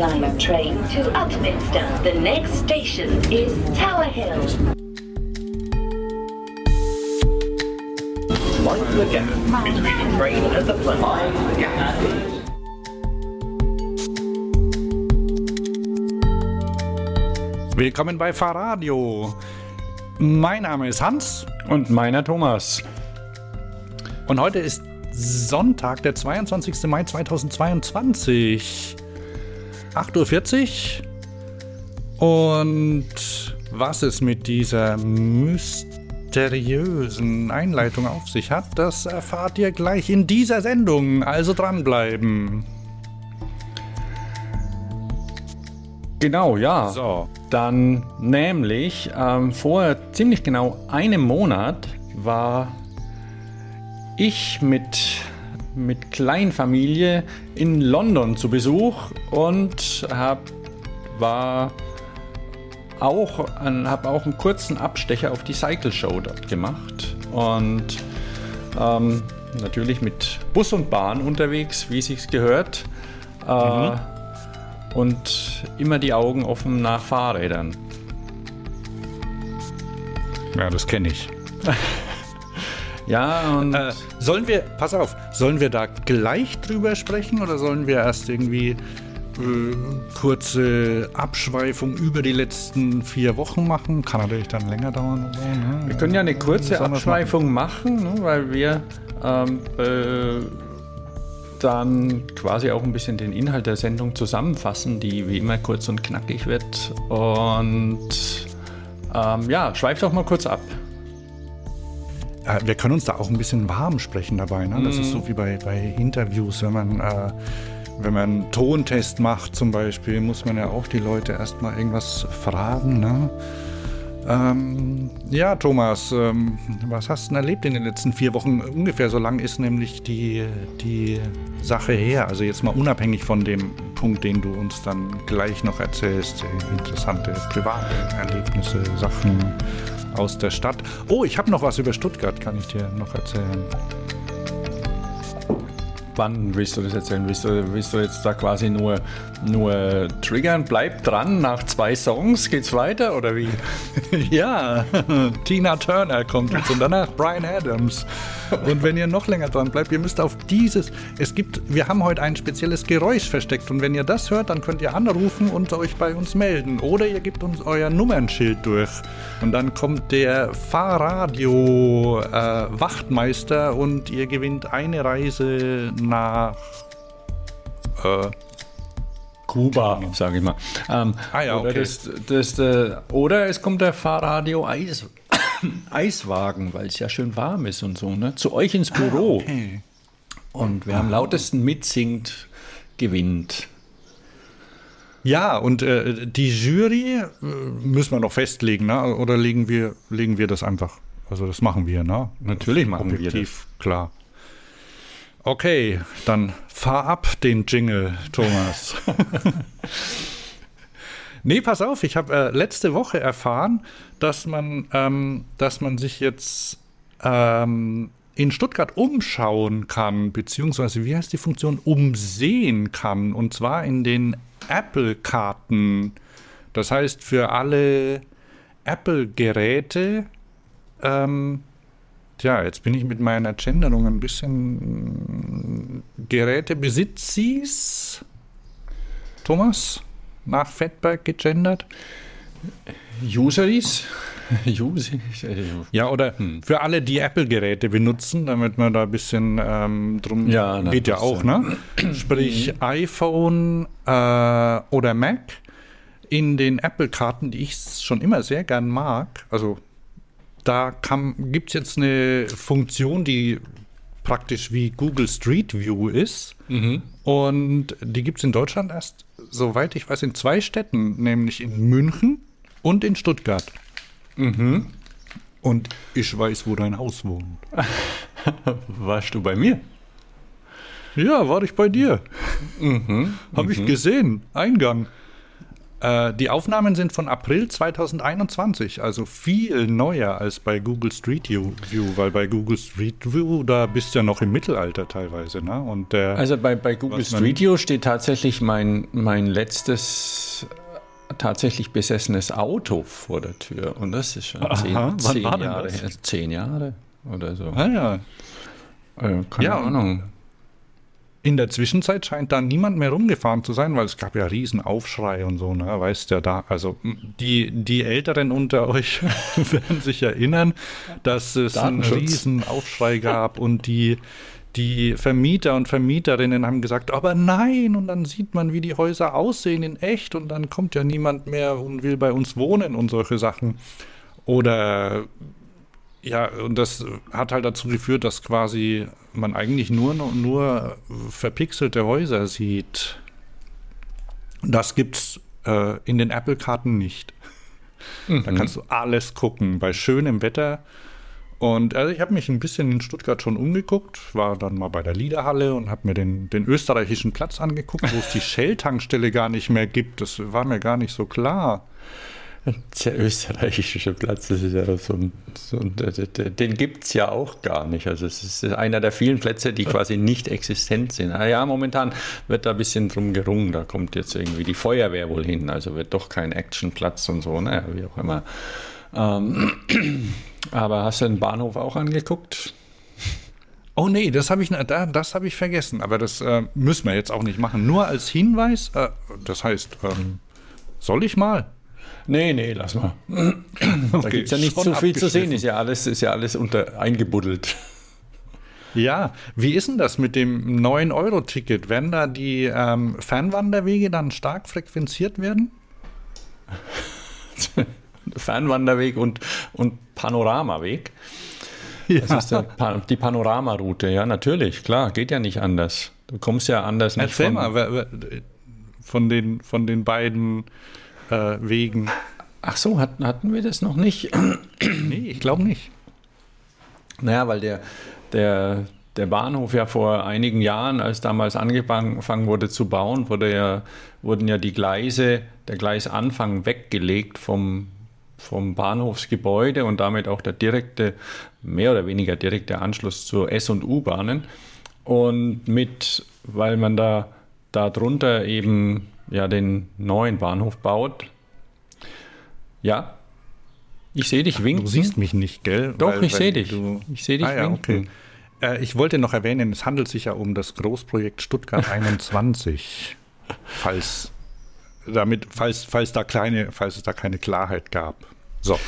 Line train to Upminster. The next station is Tower Hill. Mind the gap between the train and the platform. Mind the gap. Willkommen bei Fahrradio. Mein Name ist Hans Und meiner Thomas. und heute ist Sonntag, der 22. Mai 2022. 8.40 Uhr. Und was es mit dieser mysteriösen Einleitung auf sich hat, das erfahrt ihr gleich in dieser Sendung. Also dranbleiben. Genau, ja. So. Dann nämlich ähm, vor ziemlich genau einem Monat war ich mit, mit Kleinfamilie in London zu Besuch und hab, war auch, habe auch einen kurzen Abstecher auf die Cycle Show dort gemacht und ähm, natürlich mit Bus und Bahn unterwegs, wie sich's gehört. Äh, und immer die Augen offen nach Fahrrädern. Ja, das kenne ich. Ja, und Äh, sollen wir, pass auf, sollen wir da gleich drüber sprechen oder sollen wir erst irgendwie äh, kurze Abschweifung über die letzten vier Wochen machen? Kann natürlich dann länger dauern. So, ne? wir können ja eine kurze Abschweifung machen, ne, weil wir ähm, äh, dann quasi auch ein bisschen den Inhalt der Sendung zusammenfassen, die wie immer kurz und knackig wird. Und ähm, ja, schweif doch mal kurz ab. Äh, wir können uns da auch ein bisschen warm sprechen dabei. Ne? Das Mhm. ist so wie bei, bei Interviews, wenn man, äh, wenn man einen Tontest macht zum Beispiel, muss man ja auch die Leute erstmal irgendwas fragen. Ne? Ähm, ja, Thomas, ähm, was hast du denn erlebt in den letzten vier Wochen? Ungefähr so lang ist nämlich die, die Sache her. Also jetzt mal unabhängig von dem Punkt, den du uns dann gleich noch erzählst. äh, Interessante private Erlebnisse, Sachen aus der Stadt. Oh, ich habe noch was über Stuttgart, kann ich dir noch erzählen. Wann willst du das erzählen? Willst du, willst du jetzt da quasi nur, nur triggern? Bleib dran, nach zwei Songs geht's weiter oder wie? Ja, Tina Turner kommt jetzt und danach Brian Adams. Und wenn ihr noch länger dran bleibt, ihr müsst auf dieses. Es gibt, wir haben heute ein spezielles Geräusch versteckt und wenn ihr das hört, dann könnt ihr anrufen und euch bei uns melden. Oder ihr gebt uns euer Nummernschild durch. Und dann kommt der Fahrradio äh, und ihr gewinnt eine Reise nach. Äh, Kuba, sage ich mal. Ähm, Ah ja, oder, okay. das, das, äh, oder es kommt der Fahrradio Eis, Eiswagen, weil es ja schön warm ist und so, ne? Zu euch ins Büro. Ah, okay. Und wer am lautesten mitsingt, gewinnt. Ja, und äh, die Jury äh, müssen wir noch festlegen, ne? oder legen wir, legen wir das einfach? Also das machen wir, ne? Natürlich machen wir Objektiv, klar. Okay, dann fahr ab den Jingle, Thomas. nee, pass auf, ich habe äh, letzte Woche erfahren, dass man, ähm, dass man sich jetzt ähm, in Stuttgart umschauen kann, beziehungsweise wie heißt die Funktion, umsehen kann, und zwar in den Apple-Karten. Das heißt, für alle Apple-Geräte, ähm, tja, jetzt bin ich mit meiner Genderung ein bisschen Gerätebesitzis, Thomas, nach Fettberg gegendert. Useries? Useries? Ja, oder für alle, die Apple-Geräte benutzen, damit man da ein bisschen ähm, drum Ja, geht ja auch, ja. ne? Sprich iPhone äh, oder Mac in den Apple-Karten, die ich schon immer sehr gern mag. Also da gibt es jetzt eine Funktion, die praktisch wie Google Street View ist. Und die gibt es in Deutschland erst, soweit ich weiß, in zwei Städten, nämlich in München und in Stuttgart. Und ich weiß, wo dein Haus wohnt. Warst du bei mir? Ja, war ich bei dir. Habe ich gesehen. Eingang. Äh, die Aufnahmen sind von April 2021, also viel neuer als bei Google Street View, weil bei Google Street View, da bist du ja noch im Mittelalter teilweise. Ne? Und der, also bei, bei Google Street View steht tatsächlich mein, mein letztes tatsächlich besessenes Auto vor der Tür. Und das ist schon Aha, zehn, zehn Jahre her. Zehn Jahre oder so. Ah ja. Äh, keine ja, Ahnung. In der Zwischenzeit scheint da niemand mehr rumgefahren zu sein, weil es gab ja riesen Aufschrei und so, ne? Weißt ja da, also die, die Älteren unter euch werden sich erinnern, dass es einen riesen Aufschrei gab und die, die Vermieter und Vermieterinnen haben gesagt, aber nein, und dann sieht man, wie die Häuser aussehen in echt und dann kommt ja niemand mehr und will bei uns wohnen und solche Sachen. Oder ja, und das hat halt dazu geführt, dass quasi man eigentlich nur, nur verpixelte Häuser sieht. Das gibt's äh, in den Apple-Karten nicht. Mhm. Da kannst du alles gucken, bei schönem Wetter. Und also ich habe mich ein bisschen in Stuttgart schon umgeguckt, war dann mal bei der Liederhalle und habe mir den, den österreichischen Platz angeguckt, wo es die Shell-Tankstelle gar nicht mehr gibt. Das war mir gar nicht so klar. Der österreichische Platz, das ist ja so so den gibt es ja auch gar nicht. Also es ist einer der vielen Plätze, die quasi nicht existent sind. Ah ja, momentan wird da ein bisschen drum gerungen, da kommt jetzt irgendwie die Feuerwehr wohl hin, also wird doch kein Actionplatz und so, naja, wie auch immer. Ähm, aber hast du den Bahnhof auch angeguckt? Oh nee, das habe ich, das hab ich vergessen, aber das äh, müssen wir jetzt auch nicht machen. Nur als Hinweis, äh, das heißt, ähm, soll ich mal? Nee, nee, lass mal. da okay, gibt es ja nicht so viel zu sehen, ist ja alles, ist ja alles unter, eingebuddelt. Ja, wie ist denn das mit dem 9-Euro-Ticket? Werden da die ähm, Fernwanderwege dann stark frequenziert werden? Fernwanderweg und, und Panoramaweg. Ja. Das ist der, die Panoramaroute, ja, natürlich, klar, geht ja nicht anders. Du kommst ja anders nicht Erzähl von, mal, von den, von den beiden äh, Wegen. Ach so, hatten, hatten wir das noch nicht? nee, ich glaube nicht. Naja, weil der, der, der Bahnhof ja vor einigen Jahren, als damals angefangen wurde zu bauen, wurde ja, wurden ja die Gleise, der Gleisanfang weggelegt vom, vom Bahnhofsgebäude und damit auch der direkte, mehr oder weniger direkte Anschluss zur S- und U-Bahnen. Und mit, weil man da darunter eben ja den neuen Bahnhof baut. Ja, ich sehe dich winken. Du siehst mich nicht, gell? Doch, weil, ich sehe dich. Du... Ich sehe dich ah, ja, winken. Okay. Äh, ich wollte noch erwähnen, es handelt sich ja um das Großprojekt Stuttgart 21. falls, damit, falls, falls, da kleine, falls es da keine Klarheit gab. So.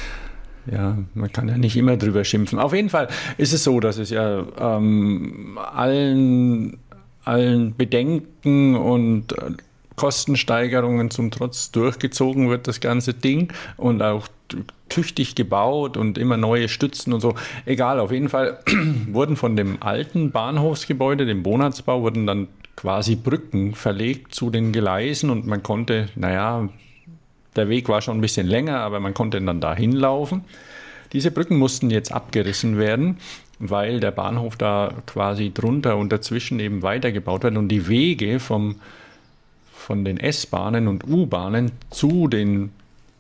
Ja, man kann ja nicht immer drüber schimpfen. Auf jeden Fall ist es so, dass es ja ähm, allen, allen Bedenken und äh, Kostensteigerungen zum Trotz durchgezogen wird, das ganze Ding. Und auch tüchtig gebaut und immer neue Stützen und so. Egal, auf jeden Fall wurden von dem alten Bahnhofsgebäude, dem Bonatzbau, wurden dann quasi Brücken verlegt zu den Gleisen und man konnte, naja, der Weg war schon ein bisschen länger, aber man konnte dann da hinlaufen. Diese Brücken mussten jetzt abgerissen werden, weil der Bahnhof da quasi drunter und dazwischen eben weitergebaut wird und die Wege vom von den S-Bahnen und U-Bahnen zu den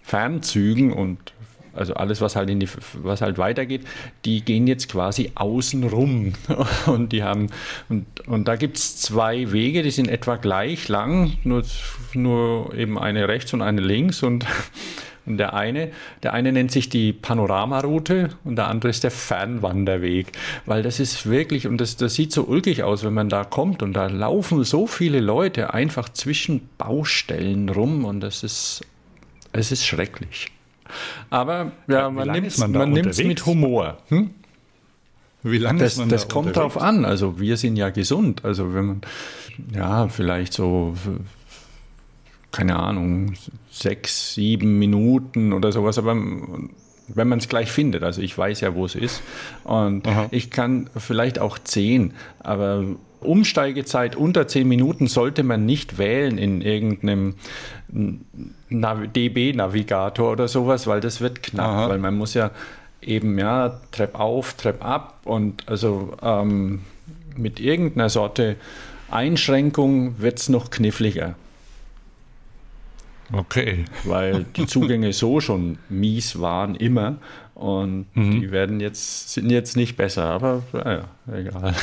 Fernzügen und also alles, was halt, in die, was halt weitergeht, die gehen jetzt quasi außen rum. Und die haben, und, und da gibt es zwei Wege, die sind etwa gleich lang, nur, nur eben eine rechts und eine links. Und und der eine, der eine nennt sich die Panoramaroute und der andere ist der Fernwanderweg. Weil das ist wirklich, und das, das sieht so ulkig aus, wenn man da kommt und da laufen so viele Leute einfach zwischen Baustellen rum und das ist, es ist schrecklich. Aber ja, man nimmt man es mit Humor. Hm? Wie lange das, ist man Das da kommt unterwegs? drauf an. Also wir sind ja gesund. Also wenn man ja vielleicht so keine Ahnung, sechs, sieben Minuten oder sowas, aber wenn man es gleich findet, also ich weiß ja, wo es ist und Aha. ich kann vielleicht auch zehn, aber Umsteigezeit unter zehn Minuten sollte man nicht wählen in irgendeinem DB-Navigator oder sowas, weil das wird knapp, Aha. weil man muss ja eben ja Trepp auf, Trepp ab und also ähm, mit irgendeiner Sorte Einschränkung wird es noch kniffliger. Okay. Weil die Zugänge so schon mies waren, immer. Und die werden jetzt, sind jetzt nicht besser, aber naja, egal.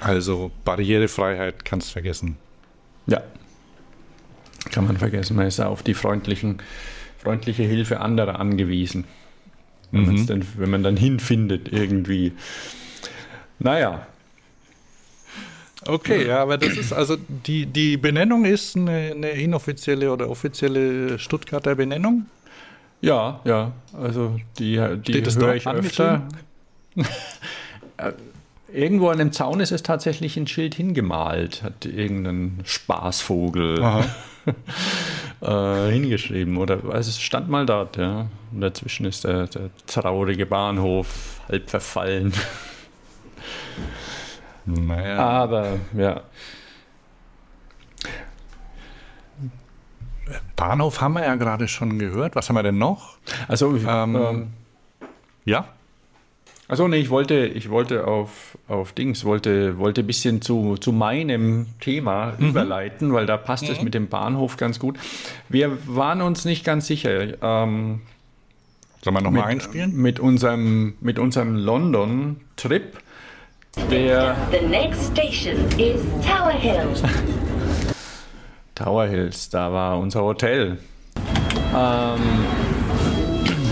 Also Barrierefreiheit kannst vergessen. Ja. Kann man vergessen. Man ist ja auf die freundlichen, freundliche Hilfe anderer angewiesen. Wenn, man's denn, wenn man dann hinfindet, irgendwie. Naja, Okay, ja, aber das ist also die, die Benennung ist eine, eine inoffizielle oder offizielle Stuttgarter Benennung. ja, ja. Also die, die Steht es höre ich öfter. Äh, Irgendwo an dem Zaun ist es tatsächlich ein Schild hingemalt, hat irgendein Spaßvogel äh, hingeschrieben. Oder also es stand mal dort, ja. Und dazwischen ist der, der traurige Bahnhof halb verfallen. Naja. Aber ja. Bahnhof haben wir ja gerade schon gehört. Was haben wir denn noch? Also, Ähm, ähm, Ja. Also nee, ich wollte, ich wollte auf, auf Dings, wollte, wollte ein bisschen zu, zu meinem Thema überleiten, weil da passt es mit dem Bahnhof ganz gut. Wir waren uns nicht ganz sicher. Ähm, Sollen wir nochmal einspielen? mit unserem, mit unserem London-Trip, der The next station is Tower Hill. Tower Hills, da war unser Hotel. Ähm,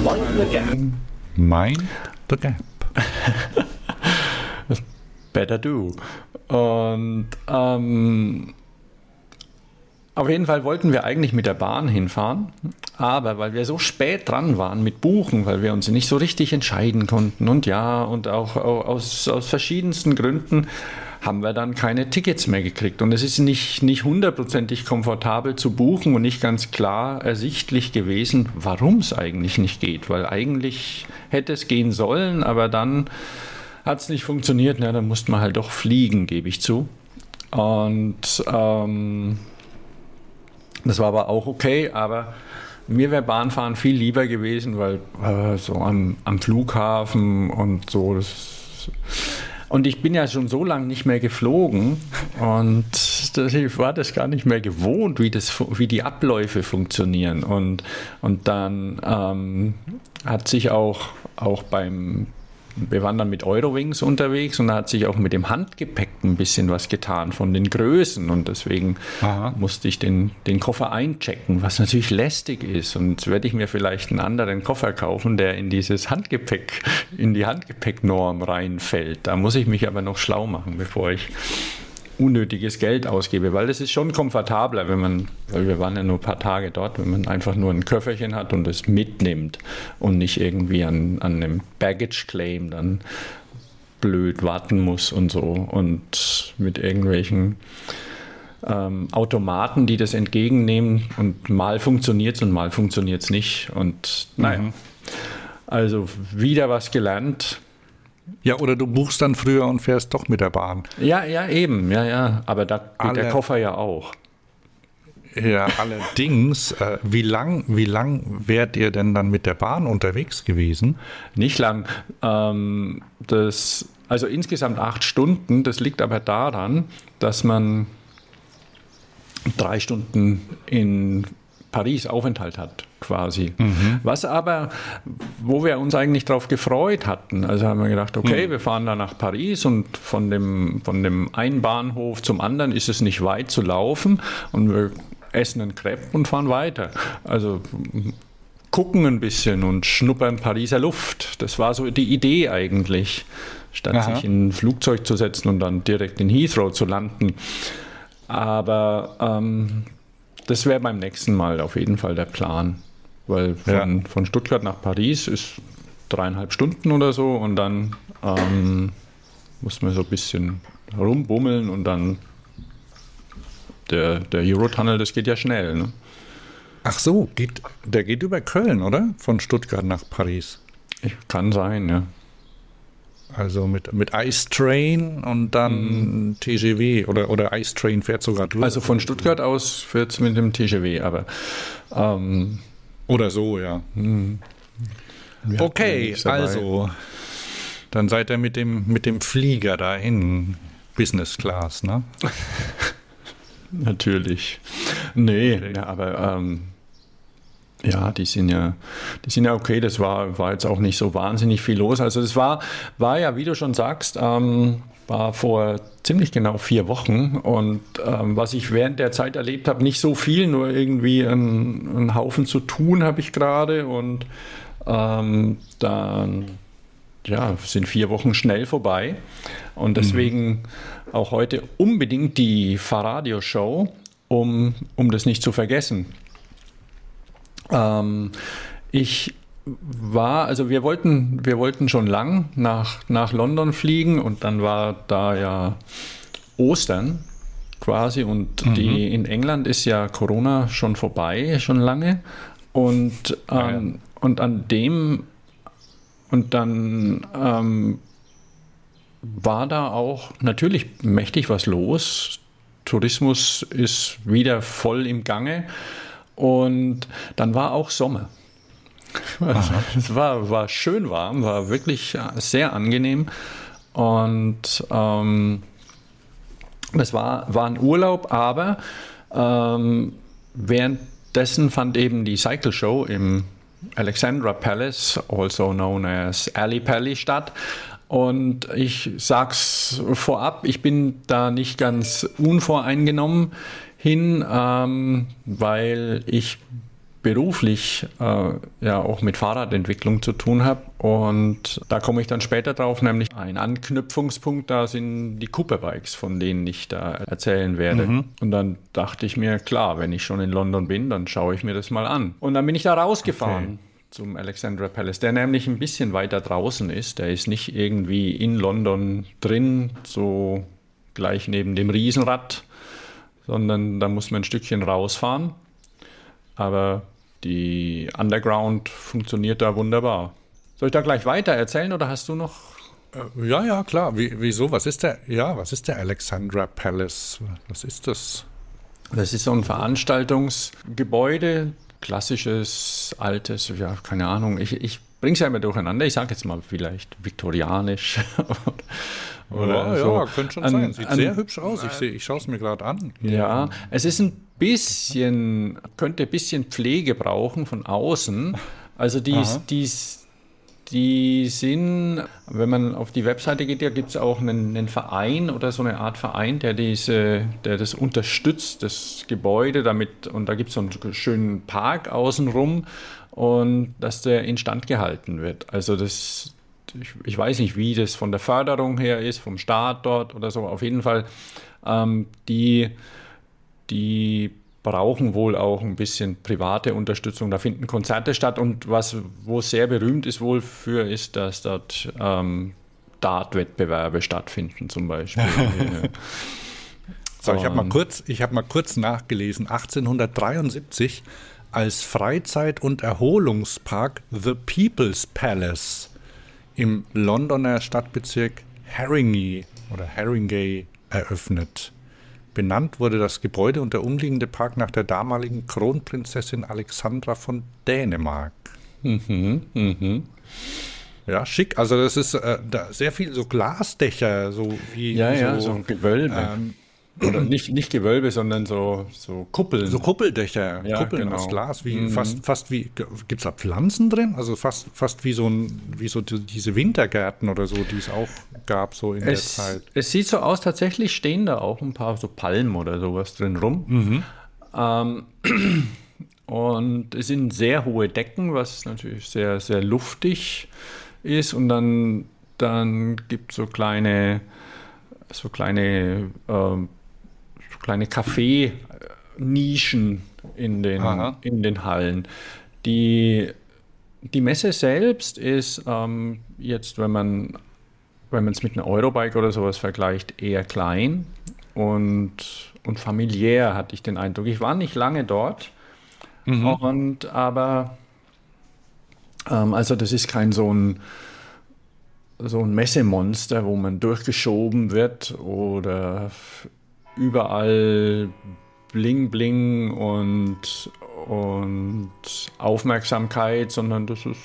Mind the gap. Mein The Gap. Better do. Und ähm, auf jeden Fall wollten wir eigentlich mit der Bahn hinfahren, aber weil wir so spät dran waren mit Buchen, weil wir uns nicht so richtig entscheiden konnten und ja, und auch au- aus, aus verschiedensten Gründen haben wir dann keine Tickets mehr gekriegt. Und es ist nicht, nicht hundertprozentig komfortabel zu buchen und nicht ganz klar ersichtlich gewesen, warum es eigentlich nicht geht. Weil eigentlich hätte es gehen sollen, aber dann hat es nicht funktioniert. Na, dann musste man halt doch fliegen, gebe ich zu. Und ähm, das war aber auch okay, aber mir wäre Bahnfahren viel lieber gewesen, weil äh, so am, am Flughafen und so. Das, und ich bin ja schon so lange nicht mehr geflogen und ich war das gar nicht mehr gewohnt, wie, das, wie die Abläufe funktionieren. Und, und dann ähm, hat sich auch, auch beim, wir waren dann mit Eurowings unterwegs und da hat sich auch mit dem Handgepäck ein bisschen was getan von den Größen und deswegen Aha. musste ich den, den Koffer einchecken, was natürlich lästig ist. Und jetzt werde ich mir vielleicht einen anderen Koffer kaufen, der in dieses Handgepäck, in die Handgepäcknorm reinfällt. Da muss ich mich aber noch schlau machen, bevor ich unnötiges Geld ausgebe, weil es ist schon komfortabler, wenn man, weil wir waren ja nur ein paar Tage dort, wenn man einfach nur ein Köfferchen hat und es mitnimmt und nicht irgendwie an, an einem Baggage Claim dann blöd warten muss und so. Und mit irgendwelchen ähm, Automaten, die das entgegennehmen und mal funktioniert es und mal funktioniert es nicht. Und naja, also wieder was gelernt. Ja, oder du buchst dann früher und fährst doch mit der Bahn. Ja, ja, eben, ja, ja, aber da geht Alle- der Koffer ja auch. Ja, allerdings, äh, wie lang, wie lang wärt ihr denn dann mit der Bahn unterwegs gewesen? Nicht lang. Ähm, das, also insgesamt acht Stunden. Das liegt aber daran, dass man drei Stunden in Paris Aufenthalt hat, quasi. Was aber, wo wir uns eigentlich darauf gefreut hatten, also haben wir gedacht, okay, wir fahren da nach Paris und von dem, von dem einen Bahnhof zum anderen ist es nicht weit zu laufen und wir essen einen Crepe und fahren weiter. Also gucken ein bisschen und schnuppern Pariser Luft. Das war so die Idee eigentlich, statt Aha. sich in ein Flugzeug zu setzen und dann direkt in Heathrow zu landen. Aber ähm, das wäre beim nächsten Mal auf jeden Fall der Plan. Weil von, Ja. von Stuttgart nach Paris ist dreieinhalb Stunden oder so und dann ähm, muss man so ein bisschen rumbummeln und dann der, der Eurotunnel, das geht ja schnell. Ne? Ach so, geht, der geht über Köln, oder? Von Stuttgart nach Paris. Ich, kann sein, ja. Also mit, mit Ice Train und dann TGW oder, oder Ice Train fährt sogar durch. Also von Stuttgart aus fährt es mit dem TGW, aber ähm, oder so, ja. hatten Okay, also dann seid ihr mit dem, mit dem Flieger dahin, Business Class, ne? Natürlich. Nee, ja, aber ähm, ja, die sind ja, die sind ja okay. Das war, war jetzt auch nicht so wahnsinnig viel los. Also das war, war ja, wie du schon sagst, ähm, war vor ziemlich genau vier Wochen und ähm, was ich während der Zeit erlebt habe, nicht so viel, nur irgendwie einen Haufen zu tun habe ich gerade und ähm, dann ja, sind vier Wochen schnell vorbei und deswegen mhm. auch heute unbedingt die Fahrradio-Show, um, um das nicht zu vergessen. Ähm, ich war, also wir wollten, wir wollten schon lang nach, nach London fliegen und dann war da ja Ostern quasi und mhm. die in England ist ja Corona schon vorbei, schon lange. Und, ähm, ja, ja. und an dem und dann ähm, war da auch natürlich mächtig was los. Tourismus ist wieder voll im Gange. Und dann war auch Sommer. Es war, war schön warm, war wirklich sehr angenehm. Und ähm, es war, war ein Urlaub, aber ähm, währenddessen fand eben die Cycle Show im Alexandra Palace, also known as Ali Pally, statt. Und ich sag's vorab, ich bin da nicht ganz unvoreingenommen hin, ähm, weil ich beruflich äh, ja auch mit Fahrradentwicklung zu tun habe. Und da komme ich dann später drauf, nämlich ein Anknüpfungspunkt, da sind die Cooper-Bikes, von denen ich da erzählen werde. Mhm. Und dann dachte ich mir, klar, wenn ich schon in London bin, dann schaue ich mir das mal an. Und dann bin ich da rausgefahren. Okay zum Alexandra Palace, der nämlich ein bisschen weiter draußen ist. Der ist nicht irgendwie in London drin, so gleich neben dem Riesenrad, sondern da muss man ein Stückchen rausfahren. Aber die Underground funktioniert da wunderbar. Soll ich da gleich weiter erzählen oder hast du noch? Äh, ja, ja, klar. Wie, wieso? Was ist der? Ja, was ist der Alexandra Palace? Was ist das? Das ist so ein Veranstaltungsgebäude, klassisches, altes, ja, keine Ahnung. Ich, ich bringe es ja immer durcheinander. Ich sage jetzt mal vielleicht viktorianisch. oder ja, so. ja, könnte schon an, sein. Sieht an, sehr hübsch aus. Ich, ich schaue es mir gerade an. Ja, es ist ein bisschen, könnte ein bisschen Pflege brauchen von außen. Also die, die, die sind, wenn man auf die Webseite geht, da gibt es auch einen, einen, Verein oder so eine Art Verein, der diese, der das unterstützt, das Gebäude damit, und da gibt es so einen schönen Park außenrum und dass der instand gehalten wird. Also das, ich, ich, weiß nicht, wie das von der Förderung her ist, vom Staat dort oder so. Auf jeden Fall, ähm, die, die brauchen wohl auch ein bisschen private Unterstützung. Da finden Konzerte statt und was wo sehr berühmt ist wohl für, ist, dass dort ähm, Dart-Wettbewerbe stattfinden zum Beispiel. so, ich habe mal kurz, mal kurz nachgelesen. 1873 als Freizeit- und Erholungspark The People's Palace im Londoner Stadtbezirk Haringey oder Haringey eröffnet. Benannt wurde das Gebäude und der umliegende Park nach der damaligen Kronprinzessin Alexandra von Dänemark. Mhm, mhm. Ja, schick. Also das ist äh, da sehr viel so Glasdächer, so wie ja, ja, so, ein Gewölbe. Ähm, oder nicht, nicht Gewölbe, sondern so, so Kuppeln. So Kuppeldächer, ja, Kuppeln genau. aus Glas, wie mhm. fast, fast wie, gibt es da Pflanzen drin? Also fast, fast wie so ein, wie so diese Wintergärten oder so, die es auch gab, so in es, der Zeit. Es sieht so aus, tatsächlich stehen da auch ein paar so Palmen oder sowas drin rum. Mhm. Ähm, und es sind sehr hohe Decken, was natürlich sehr, sehr luftig ist. Und dann, dann gibt es so kleine, so kleine ähm, kleine Kaffee-Nischen in den, in den Hallen. Die, die Messe selbst ist ähm, jetzt, wenn man wenn man es mit einer Eurobike oder sowas vergleicht, eher klein und, und familiär, hatte ich den Eindruck. Ich war nicht lange dort, mhm. und, aber ähm, also das ist kein so ein, so ein Messemonster, wo man durchgeschoben wird oder überall Bling Bling und, und Aufmerksamkeit, sondern das ist,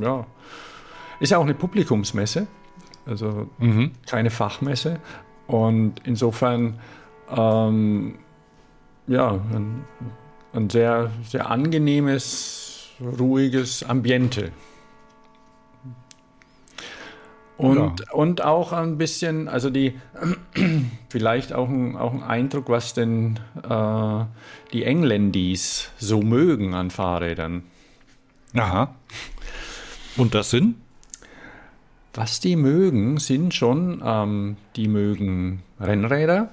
ja, ist ja auch eine Publikumsmesse, also mhm. keine Fachmesse. Und insofern ähm, ja, ein, ein sehr, sehr angenehmes, ruhiges Ambiente. Und, ja. und auch ein bisschen, also die, vielleicht auch ein, auch ein Eindruck, was denn äh, die Engländis so mögen an Fahrrädern. Aha. Und das sind? Was die mögen, sind schon, ähm, die mögen Rennräder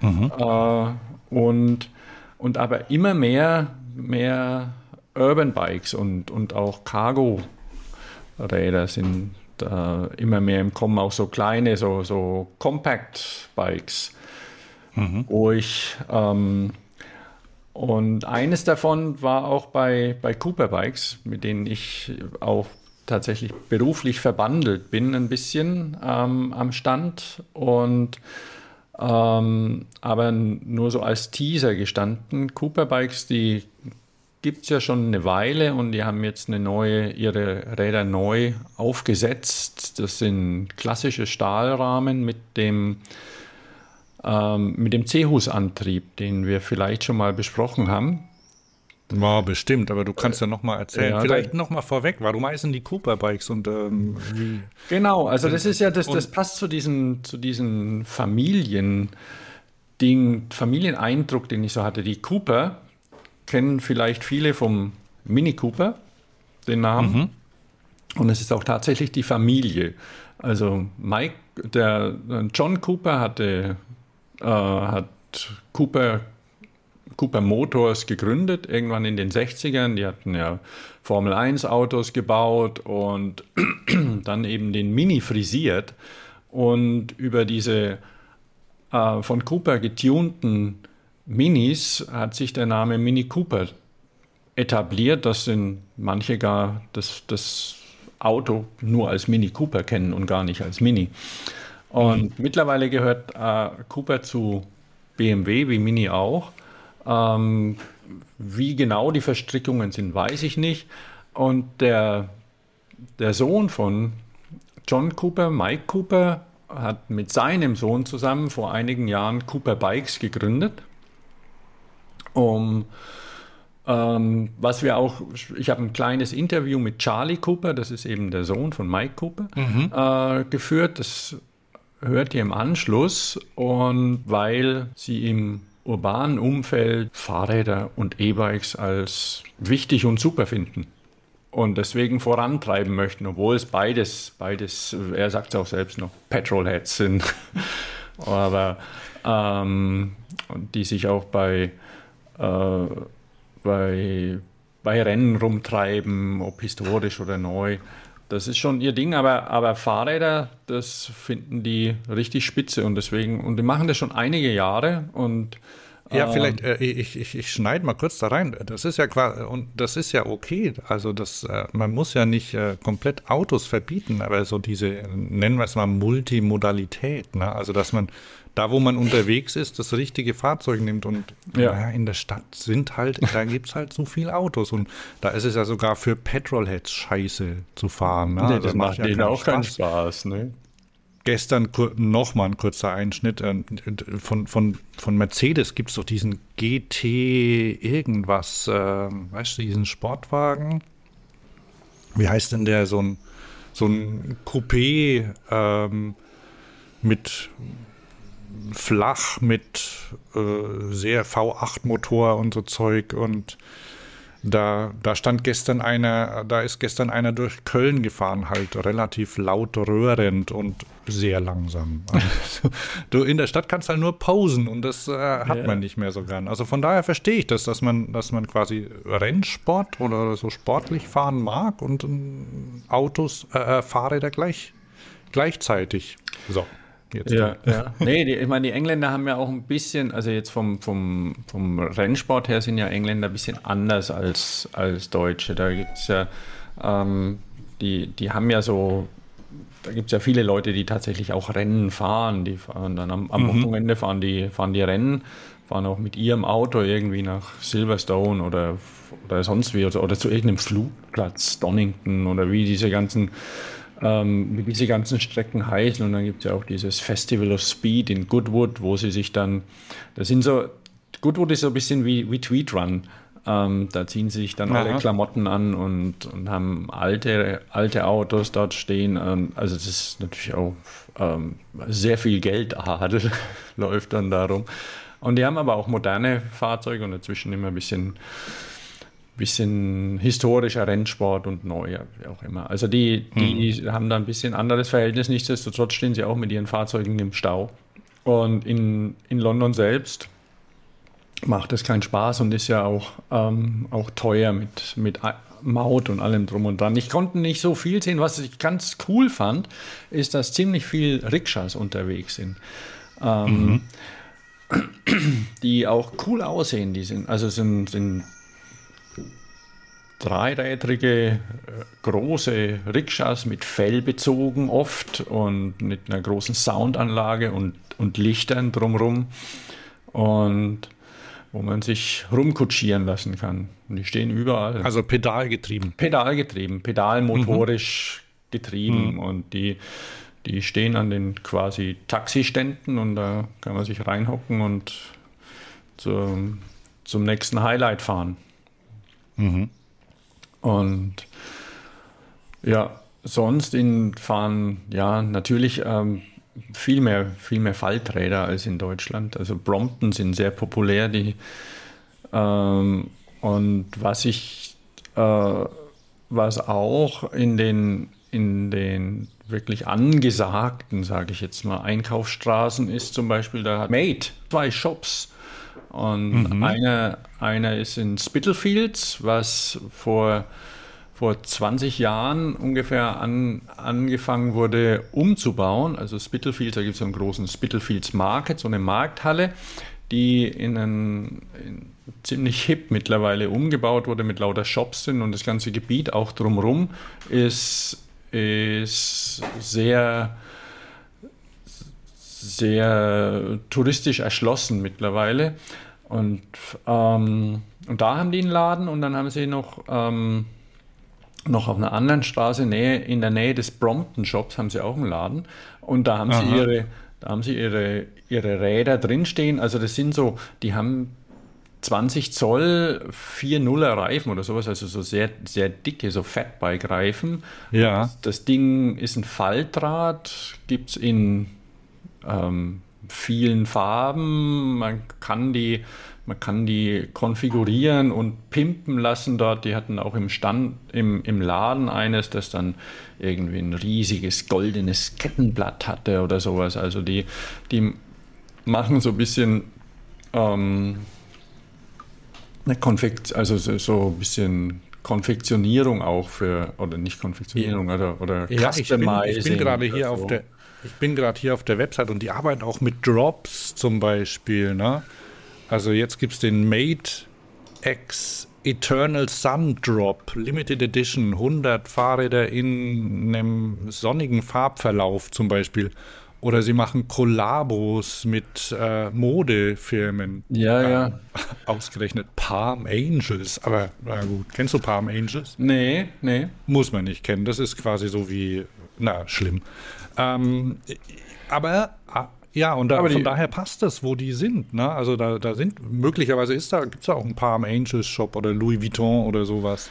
mhm. äh, und, und aber immer mehr, mehr Urban Bikes und, und auch Cargo-Räder sind äh, immer mehr im Kommen, auch so kleine, so, so Compact-Bikes, mhm. wo ich ähm, und eines davon war auch bei, bei Cooper Bikes, mit denen ich auch tatsächlich beruflich verbandelt bin, ein bisschen ähm, am Stand und ähm, aber nur so als Teaser gestanden. Cooper Bikes, die gibt es ja schon eine Weile und die haben jetzt eine neue, ihre Räder neu aufgesetzt. Das sind klassische Stahlrahmen mit dem ähm, mit dem C-Hus-Antrieb, den wir vielleicht schon mal besprochen haben. War bestimmt, aber du kannst ja noch mal erzählen. Ja, Vielleicht noch mal vorweg, warum heißen die Cooper Bikes und ähm? Genau, also das ist ja das, das passt zu diesen zu diesen Familien Ding, Familieneindruck, den ich so hatte. Die Cooper kennen vielleicht viele vom Mini Cooper, den Namen. Mhm. Und es ist auch tatsächlich die Familie. Also Mike, der John Cooper hatte äh, hat Cooper, Cooper Motors gegründet, irgendwann in den 60ern. Die hatten ja Formel 1 Autos gebaut und dann eben den Mini frisiert. Und über diese äh, von Cooper getunten Minis hat sich der Name Mini Cooper etabliert. Das sind manche gar das, das Auto nur als Mini Cooper kennen und gar nicht als Mini. Und mhm. mittlerweile gehört äh, Cooper zu BMW, wie Mini auch. Ähm, wie genau die Verstrickungen sind, weiß ich nicht. Und der, der Sohn von John Cooper, Mike Cooper, hat mit seinem Sohn zusammen vor einigen Jahren Cooper Bikes gegründet. Um, ähm, was wir auch, ich habe ein kleines Interview mit Charlie Cooper, das ist eben der Sohn von Mike Cooper, mhm. äh, geführt. Das hört ihr im Anschluss und weil sie im urbanen Umfeld Fahrräder und E-Bikes als wichtig und super finden und deswegen vorantreiben möchten, obwohl es beides, beides, er sagt es auch selbst noch, Petrolheads sind, aber ähm, die sich auch bei, äh, bei, bei Rennen rumtreiben, ob historisch oder neu. Das ist schon ihr Ding, aber, aber Fahrräder, das finden die richtig spitze und deswegen, und die machen das schon einige Jahre und ja, ähm, vielleicht, äh, ich, ich, ich schneide mal kurz da rein. Das ist ja quasi, und das ist ja okay. Also das, äh, man muss ja nicht äh, komplett Autos verbieten, aber so diese, nennen wir es mal Multimodalität, ne? Also dass man da, wo man unterwegs ist, das richtige Fahrzeug nimmt. Und ja. naja, in der Stadt sind halt, da gibt es halt so viele Autos. Und da ist es ja sogar für Petrolheads scheiße zu fahren. Ne? Nee, das, das macht ja denen auch keinen Spaß. Ne? Gestern nochmal ein kurzer Einschnitt. Äh, von, von, von Mercedes gibt es doch diesen GT irgendwas, äh, weißt du, diesen Sportwagen. Wie heißt denn der? So ein, so ein Coupé ähm, mit flach mit äh, sehr V8-Motor und so Zeug und da, da stand gestern einer, da ist gestern einer durch Köln gefahren, halt relativ laut röhrend und sehr langsam. Also, du in der Stadt kannst halt nur posen und das äh, hat ja. man nicht mehr so gern. Also von daher verstehe ich das, dass man, dass man quasi Rennsport oder so sportlich fahren mag und äh, Autos, äh, Fahrräder gleich, gleichzeitig. So. Jetzt ja, ja. Nee, die, ich meine, die Engländer haben ja auch ein bisschen, also jetzt vom, vom, vom Rennsport her sind ja Engländer ein bisschen anders als, als Deutsche. Da gibt es ja, ähm, die, die haben ja so, da gibt es ja viele Leute, die tatsächlich auch Rennen fahren. Die fahren dann am, am mhm. Wochenende fahren die, fahren die Rennen, fahren auch mit ihrem Auto irgendwie nach Silverstone oder, oder sonst wie oder, oder zu irgendeinem Flugplatz, Donington oder wie diese ganzen ähm, wie diese ganzen Strecken heißen. Und dann gibt es ja auch dieses Festival of Speed in Goodwood, wo sie sich dann, das sind so, Goodwood ist so ein bisschen wie, wie Tweetrun. Ähm, da ziehen sie sich dann alle Aha. Klamotten an und, und haben alte, alte Autos dort stehen. Ähm, also das ist natürlich auch ähm, sehr viel Geldadel läuft dann darum. Und die haben aber auch moderne Fahrzeuge und dazwischen immer ein bisschen, bisschen historischer Rennsport und neuer, wie auch immer. Also die, die haben da ein bisschen anderes Verhältnis. Nichtsdestotrotz stehen sie auch mit ihren Fahrzeugen im Stau. Und in, in London selbst macht es keinen Spaß und ist ja auch, ähm, auch teuer mit, mit Maut und allem drum und dran. Ich konnte nicht so viel sehen. Was ich ganz cool fand, ist, dass ziemlich viel Rikschas unterwegs sind. Ähm, Die auch cool aussehen. Die sind, also sind, sind dreirädrige, äh, große Rikschas mit Fell bezogen oft und mit einer großen Soundanlage und, und Lichtern drumrum. Und wo man sich rumkutschieren lassen kann. Und die stehen überall. Also pedalgetrieben. Pedalgetrieben, pedalmotorisch getrieben und die, die stehen an den quasi Taxiständen und da kann man sich reinhocken und zum, zum nächsten Highlight fahren. Und ja, sonst in fahren, ja, natürlich ähm, viel mehr, viel mehr Falträder als in Deutschland. Also Brompton sind sehr populär, die ähm, und was ich, äh, was auch in den, in den wirklich angesagten, sage ich jetzt mal, Einkaufsstraßen ist zum Beispiel, da hat Made zwei Shops. Und einer, einer ist in Spitalfields, was vor, vor 20 Jahren ungefähr an, angefangen wurde umzubauen. Also Spitalfields, da gibt es einen großen Spitalfields Market, so eine Markthalle, die in einen, in ziemlich hip mittlerweile umgebaut wurde mit lauter Shops drin und das ganze Gebiet auch drumherum ist, ist sehr sehr touristisch erschlossen mittlerweile. Und, ähm, und da haben die einen Laden und dann haben sie noch, ähm, noch auf einer anderen Straße Nähe, in der Nähe des Brompton Shops haben sie auch einen Laden. Und da haben sie Aha. ihre, da haben sie ihre, ihre Räder drinstehen. Also das sind so, die haben 20 Zoll 4.0er Reifen oder sowas, also so sehr, sehr dicke, so Fatbike-Reifen. Ja. Das Ding ist ein Faltrad, gibt es in ähm, vielen Farben. Man kann die, man kann die konfigurieren und pimpen lassen dort. Die hatten auch im Stand, im, im Laden eines, das dann irgendwie ein riesiges goldenes Kettenblatt hatte oder sowas. Also die, die machen so ein bisschen ähm, eine Konfekt, also so, so ein bisschen Konfektionierung auch für, oder nicht Konfektionierung, oder, oder Ja, ich bin, ich bin gerade hier so. auf der ich bin gerade hier auf der Website und die arbeiten auch mit Drops zum Beispiel. Ne? Also jetzt gibt es den Made X Eternal Sun Drop Limited Edition 100 Fahrräder in einem sonnigen Farbverlauf zum Beispiel. Oder sie machen Kollabos mit äh, Modefirmen. Ja, äh, ja. Ausgerechnet Palm Angels. Aber na gut, kennst du Palm Angels? Nee, nee. Muss man nicht kennen. Das ist quasi so wie, na, schlimm. Ähm, aber ah, ja, und da, die- von daher passt das, wo die sind. Ne? Also da, da sind, möglicherweise ist da, gibt es da auch ein Palm Angels Shop oder Louis Vuitton oder sowas.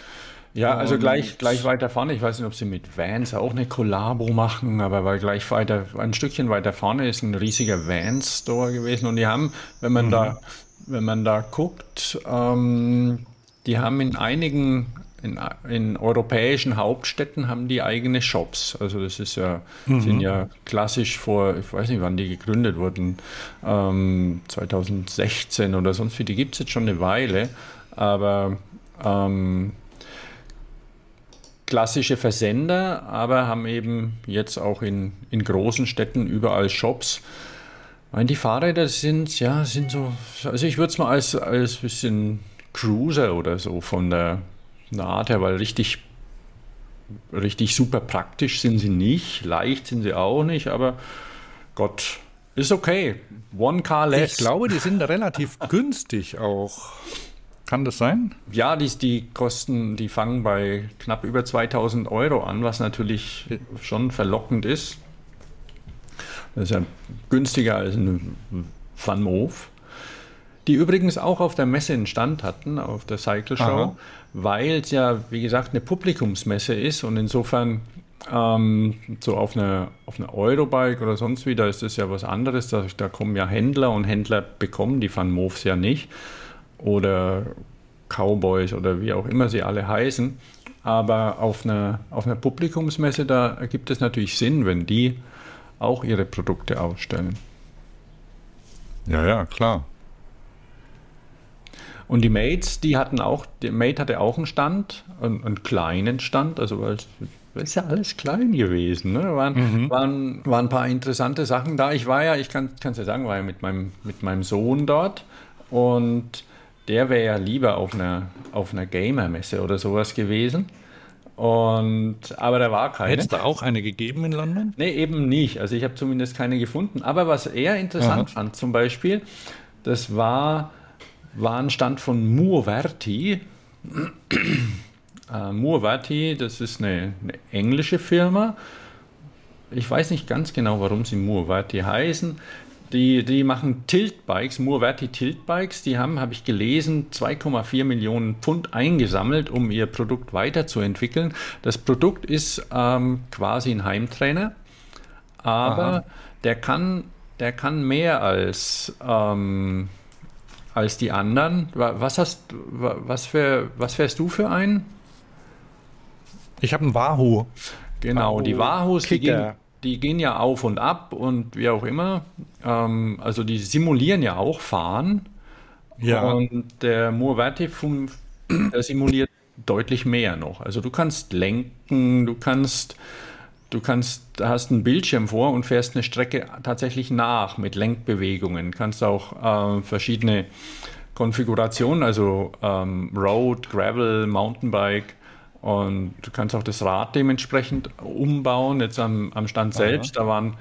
Ja, also Und- gleich, gleich weiter vorne. Ich weiß nicht, ob sie mit Vans auch eine Kollabo machen, aber weil gleich weiter, ein Stückchen weiter vorne ist ein riesiger Vans-Store gewesen. Und die haben, wenn man da, wenn man da guckt, ähm, die haben in einigen, in, in europäischen Hauptstädten haben die eigene Shops. Also das ist ja, sind ja klassisch vor, ich weiß nicht, wann die gegründet wurden, ähm, 2016 oder sonst wie. Die gibt es jetzt schon eine Weile, aber ähm, klassische Versender, aber haben eben jetzt auch in, in großen Städten überall Shops. Ich meine, die Fahrräder sind, ja, sind so, also ich würde es mal als, als bisschen Cruiser oder so von der, von der weil richtig, richtig super praktisch sind sie nicht, leicht sind sie auch nicht, aber Gott, ist okay. One car less. Ich glaube, die sind relativ günstig auch. Kann das sein? Ja, die, die Kosten, die fangen bei knapp über 2000 Euro an, was natürlich schon verlockend ist. Das ist ja günstiger als ein Van Moof. die übrigens auch auf der Messe einen Stand hatten, auf der Cycle Show, weil es ja, wie gesagt, eine Publikumsmesse ist und insofern ähm, so auf eine, auf eine Eurobike oder sonst wie, da ist das ja was anderes. Da, da kommen ja Händler und Händler bekommen die Van Moofs ja nicht. Oder Cowboys oder wie auch immer sie alle heißen. Aber auf einer, auf einer Publikumsmesse, da ergibt es natürlich Sinn, wenn die auch ihre Produkte ausstellen. Ja, ja, klar. Und die Mates, die hatten auch, die Mate hatte auch einen Stand, einen, einen kleinen Stand, also weil es ist ja alles klein gewesen. Ne? Waren, mhm. waren, waren ein paar interessante Sachen da. Ich war ja, ich kann es ja sagen, war ja mit meinem, mit meinem Sohn dort und der wäre ja lieber auf einer, auf einer Gamer-Messe oder sowas gewesen. Und, aber da war keine. Hätte es da auch eine gegeben in London? Nee, eben nicht. Also ich habe zumindest keine gefunden. Aber was er interessant Aha. fand zum Beispiel, das war, war ein Stand von Murverti. äh, Murverti, das ist eine, eine, englische Firma. Ich weiß nicht ganz genau, warum sie Murverti heißen. Die, die machen Tiltbikes, Murverti Tiltbikes. Die haben, habe ich gelesen, 2,4 Millionen Pfund eingesammelt, um ihr Produkt weiterzuentwickeln. Das Produkt ist ähm, quasi ein Heimtrainer, aber Aha. der kann, der kann mehr als, ähm, als die anderen. Was hast, was für, was fährst du für einen? Ich habe einen Wahoo. Genau, Wahoo die Wahoos, die gehen, die gehen ja auf und ab und wie auch immer. Ähm, also die simulieren ja auch Fahren. Ja. Und der Moorverti simuliert deutlich mehr noch. Also du kannst lenken, du kannst, du kannst, da hast einen Bildschirm vor und fährst eine Strecke tatsächlich nach mit Lenkbewegungen. Kannst auch äh, verschiedene Konfigurationen, also ähm, Road, Gravel, Mountainbike und du kannst auch das Rad dementsprechend umbauen. Jetzt am, am Stand selbst, da waren,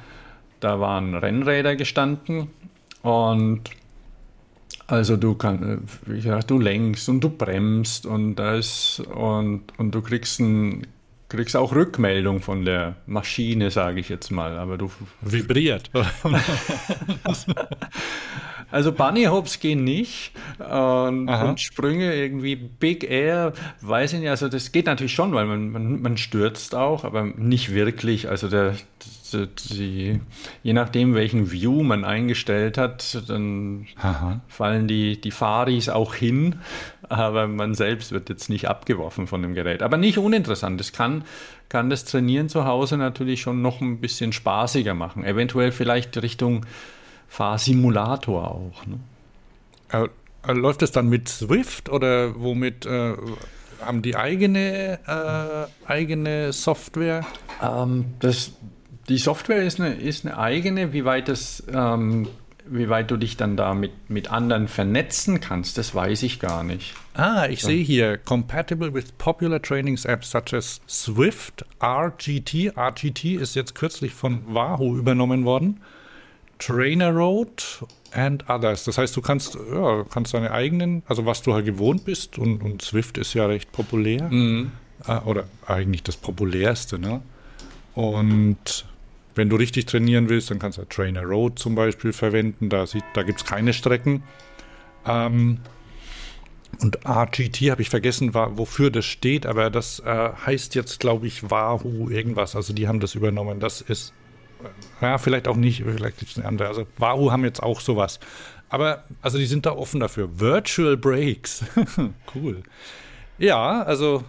da waren Rennräder gestanden und also du kannst, wie gesagt, du lenkst und du bremst und das und, und du kriegst ein, kriegst auch Rückmeldung von der Maschine, sage ich jetzt mal. Aber du vibriert. Also Bunny Hops gehen nicht und, und, Sprünge irgendwie Big Air, weiß ich nicht. Also das geht natürlich schon, weil man, man, man stürzt auch, aber nicht wirklich. Also der, die, je nachdem, welchen View man eingestellt hat, dann Aha. fallen die, die Faris auch hin, aber man selbst wird jetzt nicht abgeworfen von dem Gerät. Aber nicht uninteressant. Es kann, kann das Trainieren zu Hause natürlich schon noch ein bisschen spaßiger machen. Eventuell vielleicht Richtung Fahrsimulator auch. Ne? Äh, äh, läuft es dann mit Swift oder womit äh, haben die eigene, äh, eigene Software? Ähm, das, die Software ist eine, ist eine eigene, wie weit das ähm, wie weit du dich dann da mit, mit anderen vernetzen kannst, das weiß ich gar nicht. Ah, ich so. sehe hier, compatible with popular trainings apps such as Swift, RGT. RGT ist jetzt kürzlich von Wahoo übernommen worden. Trainer Road and Others. Das heißt, du kannst, ja, kannst deine eigenen, also was du halt gewohnt bist, und, und Swift ist ja recht populär, mhm. äh, oder eigentlich das populärste, ne? Und wenn du richtig trainieren willst, dann kannst du Trainer Road zum Beispiel verwenden, da, da gibt es keine Strecken. Ähm, und RGT habe ich vergessen, war, wofür das steht, aber das äh, heißt jetzt, glaube ich, Wahoo irgendwas. Also die haben das übernommen. Das ist ja, vielleicht auch nicht, vielleicht gibt es eine andere. Also Wahoo haben jetzt auch sowas. Aber, also die sind da offen dafür. Virtual Breaks. cool. Ja, also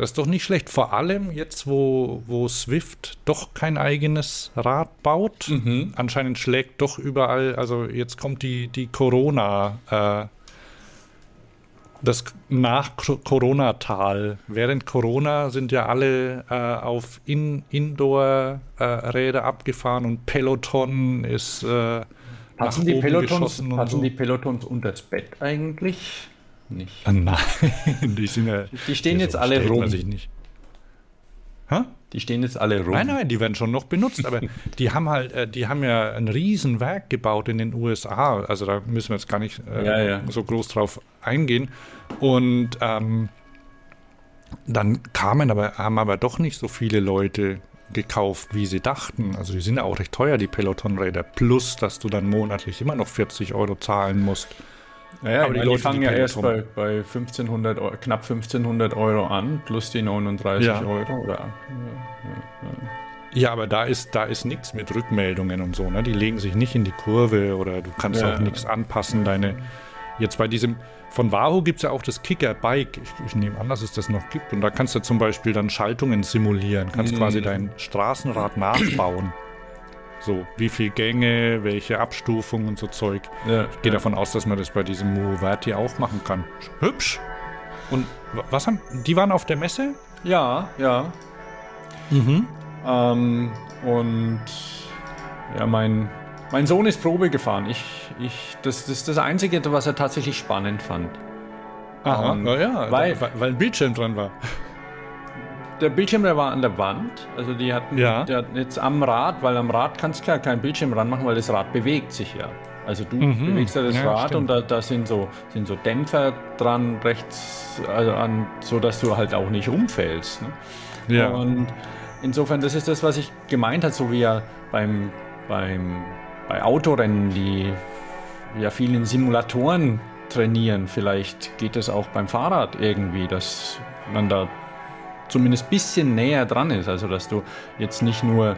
das ist doch nicht schlecht. Vor allem jetzt, wo, wo Swift doch kein eigenes Rad baut. Mhm. Anscheinend schlägt doch überall, also jetzt kommt die, die Corona- äh, das Nach-Corona-Tal. Während Corona sind ja alle äh, auf In Indoor-Räder äh, abgefahren und Peloton ist äh, passen, die Pelotons, passen so. die Pelotons unter das Bett eigentlich? Nicht. Ah, nein, die sind ja. Die stehen jetzt so alle rum. Sich nicht. Hä? Die stehen jetzt alle rum. Nein, nein, die werden schon noch benutzt, aber die haben halt, äh, die haben ja ein Riesenwerk gebaut in den USA. Also da müssen wir jetzt gar nicht äh, ja, ja. so groß drauf eingehen. Und ähm, dann kamen aber, haben aber doch nicht so viele Leute gekauft, wie sie dachten. Also die sind ja auch recht teuer, die Peloton-Räder. Plus, dass du dann monatlich immer noch 40 Euro zahlen musst. Naja, Aber die die, Leute, fangen die ja erst bei, bei 1500, Eu- knapp 1500 Euro an, plus die 39 Ja. Euro. Oder, Ja, aber da ist, da ist nichts mit Rückmeldungen und so. Ne? Die legen sich nicht in die Kurve oder du kannst Ja. auch nichts anpassen. Deine Jetzt bei diesem, von Wahoo gibt es ja auch das Kicker-Bike. Ich, ich nehme an, dass es das noch gibt. Und da kannst du zum Beispiel dann Schaltungen simulieren. Kannst quasi dein Straßenrad nachbauen. So, wie viel Gänge, welche Abstufung und so Zeug. ja, Ich gehe davon aus, dass man das bei diesem Moverti auch machen kann. Hübsch. Und wa- was haben, die waren auf der Messe? Ja, ja. Ähm, und ja, mein, mein Sohn ist Probe gefahren. Ich, ich, das, das ist das Einzige, was er tatsächlich spannend fand. Aha, Ähm, ja, ja, weil- weil, weil ein Bildschirm dran war. Der Bildschirm, der war an der Wand. Also die hatten Ja. der, jetzt am Rad, weil am Rad kannst du ja kein Bildschirm ranmachen, weil das Rad bewegt sich ja. Also du bewegst ja das Mhm. Ja, Rad stimmt. und da, da sind, so, sind so Dämpfer dran rechts, also an, so dass du halt auch nicht umfällst. Ne? Ja. Und insofern, das ist das, was ich gemeint habe, so wie ja beim, beim, bei Autorennen, die ja viel in Simulatoren trainieren. Vielleicht geht es auch beim Fahrrad irgendwie, dass man da zumindest ein bisschen näher dran ist. Also dass du jetzt nicht nur,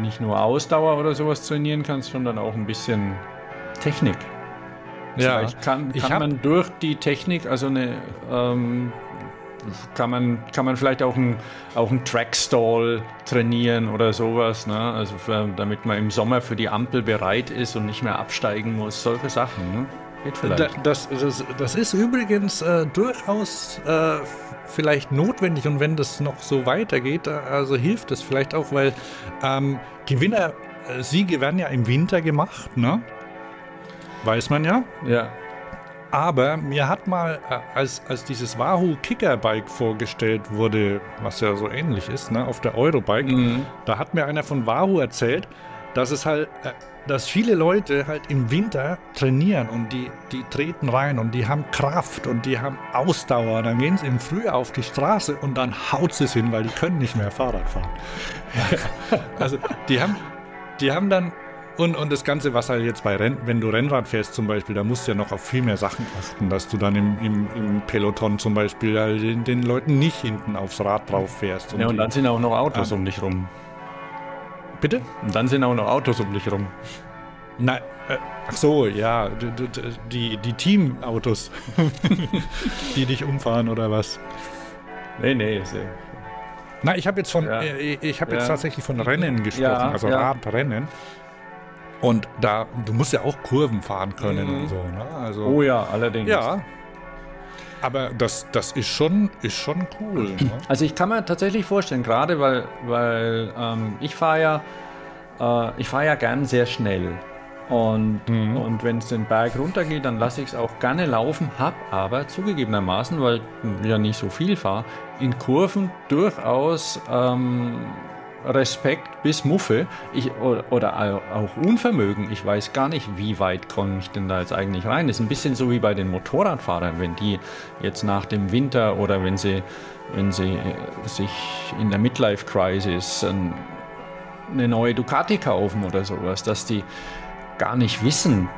nicht nur Ausdauer oder sowas trainieren kannst, sondern auch ein bisschen Technik. Vielleicht kann, kann man durch die Technik, also eine, ähm, kann man, kann man vielleicht auch einen auch einen Trackstall trainieren oder sowas, ne? Also für, damit man im Sommer für die Ampel bereit ist und nicht mehr absteigen muss, solche Sachen, ne? Das, das, das ist übrigens äh, durchaus äh, vielleicht notwendig und wenn das noch so weitergeht, äh, also hilft es vielleicht auch, weil ähm, Gewinner, äh, Siege werden ja im Winter gemacht, ne? Weiß man ja. ja. Aber mir hat mal, äh, als, als dieses Wahoo Kickerbike vorgestellt wurde, was ja so ähnlich ist, ne, auf der Eurobike, Mhm. da hat mir einer von Wahoo erzählt, dass es halt, dass viele Leute halt im Winter trainieren und die, die treten rein und die haben Kraft und die haben Ausdauer. Dann gehen sie im Frühjahr auf die Straße und dann haut sie es hin, weil die können nicht mehr Fahrrad fahren. also die haben, die haben dann und, und das Ganze, was halt jetzt bei Renn, wenn du Rennrad fährst zum Beispiel, da musst du ja noch auf viel mehr Sachen achten, dass du dann im, im, im Peloton zum Beispiel ja den, den Leuten nicht hinten aufs Rad drauf fährst. ja, und dann sind auch noch Autos Ah. um dich rum. Bitte? Und dann sind auch noch Autos um dich rum. Nein, äh, ach so, ja, die, die Teamautos, die dich umfahren oder was? Nee, nee, äh, Na, ich habe jetzt von, Ja. äh, ich habe jetzt Ja. tatsächlich von Rennen gesprochen, Ja, also ja. Radrennen. Und da, du musst ja auch Kurven fahren können Mhm. und so, ne? Also, Oh ja, allerdings. ja. Aber das, das ist schon, ist schon cool. Ne? Also ich kann mir tatsächlich vorstellen, gerade weil, weil ähm, ich fahre ja, äh, ich fahre ja gern sehr schnell. Und, und wenn es den Berg runtergeht, dann lasse ich es auch gerne laufen, hab aber zugegebenermaßen, weil ich ja nicht so viel fahre, in Kurven durchaus ähm, Respekt bis Muffe ich, oder, oder auch Unvermögen. Ich weiß gar nicht, wie weit komme ich denn da jetzt eigentlich rein. Das ist ein bisschen so wie bei den Motorradfahrern, wenn die jetzt nach dem Winter oder wenn sie, wenn sie äh, sich in der Midlife-Crisis ein, eine neue Ducati kaufen oder sowas, dass die gar nicht wissen,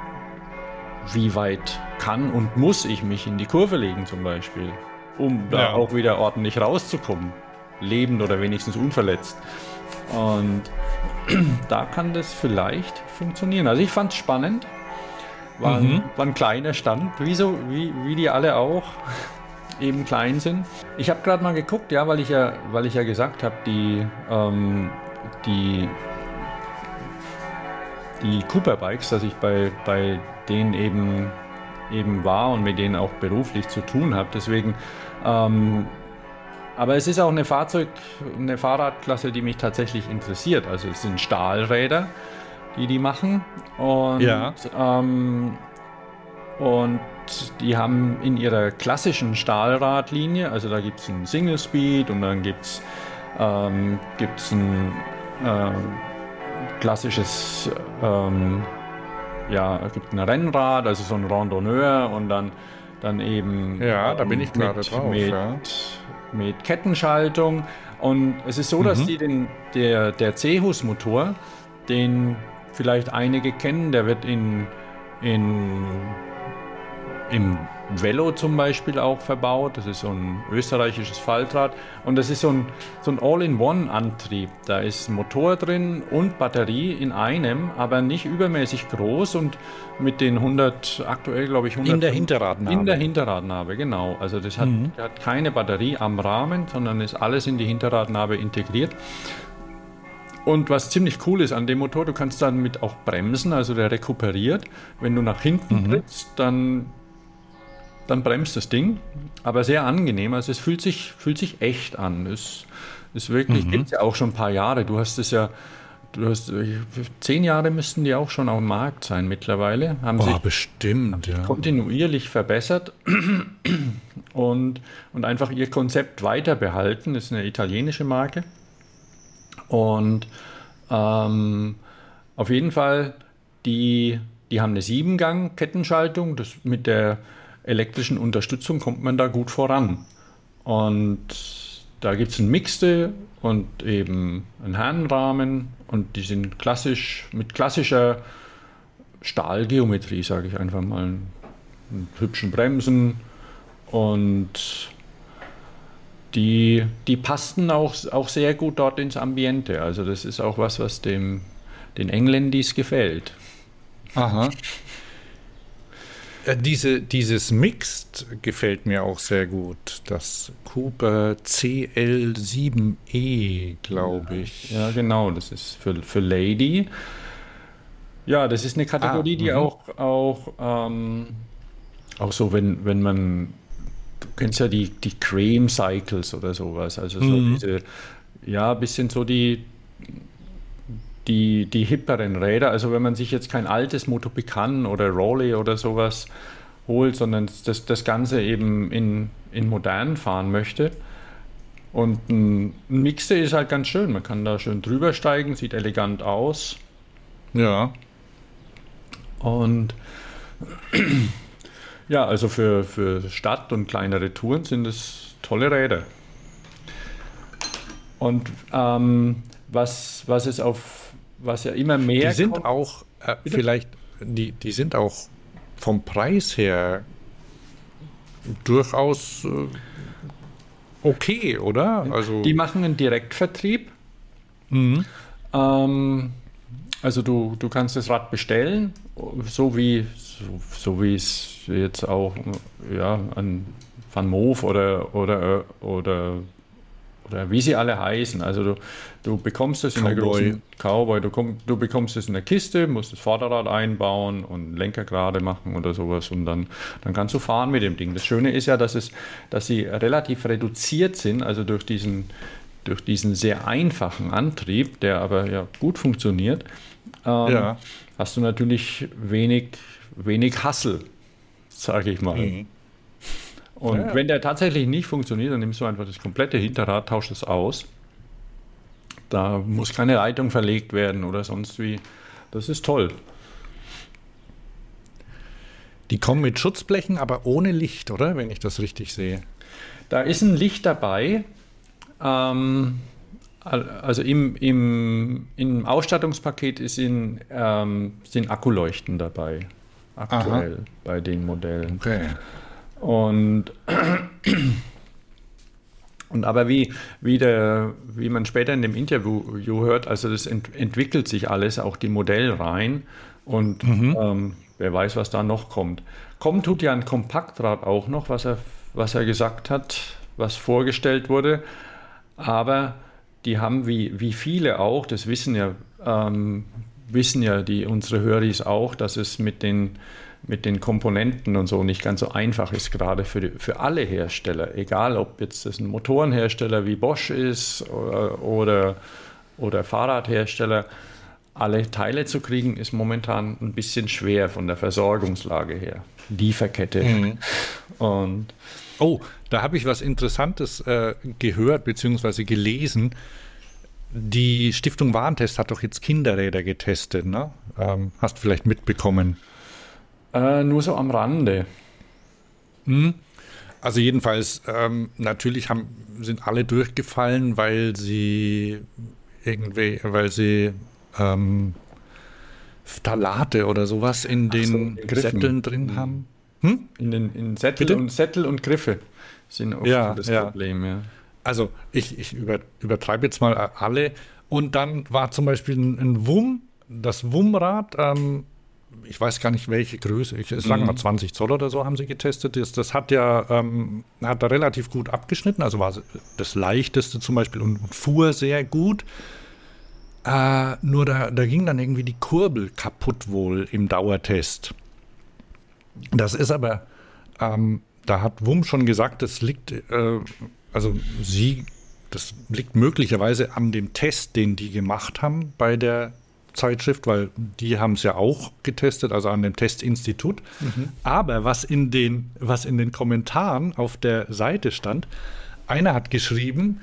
wie weit kann und muss ich mich in die Kurve legen zum Beispiel, um da Ja. auch wieder ordentlich rauszukommen. Lebend oder wenigstens unverletzt. Und da kann das vielleicht funktionieren. Also ich fand es spannend. War, ein, war ein kleiner Stand, wie, so, wie, wie die alle auch eben klein sind. Ich habe gerade mal geguckt, ja, weil ich ja, weil ich ja gesagt habe, die, ähm, die, die Cooper Bikes, dass ich bei, bei denen eben, eben war und mit denen auch beruflich zu tun habe. Deswegen ähm, aber es ist auch eine Fahrzeug, eine Fahrradklasse, die mich tatsächlich interessiert. Also es sind Stahlräder, die die machen. Und, Ja. ähm, und die haben in ihrer klassischen Stahlradlinie, also da gibt es einen Single Speed und dann gibt es ähm, gibt's ein ähm, klassisches, ähm, ja, gibt ein Rennrad, also so ein Randonneur und dann, dann eben Ja, da bin ich gerade drauf, Mit, ja. Mit Kettenschaltung. Und es ist so, dass die den, der, der Cehus-Motor, den vielleicht einige kennen, der wird in, in, im Velo zum Beispiel auch verbaut. Das ist so ein österreichisches Faltrad. Und das ist so ein, so ein All-in-One-Antrieb. Da ist Motor drin und Batterie in einem, aber nicht übermäßig groß und mit den 100, aktuell glaube ich 100. In der Hinterradnabe. In der Hinterradnabe, genau. Also das hat, hat keine Batterie am Rahmen, sondern ist alles in die Hinterradnabe integriert. Und was ziemlich cool ist an dem Motor, du kannst damit auch bremsen, also der rekuperiert. Wenn du nach hinten trittst, dann, dann bremst das Ding. Aber sehr angenehm, also es fühlt sich, fühlt sich echt an. Es ist wirklich, gibt es ja auch schon ein paar Jahre. Du hast es ja, du hast, zehn Jahre müssten die auch schon auf dem Markt sein mittlerweile. Haben Boah, sich bestimmt, ja. kontinuierlich verbessert und, und einfach ihr Konzept weiter behalten. Das ist eine italienische Marke. Und ähm, auf jeden Fall, die, die haben eine Siebengang-Kettenschaltung. Das, mit der elektrischen Unterstützung kommt man da gut voran. Und da gibt es ein Mixte und eben einen Herrenrahmen und die sind klassisch, mit klassischer Stahlgeometrie, sage ich einfach mal. Mit hübschen Bremsen und die, die passten auch, auch sehr gut dort ins Ambiente. Also das ist auch was, was dem, den Engländis gefällt. Aha. Äh, Diese, dieses Mixed gefällt mir auch sehr gut. Das Cooper CL7E, glaube ich. Ja, genau, das ist für, für Lady. Ja, das ist eine Kategorie, Ah, die mhm. auch, auch, ähm, auch so, wenn, wenn man, du kennst ja die, die Cream Cycles oder sowas, also so Mhm. diese, ja, ein bisschen so die, die, die hipperen Räder. Also wenn man sich jetzt kein altes Motopican oder Raleigh oder sowas holt, sondern das, das Ganze eben in, in modern fahren möchte. Und ein, ein Mixte ist halt ganz schön. Man kann da schön drüber steigen, sieht elegant aus. Ja. Und ja, also für, für Stadt und kleinere Touren sind es tolle Räder. Und ähm, was, was es auf, was ja immer mehr Die sind kommt- auch äh, vielleicht, die, die sind auch vom Preis her durchaus äh, okay, oder? Also, Die machen einen Direktvertrieb. Mhm. Ähm, also du, du kannst das Rad bestellen, so wie, so, so wie es jetzt auch ja, an Van Moof oder, oder, oder, oder wie sie alle heißen. Also du, du bekommst es in der großen Cowboy, du, komm, du bekommst es in der Kiste, musst das Vorderrad einbauen und Lenker gerade machen oder sowas und dann, dann kannst du fahren mit dem Ding. Das Schöne ist ja, dass, es, dass sie relativ reduziert sind, also durch diesen, durch diesen sehr einfachen Antrieb, der aber ja gut funktioniert, ähm, Ja. hast du natürlich wenig, wenig Hassel, sage ich mal. Mhm. Und Ja, ja. wenn der tatsächlich nicht funktioniert, dann nimmst du einfach das komplette Hinterrad, tauschst es aus. Da muss keine Leitung verlegt werden oder sonst wie. Das ist toll. die kommen mit Schutzblechen, aber ohne Licht, oder? Wenn ich das richtig sehe. Da ist ein Licht dabei. Ähm, al- also im, im, im Ausstattungspaket ist in, ähm, sind Akkuleuchten dabei. Aktuell bei den Modellen. Okay. Und, und aber wie, wie, der, wie man später in dem Interview hört, also das ent, entwickelt sich alles, auch die Modellreihen. Und ähm, wer weiß, was da noch kommt. Kommen tut ja ein Kompaktrad auch noch, was er, was er gesagt hat, was vorgestellt wurde. Aber die haben wie, wie viele auch, das wissen ja, ähm, wissen ja die, unsere Höris auch, dass es mit den, mit den Komponenten und so nicht ganz so einfach ist, gerade für, die, für alle Hersteller. Egal, ob jetzt das ein Motorenhersteller wie Bosch ist oder, oder, oder Fahrradhersteller. Alle Teile zu kriegen, ist momentan ein bisschen schwer von der Versorgungslage her. Lieferkette. Und Oh, da habe ich was Interessantes äh, gehört bzw. gelesen. Die Stiftung Warentest hat doch jetzt Kinderräder getestet, ne? Ähm, hast vielleicht mitbekommen. Äh, nur so am Rande. Also jedenfalls, ähm, natürlich haben, sind alle durchgefallen, weil sie irgendwie, weil sie ähm, Phthalate oder sowas in Ach so, den in Griffen. Sätteln drin Mhm. haben. In den in Sättel, Bitte? und, Sättel und Griffe sind oft Ja, das ja. Problem, ja. Also ich, ich über, übertreibe jetzt mal alle. Und dann war zum Beispiel ein, ein WUM, das WUM-Rad, ähm, ich weiß gar nicht welche Größe, ich sage mal 20 Zoll oder so haben sie getestet. Das, das hat ja ähm, hat da relativ gut abgeschnitten, also war das leichteste zum Beispiel und fuhr sehr gut. Äh, nur da, da ging dann irgendwie die Kurbel kaputt wohl im Dauertest. Das ist aber, ähm, da hat Wum schon gesagt, das liegt, äh, also sie, das liegt möglicherweise an dem Test, den die gemacht haben bei der Zeitschrift, weil die haben es ja auch getestet, also an dem Testinstitut. Aber was in, den, was in den Kommentaren auf der Seite stand, einer hat geschrieben,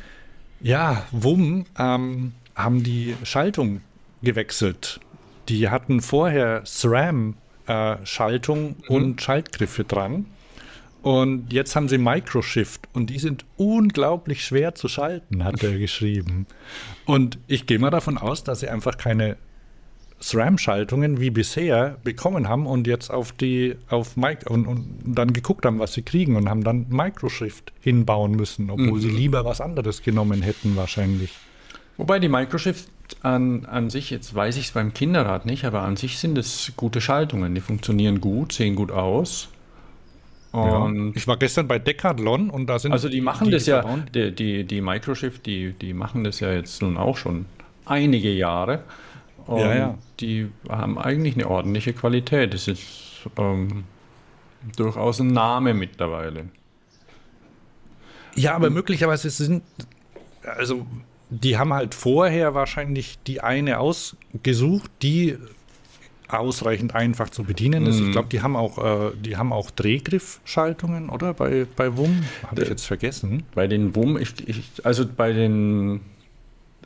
ja, Wum ähm, haben die Schaltung gewechselt. Die hatten vorher SRAM-Schaltung und Schaltgriffe dran. Und jetzt haben sie Microshift und die sind unglaublich schwer zu schalten, hat er geschrieben. Und ich gehe mal davon aus, dass sie einfach keine SRAM-Schaltungen wie bisher bekommen haben und jetzt auf die auf Mic und, und dann geguckt haben, was sie kriegen und haben dann Microshift hinbauen müssen, obwohl sie lieber was anderes genommen hätten wahrscheinlich. Wobei die Microshift an, an sich, jetzt weiß ich es beim Kinderrad nicht, aber an sich sind es gute Schaltungen. Die funktionieren gut, sehen gut aus. Und ich war gestern bei Decathlon und da sind also die machen das ja, die, die, die Microshift, die, die machen das ja jetzt nun auch schon einige Jahre. Und Ja, ja. die haben eigentlich eine ordentliche Qualität. Das ist ähm, durchaus ein Name mittlerweile. Ja, aber möglicherweise sind, also die haben halt vorher wahrscheinlich die eine ausgesucht, die ausreichend einfach zu bedienen ist. Ich glaube, die haben auch, äh, die haben auch Drehgriffschaltungen, oder? Bei, bei WUM? Habe ich jetzt vergessen. Bei den WUM, ich, ich, also bei den,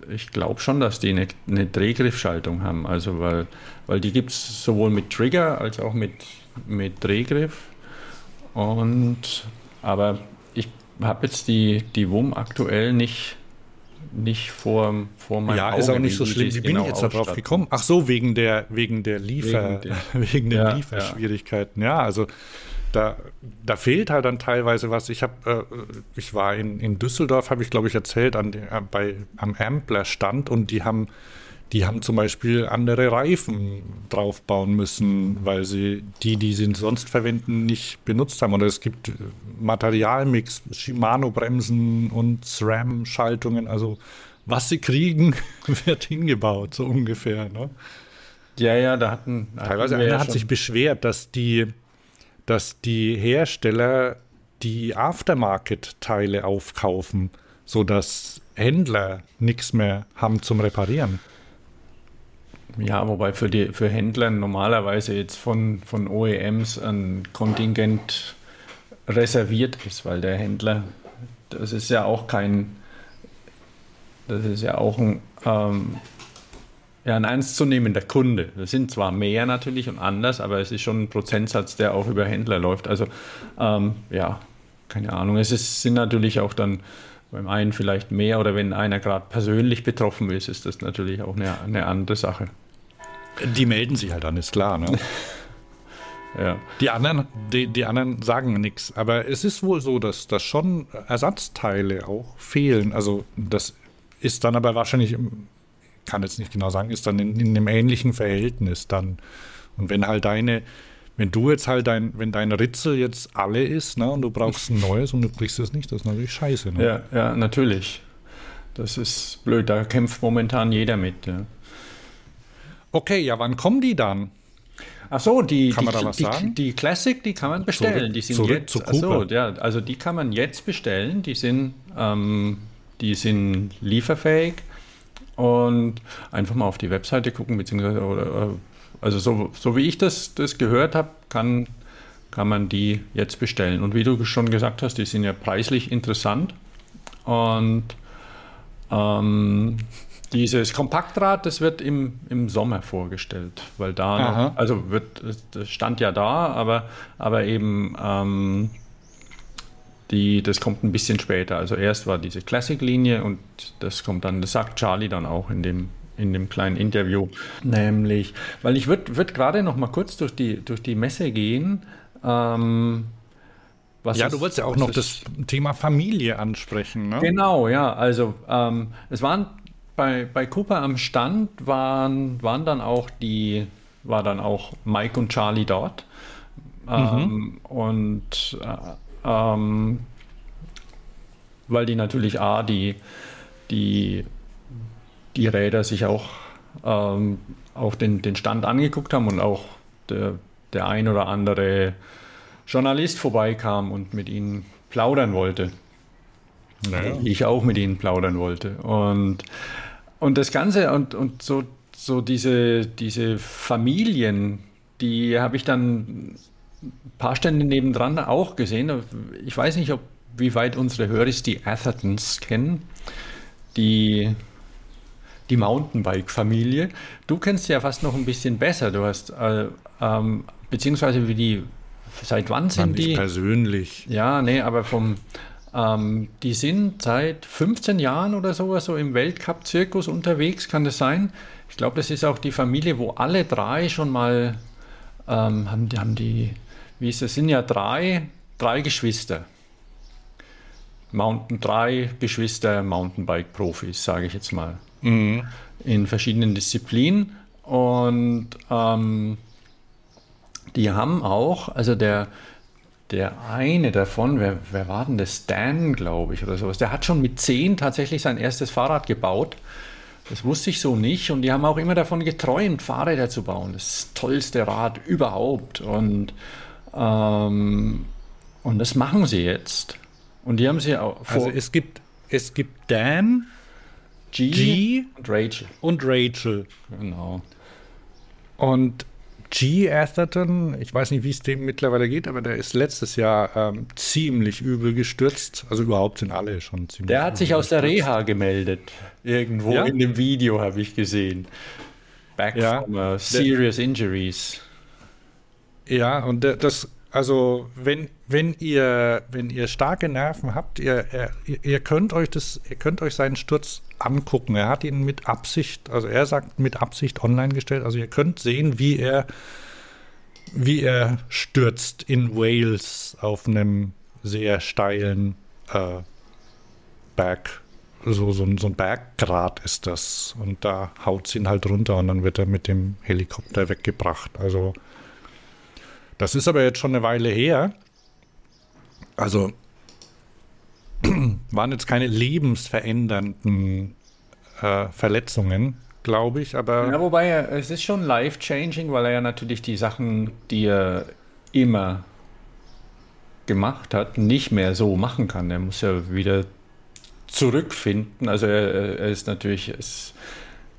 ich glaube schon, dass die eine, eine Drehgriffschaltung haben. Also weil, weil die gibt es sowohl mit Trigger als auch mit, mit Drehgriff. Und aber ich habe jetzt die, die WUM aktuell nicht, nicht vor, vor meinem Ja, Auge, ist auch nicht so schlimm. Wie bin genau ich jetzt darauf gekommen? Ach so, wegen der, wegen der Liefer, Wegen wegen, der- den Ja, Lieferschwierigkeiten. Ja, also da, da fehlt halt dann teilweise was. Ich habe, äh, ich war in, in Düsseldorf, habe ich glaube ich erzählt, an der, bei, am Ampler Stand und die haben, die haben zum Beispiel andere Reifen draufbauen müssen, weil sie die, die sie sonst verwenden, nicht benutzt haben. Oder es gibt äh, Materialmix, Shimano-Bremsen und SRAM-Schaltungen. Also was sie kriegen, wird hingebaut, so ungefähr. Ne? Ja, ja, da hatten. Teilweise hatten einer ja hat sich beschwert, dass die, dass die Hersteller die Aftermarket-Teile aufkaufen, sodass Händler nichts mehr haben zum Reparieren. Ja, wobei für die für Händler normalerweise jetzt von, von OEMs ein Kontingent reserviert ist, weil der Händler, das ist ja auch kein, das ist ja auch ein, ähm, ja, ein ernstzunehmender Kunde. Das sind zwar mehr natürlich und anders, aber es ist schon ein Prozentsatz, der auch über Händler läuft. Also ähm, ja, keine Ahnung. Es ist, sind natürlich auch dann beim einen vielleicht mehr oder wenn einer gerade persönlich betroffen ist, ist das natürlich auch eine, eine andere Sache. Die melden sich halt dann, ist klar. Ne? Ja. Die anderen, die, die anderen sagen nichts. Aber es ist wohl so, dass, dass schon Ersatzteile auch fehlen. Also das ist dann aber wahrscheinlich, kann jetzt nicht genau sagen, ist dann in, in einem ähnlichen Verhältnis dann. Und wenn halt deine, wenn du jetzt halt dein, wenn dein Ritzel jetzt alle ist, ne, und du brauchst ein neues und du kriegst es nicht, das ist natürlich scheiße. Ne? ja, ja, natürlich. Das ist blöd, da kämpft momentan jeder mit. Ja. Okay, ja, wann kommen die dann? Ach so, die, Kann die, man da was die, sagen? die Classic, die kann man bestellen. Zurück- die sind zurück jetzt, zu ach so, ja, also die kann man jetzt bestellen. Die sind, ähm, die sind lieferfähig und einfach mal auf die Webseite gucken, beziehungsweise, oder, äh, also so, so wie ich das, das gehört habe, kann, kann man die jetzt bestellen. Und wie du schon gesagt hast, die sind ja preislich interessant und ähm, dieses Kompaktrad, das wird im, im Sommer vorgestellt, weil da, noch, also wird, das stand ja da, aber, aber eben ähm, die, das kommt ein bisschen später. Also erst war diese Classic-Linie und das kommt dann, das sagt Charlie dann auch in dem, in dem kleinen Interview. Nämlich, weil ich würde würd gerade noch mal kurz durch die, durch die Messe gehen. Ähm, ja, ist, du wolltest ja auch noch das Thema Familie ansprechen. Ne? Genau, ja. Also ähm, es waren bei, bei Cooper am Stand waren, waren dann auch die, war dann auch Mike und Charlie dort. Ähm, mhm. Und äh, ähm, weil die natürlich A, die, die, die Räder sich auch ähm, auf den, den Stand angeguckt haben und auch der, der ein oder andere Journalist vorbeikam und mit ihnen plaudern wollte. Naja. Ich auch mit ihnen plaudern wollte. Und, und das Ganze und, und so, so diese, diese Familien, die habe ich dann paar Stände nebendran auch gesehen. Ich weiß nicht, ob, wie weit unsere Hörer die Athertons kennen, die, die Mountainbike-Familie. Du kennst sie ja fast noch ein bisschen besser. Du hast, äh, ähm, beziehungsweise wie die, seit wann sind Mann, die? persönlich. Ja, nee, aber vom, ähm, die sind seit 15 Jahren oder sowas so im Weltcup-Zirkus unterwegs, kann das sein? Ich glaube, das ist auch die Familie, wo alle drei schon mal ähm, haben, die, haben die wie es sind ja drei, drei Geschwister. Mountain, drei Geschwister Mountainbike-Profis, sage ich jetzt mal. Mhm. In verschiedenen Disziplinen. Und ähm, die haben auch, also der, der eine davon, wer, wer war denn das? Dan, glaube ich, oder sowas, der hat schon mit zehn tatsächlich sein erstes Fahrrad gebaut. Das wusste ich so nicht. Und die haben auch immer davon geträumt, Fahrräder zu bauen. Das tollste Rad überhaupt. Und ähm, und das machen sie jetzt. Und die haben sie auch. Also es gibt, es gibt Dan, G, G und Rachel. Und Rachel. Genau. Und G. Atherton, ich weiß nicht, wie es dem mittlerweile geht, aber der ist letztes Jahr ähm, ziemlich übel gestürzt. Also überhaupt sind alle schon ziemlich. Der hat sich aus der Reha gemeldet. Irgendwo ja? in dem Video habe ich gesehen. Back ja. from uh, serious injuries. Ja, und das, also wenn, wenn ihr, wenn ihr starke Nerven habt, ihr, ihr, ihr könnt euch das, ihr könnt euch seinen Sturz angucken. Er hat ihn mit Absicht, also er sagt mit Absicht online gestellt. Also ihr könnt sehen, wie er, wie er stürzt in Wales auf einem sehr steilen äh, Berg. So, so, so ein Berggrat ist das. Und da haut es ihn halt runter und dann wird er mit dem Helikopter weggebracht. Also das ist aber jetzt schon eine Weile her. Also waren jetzt keine lebensverändernden äh, Verletzungen, glaube ich, aber. Ja, wobei es ist schon life-changing, weil er ja natürlich die Sachen, die er immer gemacht hat, nicht mehr so machen kann. Er muss ja wieder zurückfinden. Also er, er ist natürlich, es,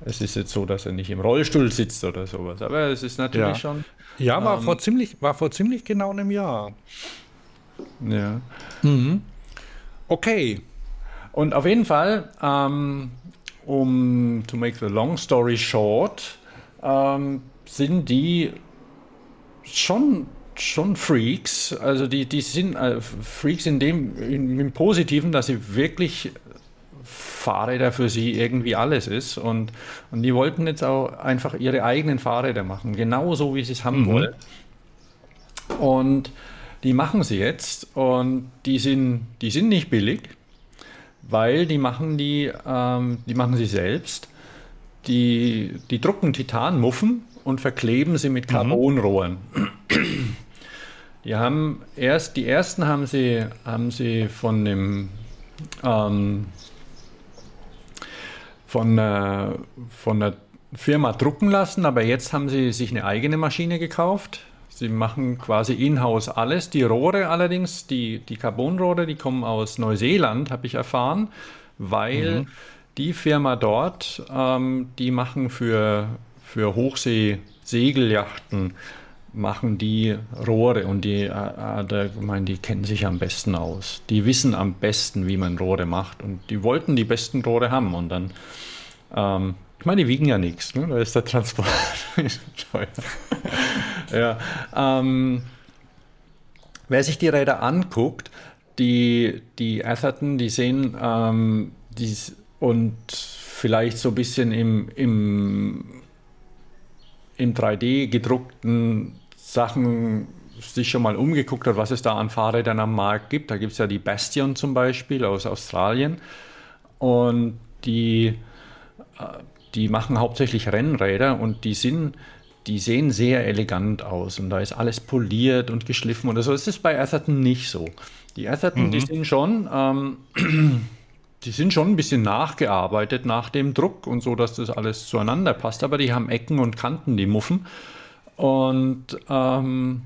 es ist jetzt so, dass er nicht im Rollstuhl sitzt oder sowas, aber es ist natürlich ja. schon. Ja, war, ähm, vor ziemlich, war vor ziemlich genau einem Jahr. Ja. Mhm. Okay. Und auf jeden Fall, ähm, um to make the long story short, ähm, sind die schon, schon Freaks. Also die, die sind äh, Freaks in dem, in, im Positiven, dass sie wirklich Fahrräder für sie irgendwie alles ist. Und, und die wollten jetzt auch einfach ihre eigenen Fahrräder machen, genauso wie sie es haben mhm. wollen. Und die machen sie jetzt und die sind, die sind nicht billig, weil die machen die, ähm, die machen sie selbst. Die, die drucken Titanmuffen und verkleben sie mit mhm. Carbonrohren. Mhm. Die haben erst, die ersten haben sie, haben sie von dem ähm, von, äh, von der Firma drucken lassen, aber jetzt haben sie sich eine eigene Maschine gekauft. Sie machen quasi in-house alles. Die Rohre allerdings, die, die Carbonrohre, die kommen aus Neuseeland, habe ich erfahren, weil mhm. die Firma dort, ähm, die machen für, für Hochsee-Segelyachten, machen die Rohre und die, äh, äh der, ich meine, die kennen sich am besten aus. Die wissen am besten, wie man Rohre macht und die wollten die besten Rohre haben und dann ähm, ich meine, die wiegen ja nichts, ne? da ist der Transport teuer. ja, ähm, wer sich die Räder anguckt, die, die Atherton, die sehen ähm, die, und vielleicht so ein bisschen im, im, im 3D gedruckten Sachen sich schon mal umgeguckt hat, was es da an Fahrrädern am Markt gibt. Da gibt es ja die Bastion zum Beispiel aus Australien. Und die, äh, die machen hauptsächlich Rennräder und die sind die sehen sehr elegant aus und da ist alles poliert und geschliffen oder so. Das ist bei Atherton nicht so. Die Atherton, mhm. die sind schon, ähm, die sind schon ein bisschen nachgearbeitet nach dem Druck und so, dass das alles zueinander passt, aber die haben Ecken und Kanten, die Muffen. Und ähm,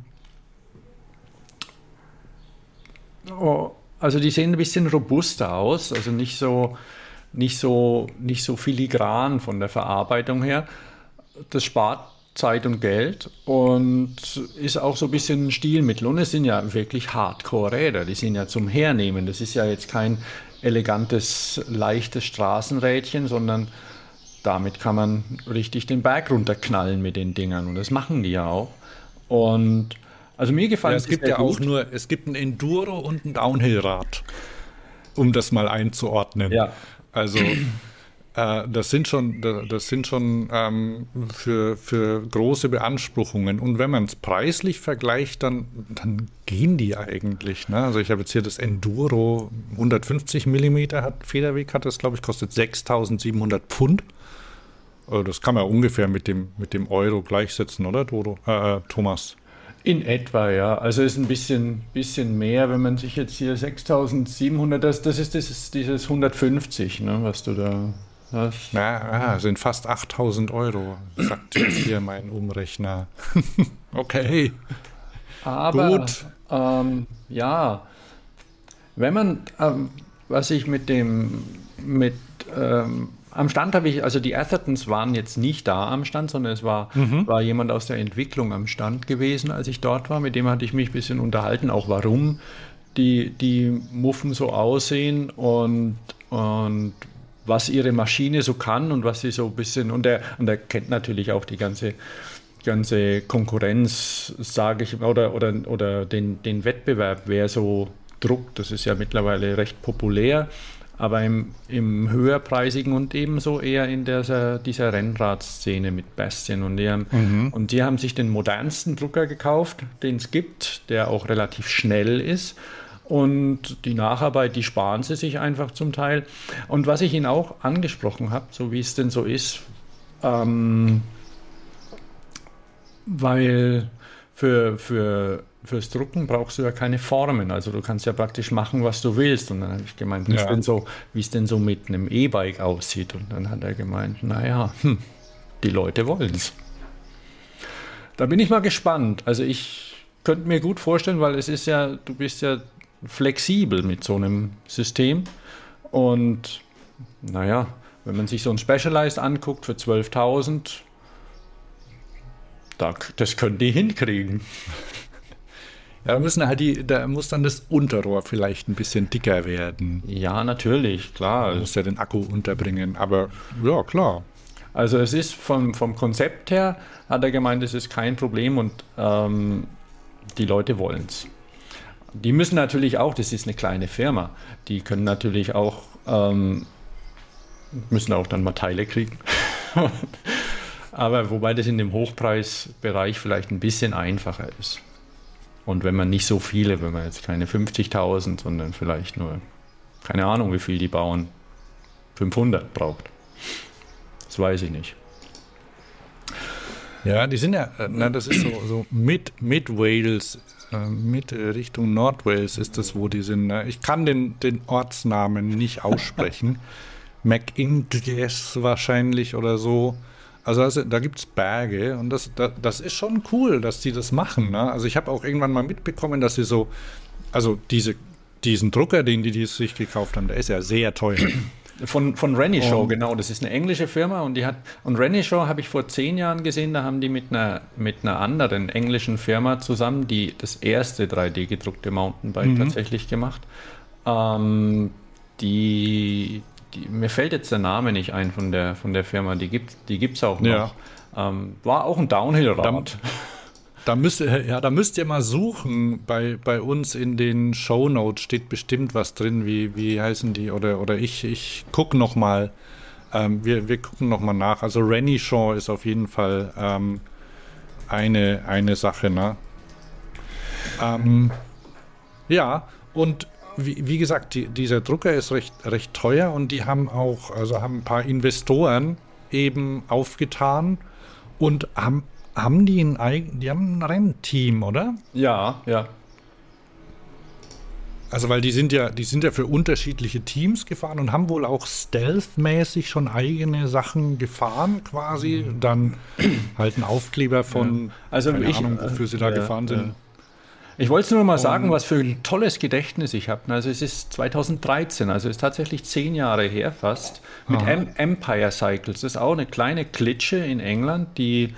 oh, also die sehen ein bisschen robuster aus, also nicht so, nicht so, nicht so filigran von der Verarbeitung her. Das spart Zeit und Geld und ist auch so ein bisschen ein Stilmittel. Und es sind ja wirklich Hardcore-Räder, die sind ja zum Hernehmen. Das ist ja jetzt kein elegantes, leichtes Straßenrädchen, sondern damit kann man richtig den Berg runterknallen mit den Dingern. Und das machen die ja auch. Und also mir gefallen ja, es gibt ja gut. auch nur, es gibt ein Enduro und ein Downhill-Rad, um das mal einzuordnen. Ja. Also äh, das sind schon, das sind schon ähm, für, für große Beanspruchungen. Und wenn man es preislich vergleicht, dann, dann gehen die eigentlich. Ne? Also ich habe jetzt hier das Enduro 150 mm hat Federweg hat das, glaube ich, kostet 6.700 Pfund. Also das kann man ungefähr mit dem, mit dem Euro gleichsetzen, oder Dodo, äh, äh Thomas? In etwa, ja. Also ist ein bisschen, bisschen mehr, wenn man sich jetzt hier 6700, das, das ist dieses, dieses 150, ne, was du da was? Na, ah, sind fast 8000 Euro, sagt jetzt hier mein Umrechner. okay. Aber, Gut. Ähm, ja, wenn man, ähm, was ich mit dem, mit, ähm, am Stand habe ich, also die Athertons waren jetzt nicht da am Stand, sondern es war, mhm. war jemand aus der Entwicklung am Stand gewesen, als ich dort war. Mit dem hatte ich mich ein bisschen unterhalten, auch warum die, die Muffen so aussehen und, und was ihre Maschine so kann und was sie so ein bisschen, und er, und er kennt natürlich auch die ganze, ganze Konkurrenz, sage ich, oder, oder, oder den, den Wettbewerb, wer so druckt. Das ist ja mittlerweile recht populär, aber im, im höherpreisigen und ebenso eher in dieser, dieser Rennradszene mit Bastion. Und die, haben, mhm. und die haben sich den modernsten Drucker gekauft, den es gibt, der auch relativ schnell ist und die Nacharbeit, die sparen sie sich einfach zum Teil. Und was ich Ihnen auch angesprochen habe, so wie es denn so ist, ähm, weil für, für, fürs Drucken brauchst du ja keine Formen. Also du kannst ja praktisch machen, was du willst. Und dann habe ich gemeint, wie ja. es denn so, wie es denn so mit einem E-Bike aussieht. Und dann hat er gemeint, naja, hm, die Leute wollen es. Da bin ich mal gespannt. Also ich könnte mir gut vorstellen, weil es ist ja, du bist ja flexibel mit so einem System. Und naja, wenn man sich so ein Specialized anguckt für 12.000, da, das können die hinkriegen. Ja, da müssen halt die, da muss dann das Unterrohr vielleicht ein bisschen dicker werden. Ja, natürlich, klar. Du musst ja den Akku unterbringen, aber ja, klar. Also es ist vom, vom Konzept her, hat er gemeint, es ist kein Problem und ähm, die Leute wollen es. Die müssen natürlich auch, das ist eine kleine Firma, die können natürlich auch, ähm, müssen auch dann mal Teile kriegen. Aber wobei das in dem Hochpreisbereich vielleicht ein bisschen einfacher ist. Und wenn man nicht so viele, wenn man jetzt keine 50.000, sondern vielleicht nur, keine Ahnung, wie viel die bauen, 500 braucht. Das weiß ich nicht. Ja, die sind ja, äh, na, das ist so, so mit, mit Wales äh, mit Richtung Nordwales ist das, wo die sind. Ne? Ich kann den, den Ortsnamen nicht aussprechen. McIntyres wahrscheinlich oder so. Also, also da gibt es Berge und das, das, das, ist schon cool, dass die das machen. Ne? Also ich habe auch irgendwann mal mitbekommen, dass sie so, also diese, diesen Drucker, den die, die sich gekauft haben, der ist ja sehr teuer. Von, von Rennie Show, genau. Das ist eine englische Firma und die hat. Und Rennie Show habe ich vor zehn Jahren gesehen, da haben die mit einer, mit einer anderen englischen Firma zusammen die das erste 3D-gedruckte Mountainbike mhm. tatsächlich gemacht. Ähm, die, die, mir fällt jetzt der Name nicht ein von der, von der Firma, die gibt es die gibt's auch noch. Ja. Ähm, war auch ein Downhill-Rad. Da müsst, ihr, ja, da müsst ihr mal suchen. Bei, bei uns in den Show Notes steht bestimmt was drin, wie, wie heißen die? Oder, oder ich, ich gucke noch mal. Ähm, wir, wir gucken noch mal nach. Also Rennie Shaw ist auf jeden Fall ähm, eine, eine Sache, ne? Ähm, ja, und wie, wie gesagt, die, dieser Drucker ist recht, recht teuer und die haben auch, also haben ein paar Investoren eben aufgetan und haben, haben die ein eigen, die haben ein Rennteam, oder? Ja, ja. Also weil die sind ja, die sind ja für unterschiedliche Teams gefahren und haben wohl auch stealth-mäßig schon eigene Sachen gefahren, quasi. Dann halt ein Aufkleber von, ja. also keine ich, Ahnung, wofür sie da ja, gefahren sind. Ja. Ich wollte nur mal sagen, was für ein tolles Gedächtnis ich habe. Also es ist 2013, also es ist tatsächlich zehn Jahre her fast, mit M Empire Cycles. Das ist auch eine kleine Klitsche in England, die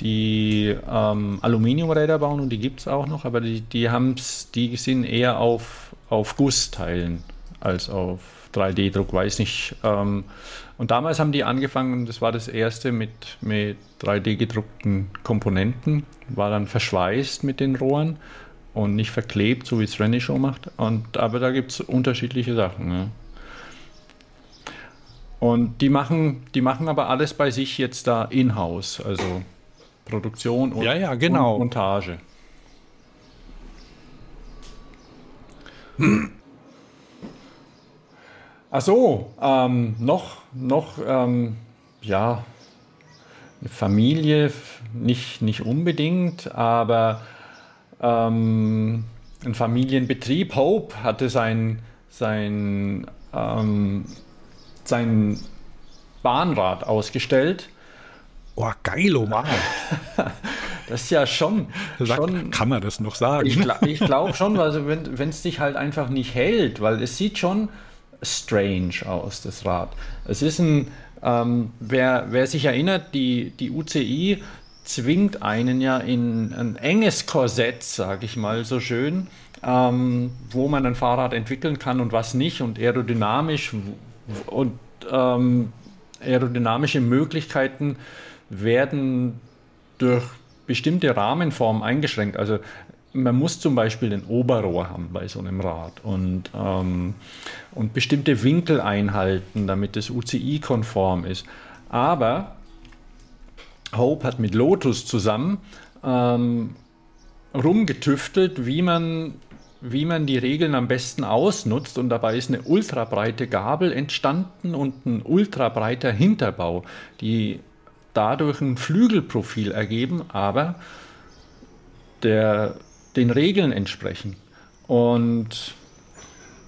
die ähm, Aluminiumräder bauen und die gibt es auch noch, aber die, die, haben's, die sind eher auf, auf Gussteilen als auf 3D-Druck, weiß nicht. Ähm, und damals haben die angefangen, das war das erste mit, mit 3D-gedruckten Komponenten, war dann verschweißt mit den Rohren und nicht verklebt, so wie es Rennie Show macht. Und, aber da gibt es unterschiedliche Sachen. Ne? Und die machen, die machen aber alles bei sich jetzt da in-house, also Produktion und, ja, ja, genau. und Montage. Ach so, ähm, noch, noch, ähm, ja, Familie, nicht, nicht unbedingt, aber ähm, ein Familienbetrieb. Hope hatte sein, sein, ähm, sein Bahnrad ausgestellt. Oh, geil, oh Mann. Das ist ja schon. Sag, schon kann man das noch sagen? Ich, ich glaube schon, also wenn es dich halt einfach nicht hält, weil es sieht schon strange aus, das Rad. Es ist ein, ähm, wer, wer sich erinnert, die, die UCI zwingt einen ja in ein enges Korsett, sage ich mal so schön, ähm, wo man ein Fahrrad entwickeln kann und was nicht und aerodynamisch und ähm, aerodynamische Möglichkeiten werden durch bestimmte Rahmenformen eingeschränkt. Also man muss zum Beispiel den Oberrohr haben bei so einem Rad und, ähm, und bestimmte Winkel einhalten, damit es UCI-konform ist. Aber Hope hat mit Lotus zusammen ähm, rumgetüftelt, wie man, wie man die Regeln am besten ausnutzt. Und dabei ist eine ultrabreite Gabel entstanden und ein ultrabreiter Hinterbau, die dadurch ein Flügelprofil ergeben, aber der, den Regeln entsprechen. Und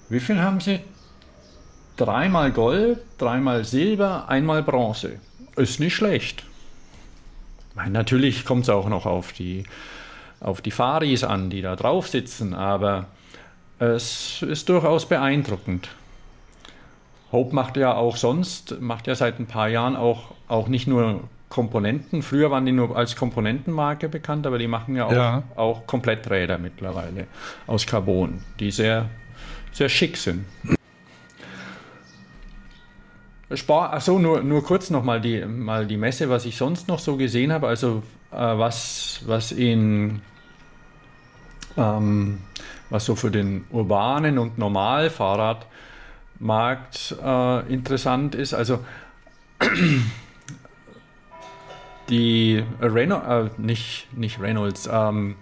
wie viel haben sie? Dreimal Gold, dreimal Silber, einmal Bronze. Ist nicht schlecht. Natürlich kommt es auch noch auf die, auf die Faris an, die da drauf sitzen, aber es ist durchaus beeindruckend. Hope macht ja auch sonst, macht ja seit ein paar Jahren auch, auch nicht nur Komponenten. Früher waren die nur als Komponentenmarke bekannt, aber die machen ja auch, ja. auch Kompletträder mittlerweile aus Carbon, die sehr, sehr schick sind. Spar, achso, nur, nur kurz nochmal die, mal die Messe, was ich sonst noch so gesehen habe. Also äh, was, was in ähm, was so für den urbanen und Normalfahrradmarkt äh, interessant ist. Also die Renault, äh, nicht, nicht Reynolds, ähm,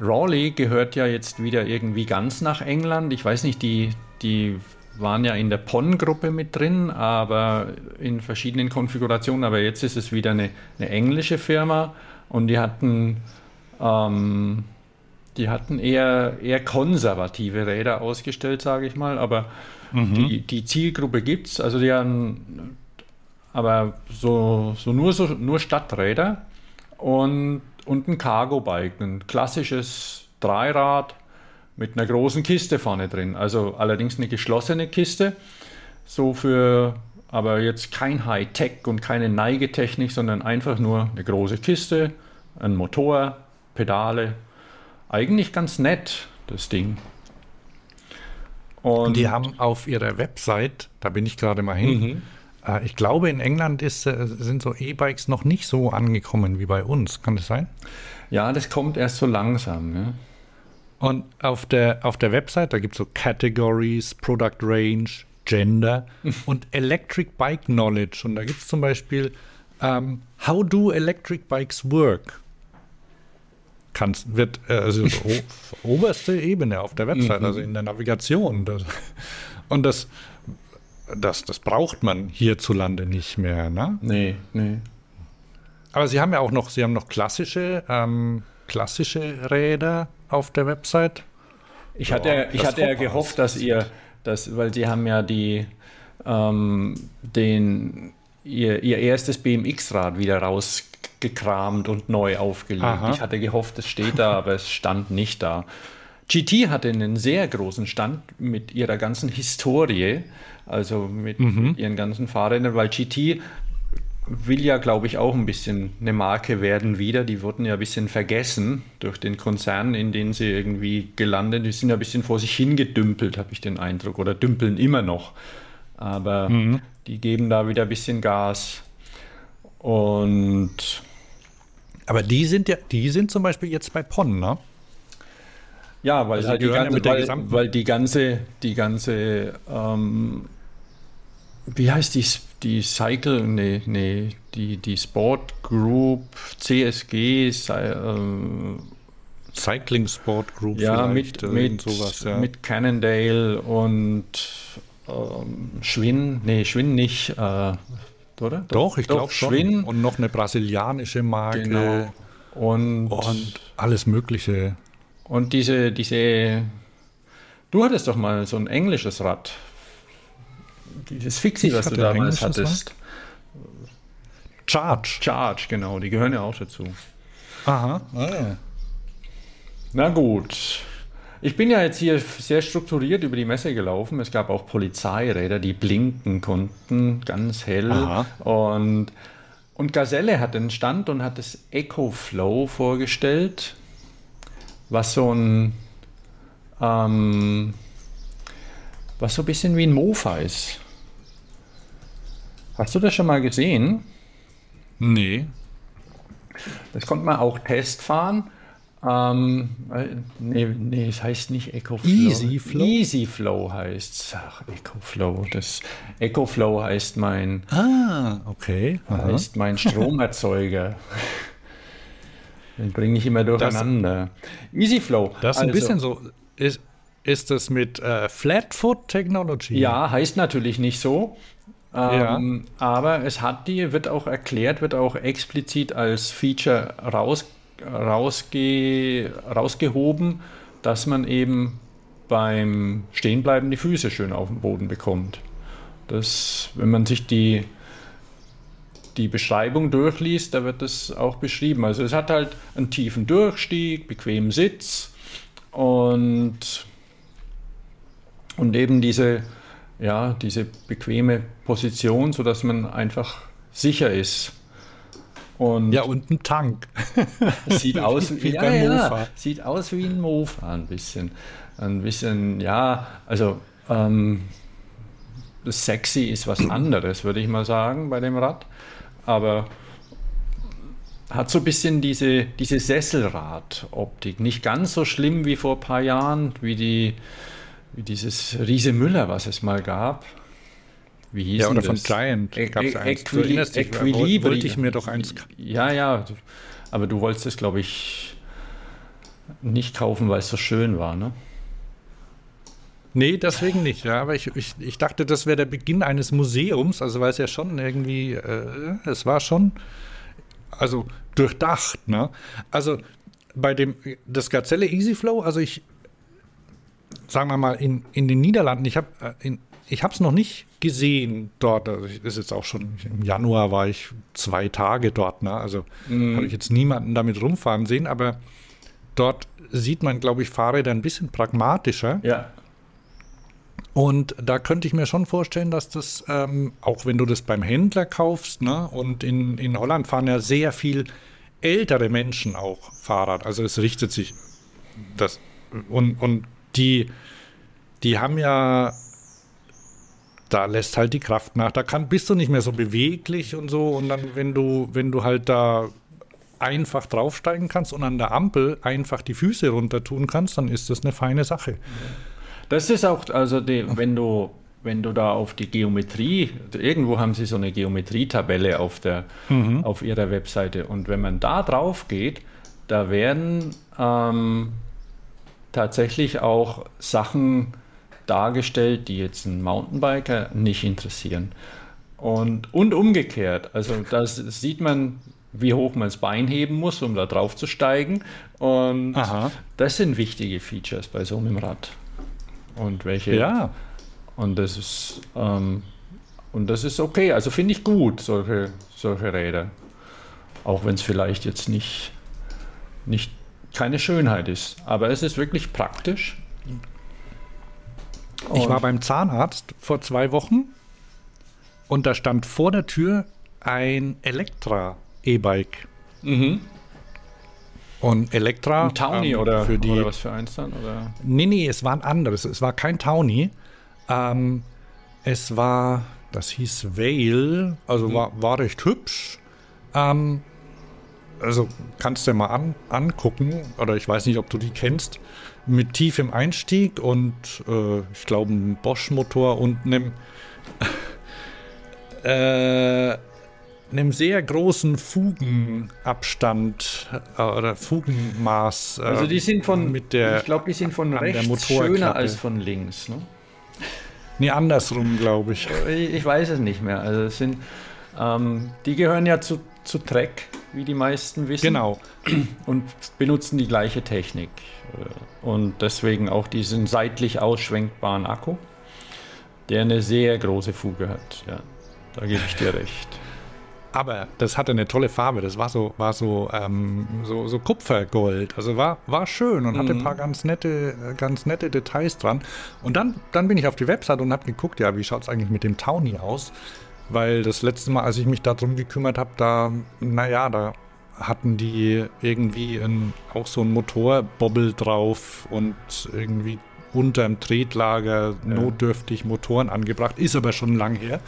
Raleigh gehört ja jetzt wieder irgendwie ganz nach England. Ich weiß nicht, die, die waren ja in der PON-Gruppe mit drin, aber in verschiedenen Konfigurationen. Aber jetzt ist es wieder eine, eine englische Firma und die hatten, ähm, die hatten eher, eher konservative Räder ausgestellt, sage ich mal. Aber mhm. die, die Zielgruppe gibt es. Also die haben aber so, so nur so nur Stadträder und, und ein Cargo-Bike, ein klassisches Dreirad mit einer großen Kiste vorne drin. Also allerdings eine geschlossene Kiste, so für aber jetzt kein Hightech und keine Neigetechnik, sondern einfach nur eine große Kiste, ein Motor, Pedale. Eigentlich ganz nett, das Ding. Und die haben auf ihrer Website, da bin ich gerade mal hin, mhm. Äh, ich glaube, in England ist, äh, sind so E-Bikes noch nicht so angekommen wie bei uns. Kann das sein? Ja, das kommt erst so langsam. Ja. Und auf der, auf der Website, da gibt es so Categories, Product Range, Gender und Electric Bike Knowledge. Und da gibt es zum Beispiel ähm, How do Electric Bikes work? Kannst, wird äh, also oberste Ebene auf der Website, also in der Navigation. Das, und das, das, das braucht man hierzulande nicht mehr, ne? Nee, nee. Aber sie haben ja auch noch, sie haben noch klassische, ähm, klassische Räder auf der Website. Ich hatte, ja, ich hatte ja gehofft, dass ihr, das, weil sie haben ja die, ähm, den, ihr, ihr erstes BMX-Rad wieder rausgekramt und neu aufgelegt. Aha. Ich hatte gehofft, es steht da, aber es stand nicht da. GT hatte einen sehr großen Stand mit ihrer ganzen Historie, also mit mhm. ihren ganzen Fahrrädern, weil GT will ja, glaube ich, auch ein bisschen eine Marke werden wieder. Die wurden ja ein bisschen vergessen durch den Konzern, in den sie irgendwie gelandet. Die sind ja ein bisschen vor sich hingedümpelt, habe ich den Eindruck, oder dümpeln immer noch. Aber mhm. die geben da wieder ein bisschen Gas. Und aber die sind ja, die sind zum Beispiel jetzt bei PON, ne? Ja, weil, also halt die, ganze, weil, weil, die ganze, die ganze, ähm, wie heißt die die Cycle, nee, nee, die, die Sport Group, CSG, äh, Cycling Sport Group, ja, mit, mit, sowas, ja. mit Cannondale und ähm, Schwinn, nee, Schwinn nicht, äh, oder? Doch, ich glaube schon. Schwinn. Und noch eine brasilianische Marke. Genau. Und, und alles Mögliche. Und diese, diese, du hattest doch mal so ein englisches Rad dieses Fixie, was du damals hattest. Charge. Charge, genau, die gehören ja auch dazu. Aha. Ah, ja. Na gut. Ich bin ja jetzt hier sehr strukturiert über die Messe gelaufen. Es gab auch Polizeiräder, die blinken konnten, ganz hell. Aha. Und, und Gazelle hat den Stand und hat das EcoFlow vorgestellt, was so ein ähm, was so ein bisschen wie ein Mofa ist. Hast du das schon mal gesehen? Nee. Das konnte man auch Testfahren. Ähm, nee, nee, es heißt nicht EcoFlow. EasyFlow? EasyFlow heißt es. Ach, EcoFlow. Das EcoFlow heißt mein. Ah, okay. Aha. Heißt mein Stromerzeuger. Den bringe ich immer durcheinander. Das, EasyFlow. Das ist also, ein bisschen so. Ist, ist das mit äh, Flatfoot Technology? Ja, heißt natürlich nicht so. Ähm, ja. Aber es hat die, wird auch erklärt, wird auch explizit als Feature raus, rausge, rausgehoben, dass man eben beim Stehenbleiben die Füße schön auf den Boden bekommt. Das, wenn man sich die, die Beschreibung durchliest, da wird das auch beschrieben. Also es hat halt einen tiefen Durchstieg, bequemen Sitz und, und eben diese ja, diese bequeme Position, sodass man einfach sicher ist. Und ja, und ein Tank. Sieht aus wie, ja, ja, sieht aus wie ein Mofa ein bisschen. Ein bisschen, ja, also ähm, sexy ist was anderes, würde ich mal sagen, bei dem Rad. Aber hat so ein bisschen diese, diese Sesselrad-Optik. Nicht ganz so schlimm wie vor ein paar Jahren, wie die wie dieses Riese Müller, was es mal gab. Wie hieß ja, oder von Giant gab es eins. Equili du Equilibri wollte ich mir doch eins Ja, ja, aber du wolltest es, glaube ich, nicht kaufen, weil es so schön war, ne? Nee, deswegen nicht, ja. Aber ich, ich, ich dachte, das wäre der Beginn eines Museums, also weil es ja schon irgendwie, äh, es war schon, also durchdacht, ne? Also bei dem, das Gazelle Easy Flow, also ich, sagen wir mal, in, in den Niederlanden, ich habe äh, ich es noch nicht gesehen dort. Also ist jetzt auch schon im Januar war ich zwei Tage dort. Ne? Also mm. habe ich jetzt niemanden damit rumfahren sehen. Aber dort sieht man, glaube ich, Fahrräder ein bisschen pragmatischer. Ja. Und da könnte ich mir schon vorstellen, dass das, ähm, auch wenn du das beim Händler kaufst, ne, und in, in Holland fahren ja sehr viel ältere Menschen auch Fahrrad. Also es richtet sich das und, und die, die haben ja da lässt halt die Kraft nach. Da kann, bist du nicht mehr so beweglich und so. Und dann, wenn du, wenn du halt da einfach draufsteigen kannst und an der Ampel einfach die Füße runter tun kannst, dann ist das eine feine Sache. Das ist auch, also die, wenn du wenn du da auf die Geometrie, irgendwo haben sie so eine Geometrietabelle auf, der, Mhm. auf ihrer Webseite und wenn man da drauf geht, da werden ähm, tatsächlich auch Sachen dargestellt, die jetzt einen Mountainbiker nicht interessieren. Und, und umgekehrt, also das sieht man, wie hoch man das Bein heben muss, um da drauf zu steigen. Und Aha. das sind wichtige Features bei so einem Rad. Und welche, Ja. und das ist ähm, und das ist okay. Also finde ich gut, solche, solche Räder. Auch wenn es vielleicht jetzt nicht, nicht keine Schönheit ist. Aber es ist wirklich praktisch. Ich Und- war beim Zahnarzt vor zwei Wochen und da stand vor der Tür ein Elektra-E-Bike. Und Elektra. Ein Townie ähm, oder, für die, oder was für eins dann? Oder? Nee, nee, es war ein anderes. Es war kein Townie. Ähm, es war, das hieß Vale, also war, war recht hübsch. Ähm, also kannst du dir mal an, angucken, oder ich weiß nicht, ob du die kennst, mit tiefem Einstieg und äh, ich glaube einem Bosch-Motor und einem, äh, einem sehr großen Fugenabstand äh, oder Fugenmaß. Äh, Also die sind von, mit der, ich glaube, die sind von rechts schöner als von links. Ne? Nee, andersrum, glaube ich. Ich, ich weiß es nicht mehr. Also es sind, ähm, die gehören ja zu, zu Trek, wie die meisten wissen. Genau. und benutzen die gleiche Technik. Und deswegen auch diesen seitlich ausschwenkbaren Akku, der eine sehr große Fuge hat. Ja, da gebe ich dir recht. Aber das hatte eine tolle Farbe. Das war so, war so, ähm, so, so Kupfergold. Also war, war schön und hatte ein paar ganz nette, ganz nette Details dran. Und dann, dann bin ich auf die Website und habe geguckt, ja, wie schaut es eigentlich mit dem Townie aus? Weil das letzte Mal, als ich mich darum gekümmert habe, da, naja, da hatten die irgendwie ein, auch so ein Motorbobbel drauf und irgendwie unterm Tretlager notdürftig Motoren angebracht. Ist aber schon lang her.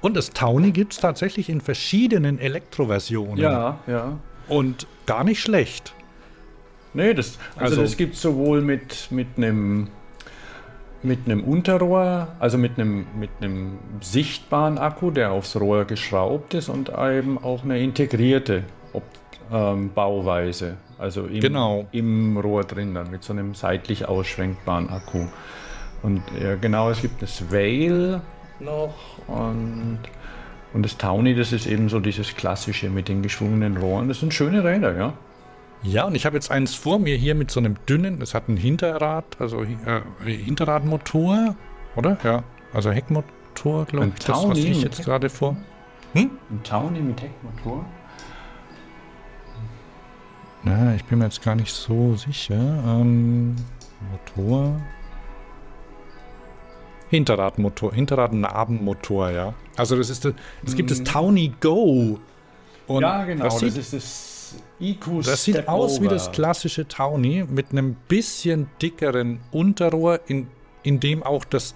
Und das Townie gibt es tatsächlich in verschiedenen Elektroversionen. Ja, ja. Und gar nicht schlecht. Nee, das, also, Also- das gibt es sowohl mit, mit einem mit einem Unterrohr, also mit einem, mit einem sichtbaren Akku, der aufs Rohr geschraubt ist und eben auch eine integrierte Ob ähm, Bauweise, also im, Genau. im Rohr drin dann mit so einem seitlich ausschwenkbaren Akku. Und ja, genau, es gibt das Veil noch und, und das Townie, das ist eben so dieses klassische mit den geschwungenen Rohren. Das sind schöne Räder, ja. Ja, und ich habe jetzt eins vor mir hier mit so einem dünnen, das hat ein Hinterrad, also äh, Hinterradmotor, oder? Ja, also Heckmotor, glaube ich, das, was ich jetzt gerade vor. Ein Townie mit Heckmotor? Na, ich bin mir jetzt gar nicht so sicher. Ähm, Motor. Hinterradmotor, Hinterradnabenmotor, ja. Also das ist, das- es gibt das Townie Go. Und Mhm. ja, genau. Das Das, sieht, ist das IQ das sieht aus wie das klassische Townie mit einem bisschen dickeren Unterrohr, in, in dem auch das,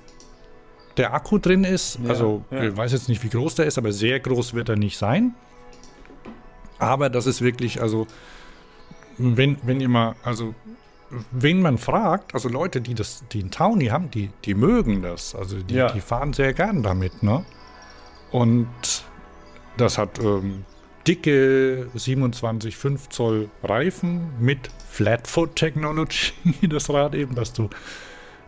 der Akku drin ist. Ja, also ja. ich weiß jetzt nicht, wie groß der ist, aber sehr groß wird er nicht sein. Aber das ist wirklich, also wenn, wenn ihr mal, also wen man fragt, also Leute, die das, die einen Townie haben, die, die mögen das. Also die, Ja. die fahren sehr gern damit, ne? Und das hat ähm, dicke 27,5 Zoll Reifen mit Flatfoot Technology, das Rad eben, dass du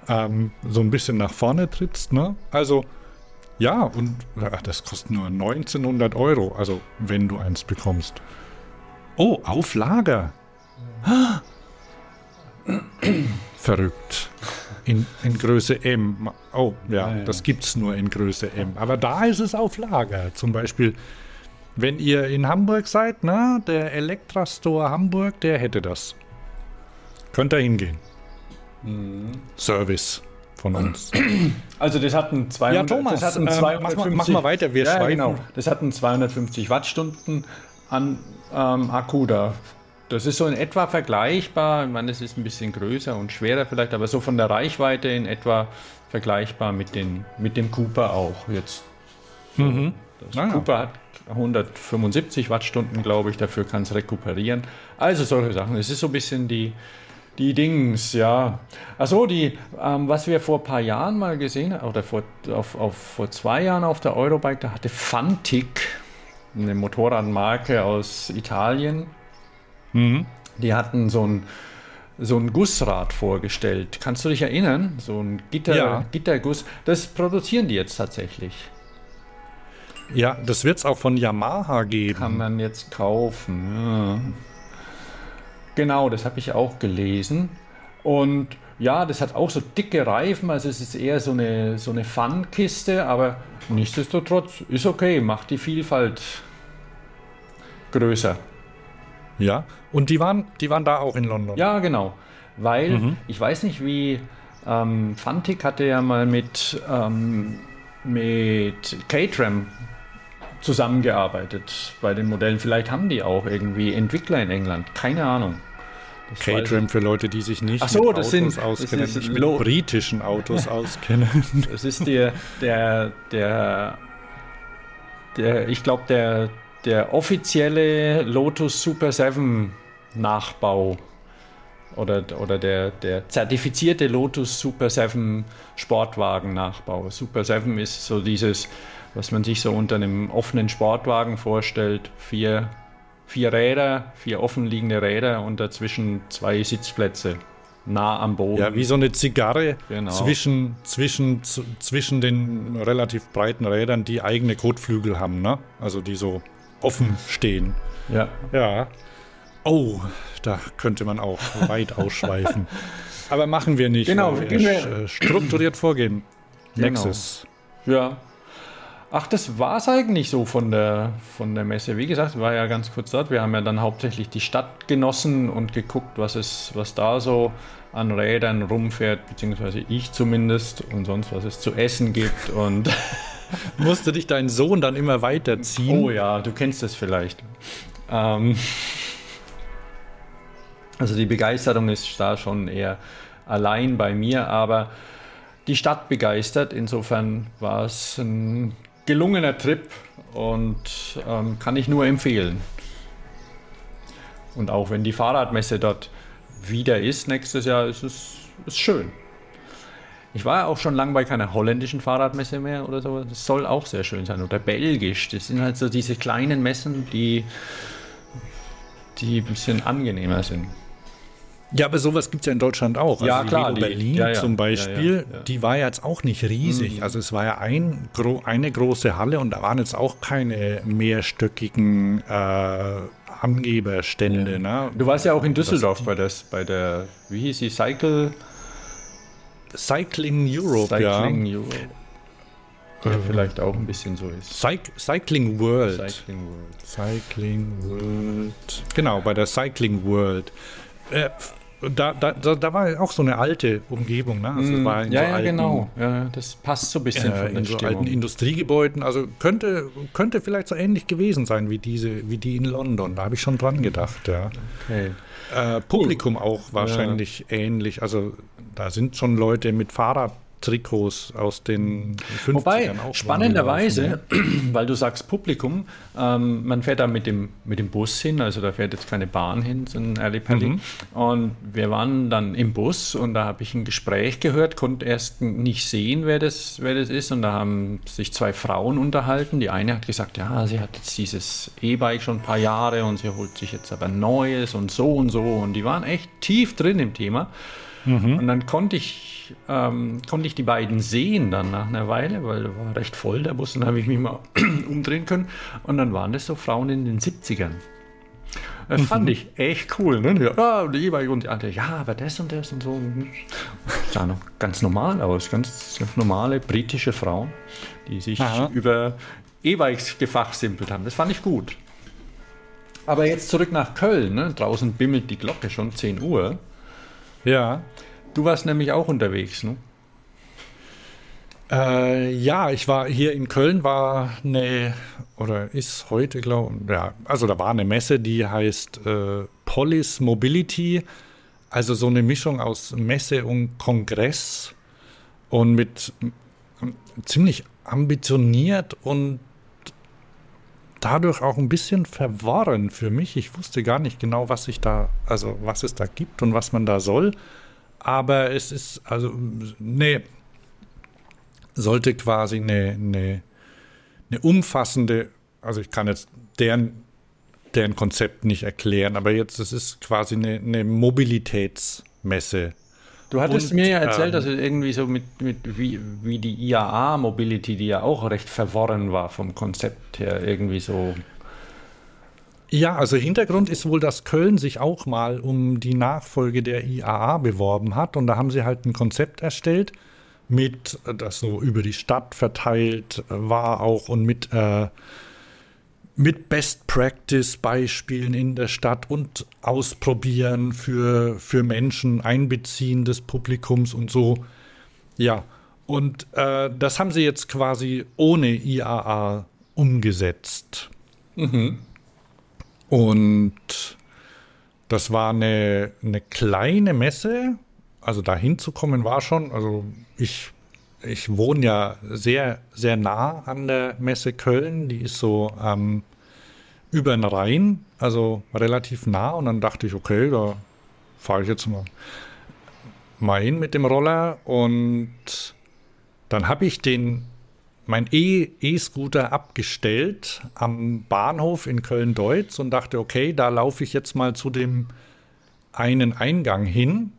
ähm, so ein bisschen nach vorne trittst, ne? Also ja, und ja, das kostet nur 1900 Euro, also wenn du eins bekommst. Oh, auf Lager. Verrückt. In, in Größe M. Oh, ja, Ja, ja. das gibt es nur in Größe M. Aber da ist es auf Lager. Zum Beispiel, wenn ihr in Hamburg seid, na, der Elektra Store Hamburg, der hätte das. Könnt ihr hingehen. Mhm. Service von uns. Also das hat ein 200, Ja, Thomas, das hat ein ähm, 250, mach mal- mach mal weiter, wir ja, schweifen. genau. Das hat einen 250 Wattstunden an ähm, Akku da. Das ist so in etwa vergleichbar. Ich meine, es ist ein bisschen größer und schwerer vielleicht, aber so von der Reichweite in etwa vergleichbar mit, den, mit dem Cooper auch jetzt. Mhm. Das Ah. Cooper hat 175 Wattstunden, glaube ich, dafür kann es rekuperieren. Also solche Sachen. Es ist so ein bisschen die, die Dings, ja. Achso, die, ähm, was wir vor ein paar Jahren mal gesehen haben, oder vor, auf, auf, vor zwei Jahren auf der Eurobike, da hatte Fantic, eine Motorradmarke aus Italien, Mhm. die hatten so ein, so ein Gussrad vorgestellt. Kannst du dich erinnern? So ein Gitter, Ja. Gitterguss. Das produzieren die jetzt tatsächlich. Ja, das wird es auch von Yamaha geben. Kann man jetzt kaufen. Ja. Genau, das habe ich auch gelesen. Und ja, das hat auch so dicke Reifen, also es ist eher so eine, so eine Fun-Kiste, aber nichtsdestotrotz ist okay, macht die Vielfalt größer. Ja, und die waren, die waren da auch in London. Ja, genau. Weil Mhm. ich weiß nicht, wie ähm, Fantic hatte ja mal mit, ähm, mit Caterham zusammengearbeitet bei den Modellen. Vielleicht haben die auch irgendwie Entwickler in England. Keine Ahnung. Das Caterham für Leute, die sich nicht so, mit das Autos sind- das auskennen, ist nicht mit Lo- britischen Autos auskennen. Das ist der, der, der, der ich glaube, der, der offizielle Lotus Super 7 Nachbau oder, oder der, der zertifizierte Lotus Super 7 Sportwagen Nachbau. Super 7 ist so dieses, was man sich so unter einem offenen Sportwagen vorstellt. Vier, vier Räder, vier offenliegende Räder und dazwischen zwei Sitzplätze nah am Boden. Ja, wie so eine Zigarre Genau. zwischen, zwischen, zwischen den relativ breiten Rädern, die eigene Kotflügel haben, ne? Also die so offen stehen. ja. Ja. Oh, da könnte man auch weit ausschweifen. Aber machen wir nicht. Genau, gehen wir wir- äh, strukturiert vorgehen. Genau. Nexus. Ja. Ach, das war es eigentlich so von der, von der Messe. Wie gesagt, war ja ganz kurz dort. Wir haben ja dann hauptsächlich die Stadt genossen und geguckt, was, es, was da so an Rädern rumfährt, beziehungsweise ich zumindest und sonst was es zu essen gibt. Und Musste dich dein Sohn dann immer weiterziehen? oh ja, du kennst das vielleicht. Ähm, also die Begeisterung ist da schon eher allein bei mir, aber die Stadt begeistert. Insofern war es ein gelungener Trip und ähm, kann ich nur empfehlen. Und auch wenn die Fahrradmesse dort wieder ist nächstes Jahr, ist es ist schön. Ich war auch schon lange bei keiner holländischen Fahrradmesse mehr oder so. Das soll auch sehr schön sein. Oder belgisch. Das sind halt so diese kleinen Messen, die, die ein bisschen angenehmer sind. Ja, aber sowas gibt es ja in Deutschland auch. Ja, also klar, Die die- Lego Berlin ja, ja, zum Beispiel, ja, die war jetzt auch nicht riesig. Also es war ja ein, gro eine große Halle und da waren jetzt auch keine mehrstöckigen äh, Angeberstände. Ne? Du warst ja auch in Düsseldorf bei, das, bei der, wie hieß sie, Cycle, Cycling Europe, Cycling ja. Europe. Ja, vielleicht auch ein bisschen so ist. Cyc Cycling World. Cycling World. Cycling World. Genau, bei der Cycling World. Äh, da, da, da, war auch so eine alte Umgebung, ne? Also es war in Mm, Ja, so ja, alten, genau. Ja, das passt so ein bisschen Äh, in so Stimmung. alten Industriegebäuden. Also könnte, könnte vielleicht so ähnlich gewesen sein wie diese, wie die in London. Da habe ich schon dran gedacht, ja. okay. Äh, Publikum auch wahrscheinlich ähnlich. Also da sind schon Leute mit Fahrradtrikots aus den 50ern Wobei, auch spannenderweise, weil du sagst Publikum, ähm, man fährt da mit dem, mit dem Bus hin, also da fährt jetzt keine Bahn hin, sondern Alley-Pally. Mhm. Und wir waren dann im Bus und da habe ich ein Gespräch gehört, konnte erst nicht sehen, wer das, wer das ist. Und da haben sich zwei Frauen unterhalten. Die eine hat gesagt, ja, sie hat jetzt dieses E-Bike schon ein paar Jahre und sie holt sich jetzt aber ein neues und so und so. Und die waren echt tief drin im Thema. Und dann konnte ich, ähm, konnte ich die beiden sehen dann nach einer Weile, weil der war recht voll der Bus und dann habe ich mich mal umdrehen können. Und dann waren das so Frauen in den 70ern. Das fand ich echt cool. Ne? Ja, ah, die E-Bike und die andere, ja, aber das und das und so. Sah noch ganz normal aus, ganz, ganz normale britische Frauen, die sich Aha. über E-Bikes gefachsimpelt haben. Das fand ich gut. Aber jetzt zurück nach Köln. Ne? Draußen bimmelt die Glocke schon 10 Uhr. Ja. Du warst nämlich auch unterwegs, ne? Äh, ja, ich war hier in Köln, war eine, oder ist heute, glaube ich, ja, also da war eine Messe, die heißt äh, Polis Mobility, also so eine Mischung aus Messe und Kongress. und mit ziemlich ambitioniert und dadurch auch ein bisschen verworren für mich. Ich wusste gar nicht genau, was ich da, also was es da gibt und was man da soll. Aber es ist, also, ne, sollte quasi eine, eine, eine umfassende, also ich kann jetzt deren, deren Konzept nicht erklären, aber jetzt, es ist quasi eine, eine Mobilitätsmesse Du hattest Und, mir ja erzählt, ähm, dass es irgendwie so mit, mit wie, wie die IAA Mobility, die ja auch recht verworren war vom Konzept her, irgendwie so. Ja, also Hintergrund ist wohl, dass Köln sich auch mal um die Nachfolge der IAA beworben hat und da haben sie halt ein Konzept erstellt mit, das so über die Stadt verteilt war auch und mit äh, mit Best Practice Beispielen in der Stadt und ausprobieren für, für Menschen, Einbeziehen des Publikums und so. Ja, und äh, das haben sie jetzt quasi ohne IAA umgesetzt. Und das war eine, eine kleine Messe. Also da hinzukommen war schon, also ich, ich wohne ja sehr, sehr nah an der Messe Köln. Die ist so ähm, über den Rhein, also relativ nah. Und dann dachte ich, okay, da fahre ich jetzt mal, mal hin mit dem Roller. Und dann habe ich den mein E- E-Scooter abgestellt am Bahnhof in Köln-Deutz und dachte, okay, da laufe ich jetzt mal zu dem einen Eingang hin.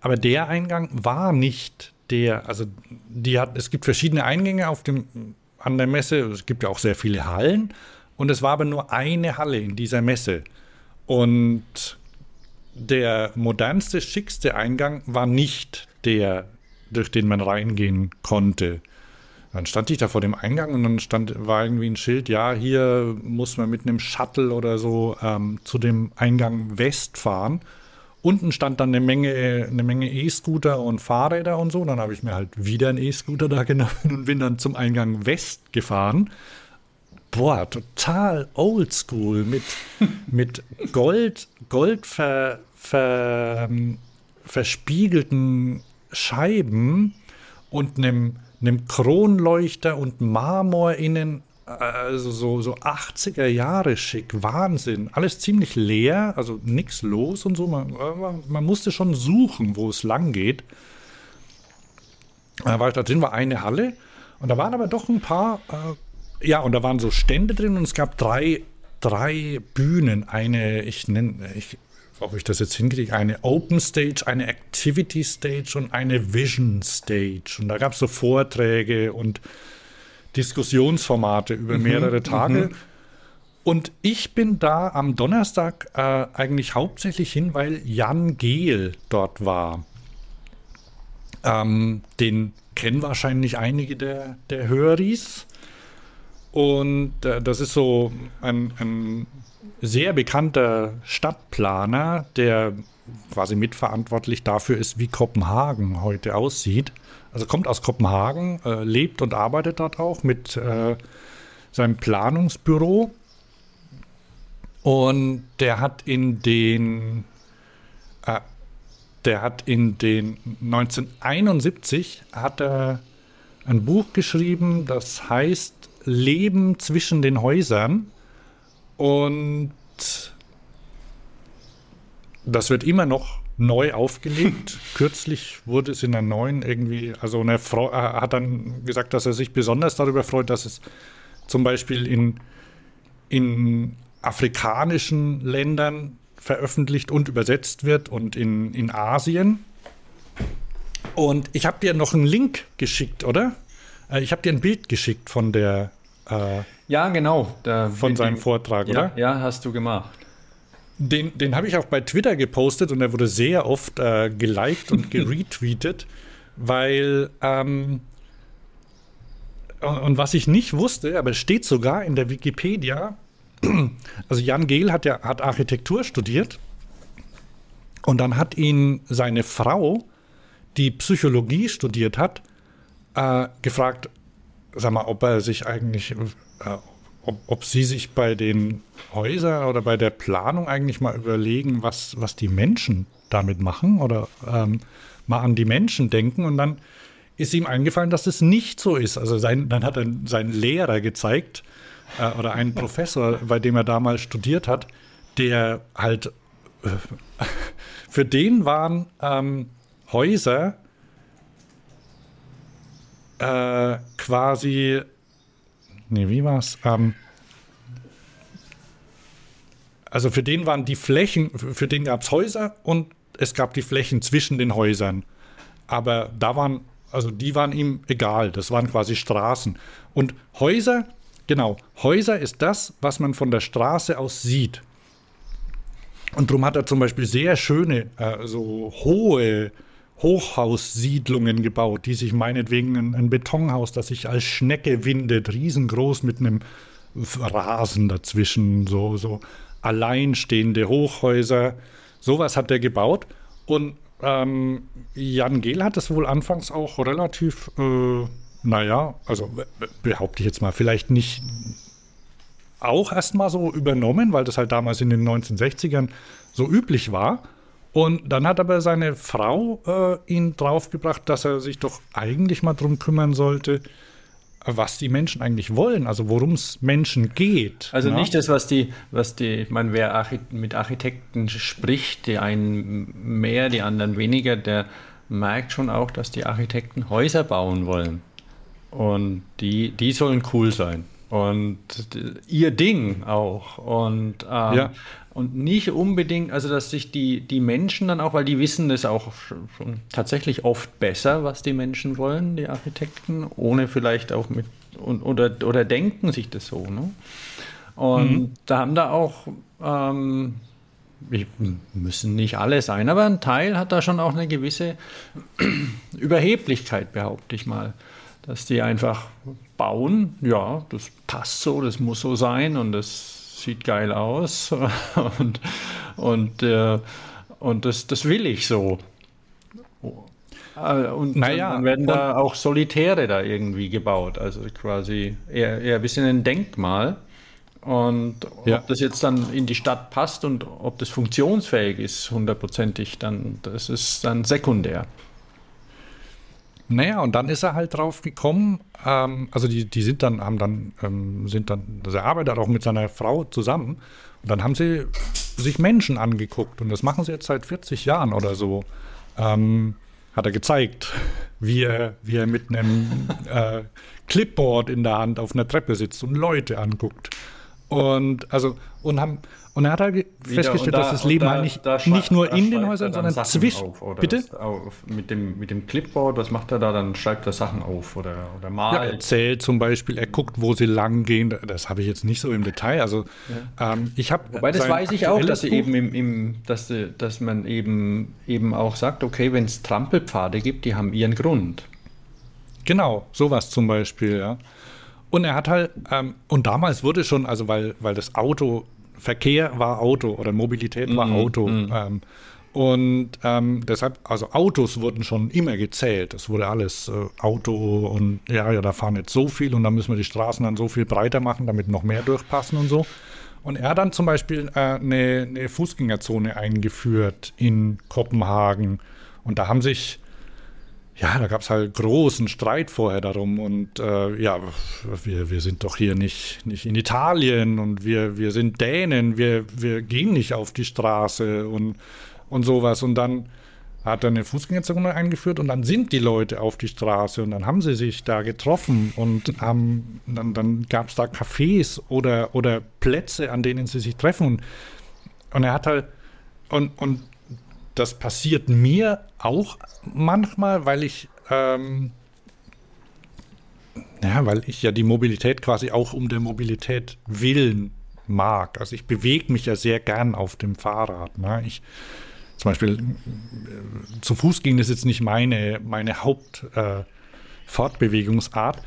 Aber der Eingang war nicht der, also die hat, es gibt verschiedene Eingänge auf dem, an der Messe, es gibt ja auch sehr viele Hallen und es war aber nur eine Halle in dieser Messe. Und der modernste, schickste Eingang war nicht der, durch den man reingehen konnte. Dann stand ich da vor dem Eingang und dann stand, war irgendwie ein Schild, ja, hier muss man mit einem Shuttle oder so ähm, zu dem Eingang West fahren. Unten stand dann eine Menge, eine E-Scooter und Fahrräder und so. Dann habe ich mir halt wieder einen E-Scooter da genommen und bin dann zum Eingang West gefahren. Boah, total oldschool mit, mit Gold, Gold ver, ver, ähm, verspiegelten Scheiben und einem, einem Kronleuchter und Marmor innen. Also so, so 80er Jahre schick, Wahnsinn. Alles ziemlich leer, also nichts los und so. Man, man musste schon suchen, wo es lang geht. Da war ich da drin, war eine Halle. Und da waren aber doch ein paar, äh, ja, und da waren so Stände drin und es gab drei, drei Bühnen. Eine, ich nenne, ich, ob ich das jetzt hinkriege, eine Open Stage, eine Activity Stage und eine Vision Stage. Und da gab es so Vorträge und Diskussionsformate über mehrere Tage. Und ich bin da am Donnerstag äh, eigentlich hauptsächlich hin, weil Jan Gehl dort war. Ähm, den kennen wahrscheinlich einige der, der Höris. Und äh, das ist so ein, ein sehr bekannter Stadtplaner, der quasi mitverantwortlich dafür ist, wie Kopenhagen heute aussieht. Also kommt aus Kopenhagen, äh, lebt und arbeitet dort auch mit äh, seinem Planungsbüro. Und der hat in den äh, der hat in den 1971 hat er ein Buch geschrieben, das heißt Leben zwischen den Häusern. Und das wird immer noch neu aufgelegt. Kürzlich wurde es in der neuen irgendwie, also eine Frau er hat dann gesagt, dass er sich besonders darüber freut, dass es zum Beispiel in, in afrikanischen Ländern veröffentlicht und übersetzt wird und in, in Asien. Und ich habe dir noch einen Link geschickt, oder? Äh, Ich habe dir ein Bild geschickt von der äh, Ja, genau. Da, von seinem Vortrag, ja, oder? ja, hast du gemacht. Den, den habe ich auch bei Twitter gepostet und er wurde sehr oft äh, geliked und geretweetet, weil ähm, und, und was ich nicht wusste, aber es steht sogar in der Wikipedia, also Jan Gehl hat ja hat Architektur studiert und dann hat ihn seine Frau, die Psychologie studiert hat, äh, gefragt, sag mal, ob er sich eigentlich, äh, ob, ob sie sich bei den Häusern oder bei der Planung eigentlich mal überlegen, was, was die Menschen damit machen oder ähm, mal an die Menschen denken. Und dann ist ihm eingefallen, dass es nicht so ist. Also sein, dann hat er seinen Lehrer gezeigt äh, oder einen Professor, bei dem er damals studiert hat, der halt äh, für den waren ähm, Häuser äh, quasi, nee, wie war's? Ähm, also für den waren die Flächen, für den gab es Häuser und es gab die Flächen zwischen den Häusern. Aber da waren, also die waren ihm egal, das waren quasi Straßen. Und Häuser, genau, Häuser ist das, was man von der Straße aus sieht. Und darum hat er zum Beispiel sehr schöne, äh, so hohe Hochhaussiedlungen gebaut, die sich meinetwegen ein, ein Betonhaus, das sich als Schnecke windet, riesengroß mit einem Rasen dazwischen, so, so alleinstehende Hochhäuser. Sowas hat er gebaut. Und ähm, Jan Gehl hat das wohl anfangs auch relativ, äh, naja, also behaupte ich jetzt mal, vielleicht nicht auch erstmal so übernommen, weil das halt damals in den 1960ern so üblich war. Und dann hat aber seine Frau äh, ihn draufgebracht, dass er sich doch eigentlich mal drum kümmern sollte, was die Menschen eigentlich wollen, also worum es Menschen geht. Also ne? nicht das, was die, was die, ich meine, wer Archit mit Architekten spricht, die einen mehr, die anderen weniger, der merkt schon auch, dass die Architekten Häuser bauen wollen. Und die, die sollen cool sein. Und ihr Ding auch. Und ähm, ja. Und nicht unbedingt, also dass sich die, die Menschen dann auch, weil die wissen das auch schon tatsächlich oft besser, was die Menschen wollen, die Architekten, ohne vielleicht auch mit, und, oder, oder denken sich das so. Ne? Und mhm. da haben da auch, ähm, müssen nicht alle sein, aber ein Teil hat da schon auch eine gewisse Überheblichkeit, behaupte ich mal. Dass die einfach bauen, ja, das passt so, das muss so sein und das sieht geil aus und, und, äh, und das, das will ich so. Äh, und naja, dann werden da auch Solitäre da irgendwie gebaut, also quasi eher, eher ein bisschen ein Denkmal. Und ja. ob das jetzt dann in die Stadt passt und ob das funktionsfähig ist, hundertprozentig, dann das ist dann sekundär. Naja, und dann ist er halt drauf gekommen, ähm, also die, die sind dann, haben dann, ähm, sind dann, also er arbeitet auch mit seiner Frau zusammen und dann haben sie sich Menschen angeguckt und das machen sie jetzt seit 40 Jahren oder so. Ähm, hat er gezeigt, wie er, wie er mit einem äh, Clipboard in der Hand auf einer Treppe sitzt und Leute anguckt. Und also, und haben, und er hat halt festgestellt, da, dass das Leben da, halt nicht, da nicht nur in den Häusern, sondern zwischen. Bitte? Auf, mit, dem, mit dem Clipboard, was macht er da? Dann schreibt er Sachen auf oder, oder malt. Ja, er zählt zum Beispiel, er guckt, wo sie lang gehen. Das habe ich jetzt nicht so im Detail. Also, ja. ähm, ich habe. Wobei, das weiß ich auch, dass, eben im, im, dass, dass man eben, eben auch sagt, okay, wenn es Trampelpfade gibt, die haben ihren Grund. Genau, sowas zum Beispiel, ja. Und er hat halt, ähm, und damals wurde schon, also weil, weil das Auto Verkehr war Auto oder Mobilität war mm, Auto. Mm. Ähm, und ähm, deshalb, also Autos wurden schon immer gezählt. Es wurde alles äh, Auto und ja, ja, da fahren jetzt so viel und da müssen wir die Straßen dann so viel breiter machen, damit noch mehr durchpassen und so. Und er hat dann zum Beispiel äh, eine, eine Fußgängerzone eingeführt in Kopenhagen. Und da haben sich ja, da gab es halt großen Streit vorher darum. Und äh, ja, wir, wir sind doch hier nicht, nicht in Italien und wir, wir sind Dänen, wir, wir gehen nicht auf die Straße und, und sowas. Und dann hat er eine Fußgängerzone eingeführt und dann sind die Leute auf die Straße und dann haben sie sich da getroffen und haben, dann, dann gab es da Cafés oder, oder Plätze, an denen sie sich treffen. Und, und er hat halt, und, und das passiert mir auch manchmal, weil ich, ähm, ja, weil ich ja die Mobilität quasi auch um der Mobilität willen mag. Also ich bewege mich ja sehr gern auf dem Fahrrad. Ne? Ich, zum Beispiel äh, zu Fuß ging das jetzt nicht meine, meine Hauptfortbewegungsart. Äh,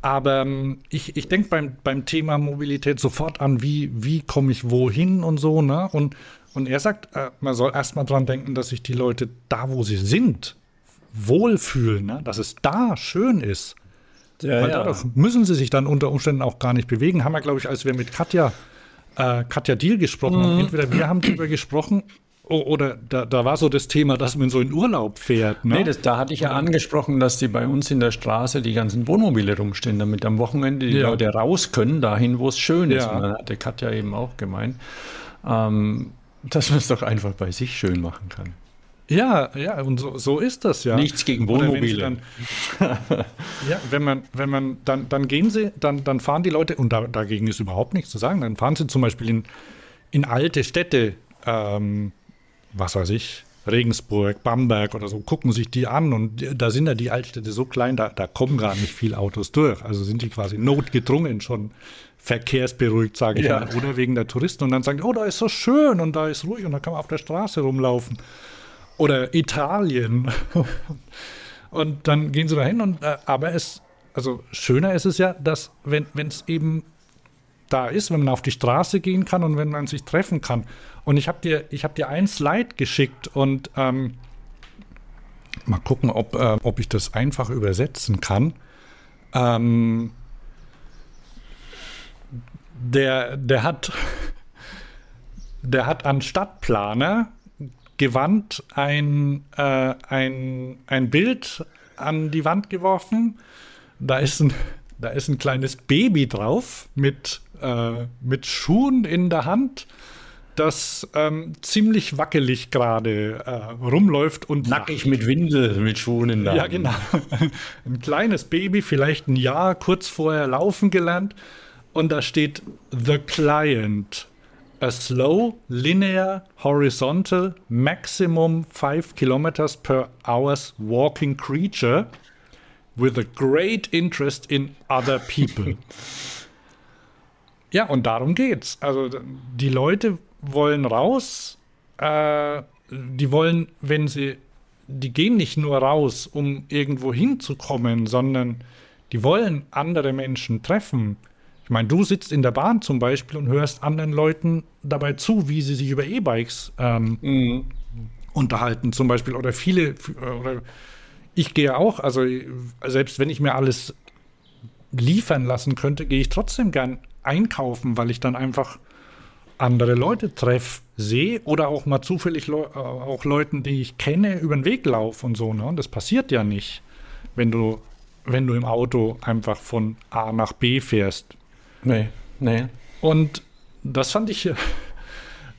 aber ähm, ich, ich denke beim, beim Thema Mobilität sofort an, wie, wie komme ich wohin und so. Ne? Und und er sagt, äh, man soll erstmal dran denken, dass sich die Leute da, wo sie sind, wohlfühlen, ne? dass es da schön ist. Ja, Weil ja. dadurch müssen sie sich dann unter Umständen auch gar nicht bewegen. Haben wir, glaube ich, als wir mit Katja, äh, Katja Deal gesprochen mhm. haben, entweder wir haben darüber gesprochen oder da, da war so das Thema, dass man so in Urlaub fährt. Ne? Nee, das, da hatte ich ja angesprochen, dass die bei uns in der Straße die ganzen Wohnmobile rumstehen, damit am Wochenende die Ja. Leute raus können, dahin, wo es schön ist. Ja. Und dann hatte Katja eben auch gemeint, ähm, dass man es doch einfach bei sich schön machen kann. Ja, ja, und so, so ist das ja. Nichts gegen Oder wenn Wohnmobile. Dann, ja, wenn man, wenn man, dann, dann gehen sie, dann, dann fahren die Leute, und da, dagegen ist überhaupt nichts zu sagen, dann fahren sie zum Beispiel in, in alte Städte, ähm, was weiß ich, Regensburg, Bamberg oder so, gucken sich die an und da sind ja die Altstädte so klein, da, da kommen gar nicht viele Autos durch. Also sind die quasi notgedrungen schon verkehrsberuhigt, sage ich Ja. mal, oder wegen der Touristen und dann sagen, oh, da ist so schön und da ist ruhig und da kann man auf der Straße rumlaufen. Oder Italien. Und dann gehen sie dahin und äh, aber es, also schöner ist es ja, dass wenn es eben da ist, wenn man auf die Straße gehen kann und wenn man sich treffen kann. Und ich habe dir, ich habe dir ein Slide geschickt und ähm, mal gucken, ob, äh, ob ich das einfach übersetzen kann. Ähm, der, der hat, der hat an Stadtplaner gewandt ein, äh, ein, ein Bild an die Wand geworfen. Da ist ein, da ist ein kleines Baby drauf mit, äh, mit Schuhen in der Hand, das ähm, ziemlich wackelig gerade äh, rumläuft und Nackig mit Windel, mit Schuhen in der ja, Hand. genau. Ein kleines Baby, vielleicht ein Jahr kurz vorher laufen gelernt. Und da steht The Client. A slow, linear, horizontal, maximum 5 kilometers per hour's walking creature with a great interest in other people. ja, und darum geht's. Also die Leute wollen raus, äh, die wollen, wenn sie, die gehen nicht nur raus, um irgendwo hinzukommen, sondern die wollen andere Menschen treffen. Ich meine, du sitzt in der Bahn zum Beispiel und hörst anderen Leuten dabei zu, wie sie sich über E-Bikes ähm, unterhalten, zum Beispiel. Oder viele, oder ich gehe auch, also selbst wenn ich mir alles liefern lassen könnte, gehe ich trotzdem gern einkaufen, weil ich dann einfach andere Leute treffe, sehe oder auch mal zufällig Leu äh, auch Leuten, die ich kenne, über den Weg laufe und so. Ne? Und das passiert ja nicht, wenn du, wenn du im Auto einfach von A nach B fährst. Nee, nee. Und das fand ich,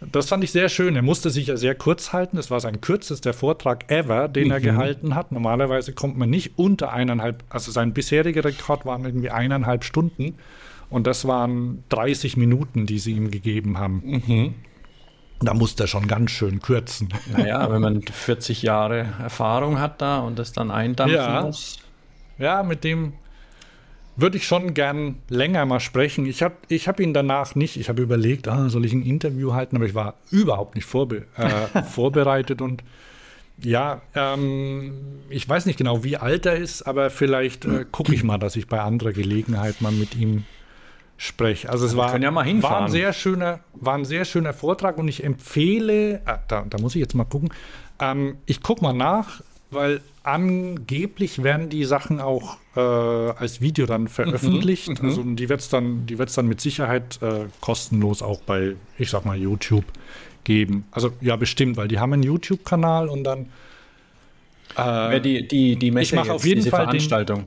das fand ich sehr schön. Er musste sich ja sehr kurz halten. Es war sein kürzester Vortrag ever, den er gehalten hat. Normalerweise kommt man nicht unter eineinhalb, also sein bisheriger Rekord waren irgendwie eineinhalb Stunden. Und das waren 30 Minuten, die sie ihm gegeben haben. Da musste er schon ganz schön kürzen. Naja, wenn man 40 Jahre Erfahrung hat da und das dann eindampfen Ja. muss. Ja, mit dem würde ich schon gern länger mal sprechen. Ich habe ich hab ihn danach nicht, ich habe überlegt, ah, soll ich ein Interview halten, aber ich war überhaupt nicht vorbe äh, vorbereitet und ja, ähm, ich weiß nicht genau, wie alt er ist, aber vielleicht äh, gucke ich mal, dass ich bei anderer Gelegenheit mal mit ihm spreche. Also es war, ja mal war, ein sehr schöner, war ein sehr schöner Vortrag und ich empfehle, ah, da, da muss ich jetzt mal gucken, ähm, ich gucke mal nach, weil angeblich werden die Sachen auch äh, als Video dann veröffentlicht. also die wird es dann, die wird's dann mit Sicherheit äh, kostenlos auch bei, ich sag mal, YouTube geben. Also ja, bestimmt, weil die haben einen YouTube-Kanal und dann Wer die, die, die Messe mach jetzt, auf jeden Fall den- Veranstaltung.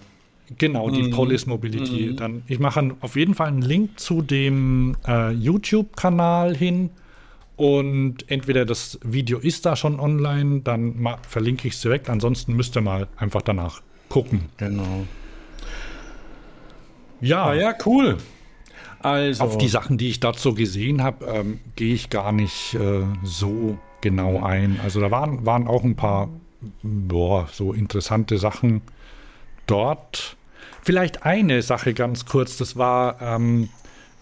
Genau, die Polis Mobility. Dann, ich mache auf jeden Fall einen Link zu dem äh, YouTube-Kanal hin. Und entweder das Video ist da schon online, dann verlinke ich es direkt. Ansonsten müsst ihr mal einfach danach gucken. Genau. Ja, Ah ja, cool. Also, auf die Sachen, die ich dazu gesehen habe, ähm, gehe ich gar nicht äh, so genau ein. Also da waren, waren auch ein paar boah, so interessante Sachen dort. Vielleicht eine Sache ganz kurz, das war, ähm,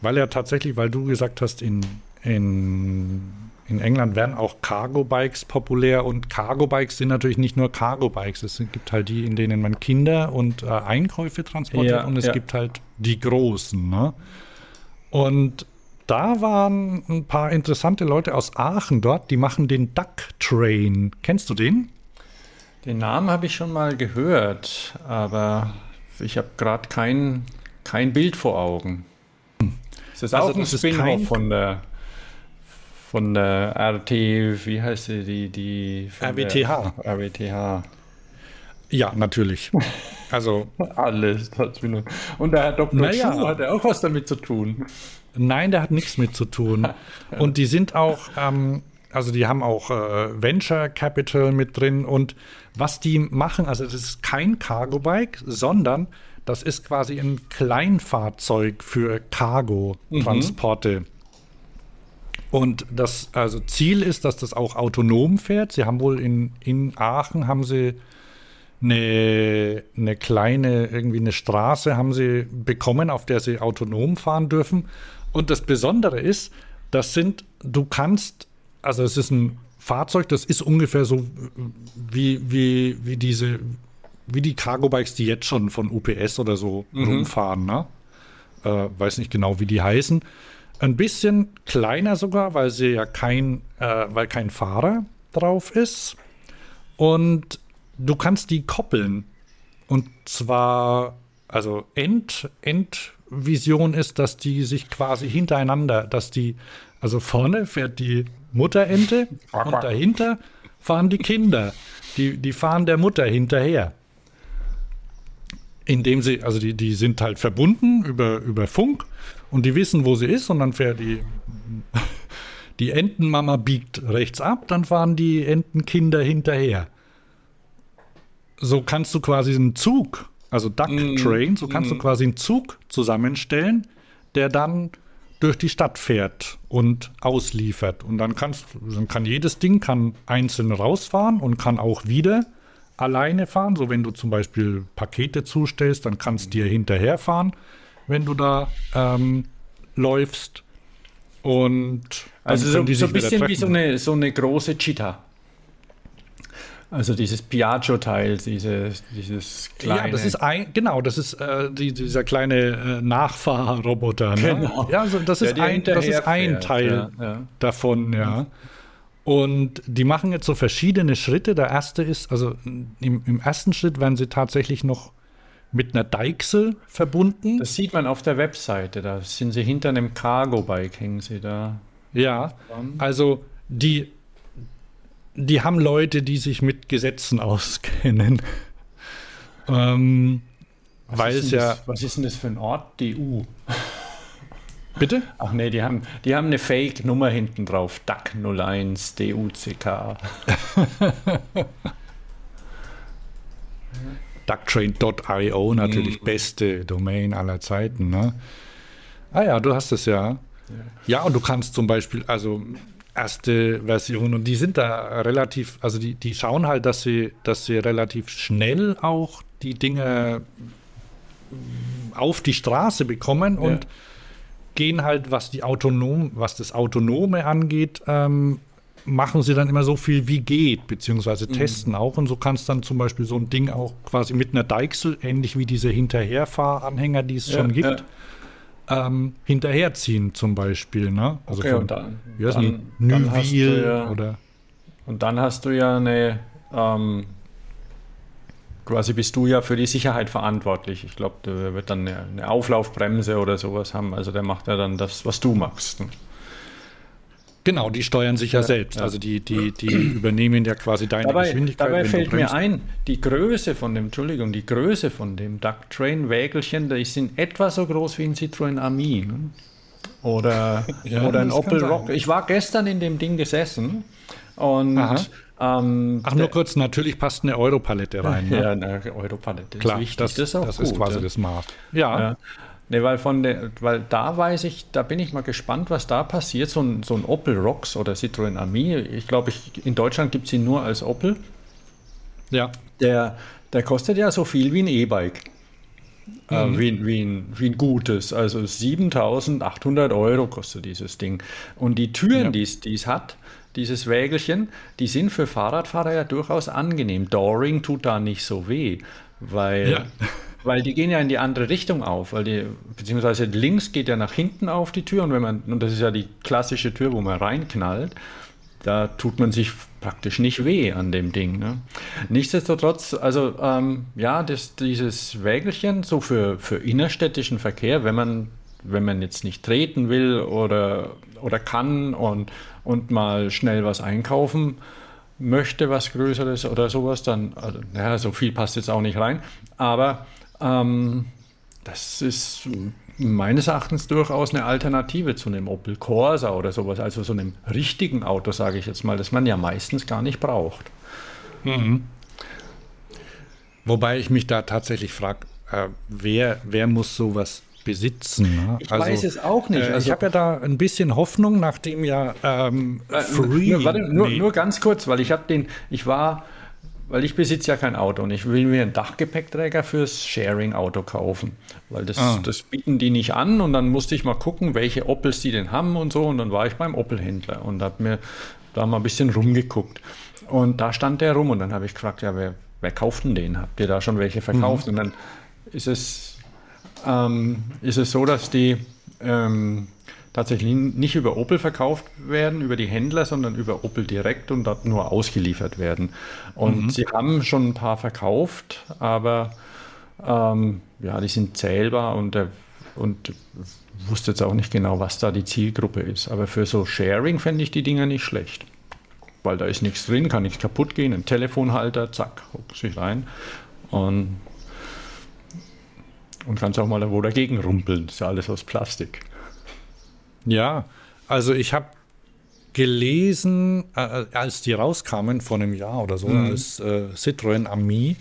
weil ja tatsächlich, weil du gesagt hast, in, in, in England werden auch Cargo-Bikes populär und Cargo-Bikes sind natürlich nicht nur Cargo-Bikes, es gibt halt die, in denen man Kinder und äh, Einkäufe transportiert Ja, und es ja. gibt halt die großen. Ne? Und da waren ein paar interessante Leute aus Aachen dort, die machen den Duck Train. Kennst du den? den Namen habe ich schon mal gehört, aber ich habe gerade kein, kein Bild vor Augen. Ist das Also auch ein Spin-off von der von der RT, wie heißt sie, die, die RWTH. RWTH. Ja, natürlich. Also. Alles. Und der Herr Dr. Naja. Chu hat ja auch was damit zu tun. Nein, der hat nichts mit zu tun. Und die sind auch, ähm, also die haben auch äh, Venture Capital mit drin. Und was die machen, also das ist kein Cargo-Bike, sondern das ist quasi ein Kleinfahrzeug für Cargo-Transporte. Und das also Ziel ist, dass das auch autonom fährt. Sie haben wohl in, in Aachen haben sie eine, eine kleine, irgendwie eine Straße haben sie bekommen, auf der sie autonom fahren dürfen. Und das Besondere ist, das sind, du kannst, also es ist ein Fahrzeug, das ist ungefähr so wie, wie, wie diese, wie die Cargo-Bikes, die jetzt schon von UPS oder so rumfahren, ne? Äh, weiß nicht genau, wie die heißen. Ein bisschen kleiner sogar, weil sie ja kein, äh, weil kein Fahrer drauf ist. Und du kannst die koppeln. Und zwar, also End, Endvision ist, dass die sich quasi hintereinander, dass die, also vorne fährt die Mutterente und dahinter fahren die Kinder. Die, die fahren der Mutter hinterher. Indem sie, also die, die sind halt verbunden über, über Funk und die wissen, wo sie ist und dann fährt die, die Entenmama biegt rechts ab, dann fahren die Entenkinder hinterher so kannst du quasi einen Zug, also Duck Train, so kannst du quasi einen Zug zusammenstellen, der dann durch die Stadt fährt und ausliefert. Und dann kannst, dann kann jedes Ding kann einzeln rausfahren und kann auch wieder alleine fahren. So wenn du zum Beispiel Pakete zustellst, dann kannst du dir hinterherfahren, wenn du da ähm, läufst. Und Also so, so ein bisschen wie so eine, so eine große Cheetah. Also dieses Piaggio-Teil, dieses, dieses kleine. Ja, das ist ein, genau, das ist äh, die, dieser kleine äh, Nachfahrroboter. Ne? Genau. Ja, also das, Der ist ein, das ist ein Teil ja, ja. davon, ja. Und die machen jetzt so verschiedene Schritte. Der erste ist, also im, im ersten Schritt werden sie tatsächlich noch mit einer Deichsel verbunden. Das sieht man auf der Webseite. Da sind sie hinter einem Cargo-Bike, hängen sie da. Ja, also die, die haben Leute, die sich mit Gesetzen auskennen. ähm, weil Was es ist denn ja. Das, was ist denn das für ein Ort? DU. Bitte? Ach nee, die haben, die haben eine Fake-Nummer hinten drauf. DAC 01 DUCK. Ducktrain.io, natürlich beste Domain aller Zeiten. Ne? Ah ja, du hast es ja. Ja, und du kannst zum Beispiel, also erste Version, und die sind da relativ, also die, die schauen halt, dass sie, dass sie relativ schnell auch die Dinge auf die Straße bekommen und gehen halt, was die autonom, was das Autonome angeht, ähm, machen sie dann immer so viel wie geht, beziehungsweise Mhm. testen auch. Und so kannst dann zum Beispiel so ein Ding auch quasi mit einer Deichsel, ähnlich wie diese Hinterherfahranhänger, die es Ja, schon ja. gibt, ähm, hinterherziehen zum Beispiel. Ne? Also Okay, von, und dann- wie heißt dann- dann hast du ja- oder Und dann hast du ja eine, ähm, quasi bist du ja für die Sicherheit verantwortlich. Ich glaube, der wird dann eine, eine Auflaufbremse oder sowas haben. Also der macht ja dann das, was du machst. Genau, die steuern sich ja, selbst. Also die, die, die übernehmen ja quasi deine Dabei, Geschwindigkeit. dabei fällt mir ein, die Größe von dem, Entschuldigung, die Größe von dem Duck Train Wägelchen, die sind etwa so groß wie ein Citroën Ami. Ne? Oder, Ja, oder ein Opel. Rock. Ich war gestern in dem Ding gesessen und Aha. Ähm, Ach, nur kurz, natürlich passt eine Europalette rein. Ne? ja, eine Europalette ist Klar, wichtig. das, das, ist gut, quasi ja. das Maß. Ja, Ja. Nee, weil von der, weil da weiß ich, da bin ich mal gespannt, was da passiert. So ein, so ein Opel Rocks oder Citroën Ami, ich glaube, ich, in Deutschland gibt es ihn nur als Opel. ja. Der, der kostet ja so viel wie ein E-Bike. Äh, wie, ein- wie, ein, wie ein gutes. Also 7800 Euro kostet dieses Ding. Und die Türen, Ja. die es hat, dieses Wägelchen, die sind für Fahrradfahrer ja durchaus angenehm. Dooring tut da nicht so weh, weil, Ja. weil die gehen ja in die andere Richtung auf. Weil die, beziehungsweise links geht ja nach hinten auf die Tür und wenn man, und das ist ja die klassische Tür, wo man reinknallt, da tut man sich praktisch nicht weh an dem Ding. Ne? Nichtsdestotrotz, also ähm, ja, das, dieses Wägelchen so für, für innerstädtischen Verkehr, wenn man wenn man jetzt nicht treten will oder, oder kann und, und mal schnell was einkaufen möchte, was Größeres oder sowas, dann, also, ja, so viel passt jetzt auch nicht rein, aber ähm, das ist meines Erachtens durchaus eine Alternative zu einem Opel Corsa oder sowas, also so einem richtigen Auto, sage ich jetzt mal, das man ja meistens gar nicht braucht. Mhm. Wobei ich mich da tatsächlich frage, äh, wer, wer muss sowas besitzen? Ne? Ich also, weiß es auch nicht. Äh, also, ich habe ja da ein bisschen Hoffnung, nachdem ja ähm, äh, Free. Nur, warte, nur, nee. nur ganz kurz, weil ich habe den, ich war weil ich besitze ja kein Auto und ich will mir einen Dachgepäckträger fürs Sharing-Auto kaufen. Weil das, ah. das bieten die nicht an und dann musste ich mal gucken, welche Opels die denn haben und so. Und dann war ich beim Opel-Händler und habe mir da mal ein bisschen rumgeguckt. Und da stand der rum und dann habe ich gefragt, ja, wer, wer kauft denn den? Habt ihr da schon welche verkauft? Mhm. Und dann ist es, ähm, ist es so, dass die ähm, tatsächlich nicht über Opel verkauft werden, über die Händler, sondern über Opel direkt und dort nur ausgeliefert werden. Und mhm. sie haben schon ein paar verkauft, aber ähm, ja, die sind zählbar und, und wusste jetzt auch nicht genau, was da die Zielgruppe ist. Aber für so Sharing fände ich die Dinger nicht schlecht. Weil da ist nichts drin, kann nichts kaputt gehen, ein Telefonhalter, zack, huck sich rein und, und kannst auch mal wo dagegen rumpeln. Das ist ja alles aus Plastik. Ja, also ich habe gelesen, äh, als die rauskamen vor einem Jahr oder so, mhm. als äh, Citroën Ami,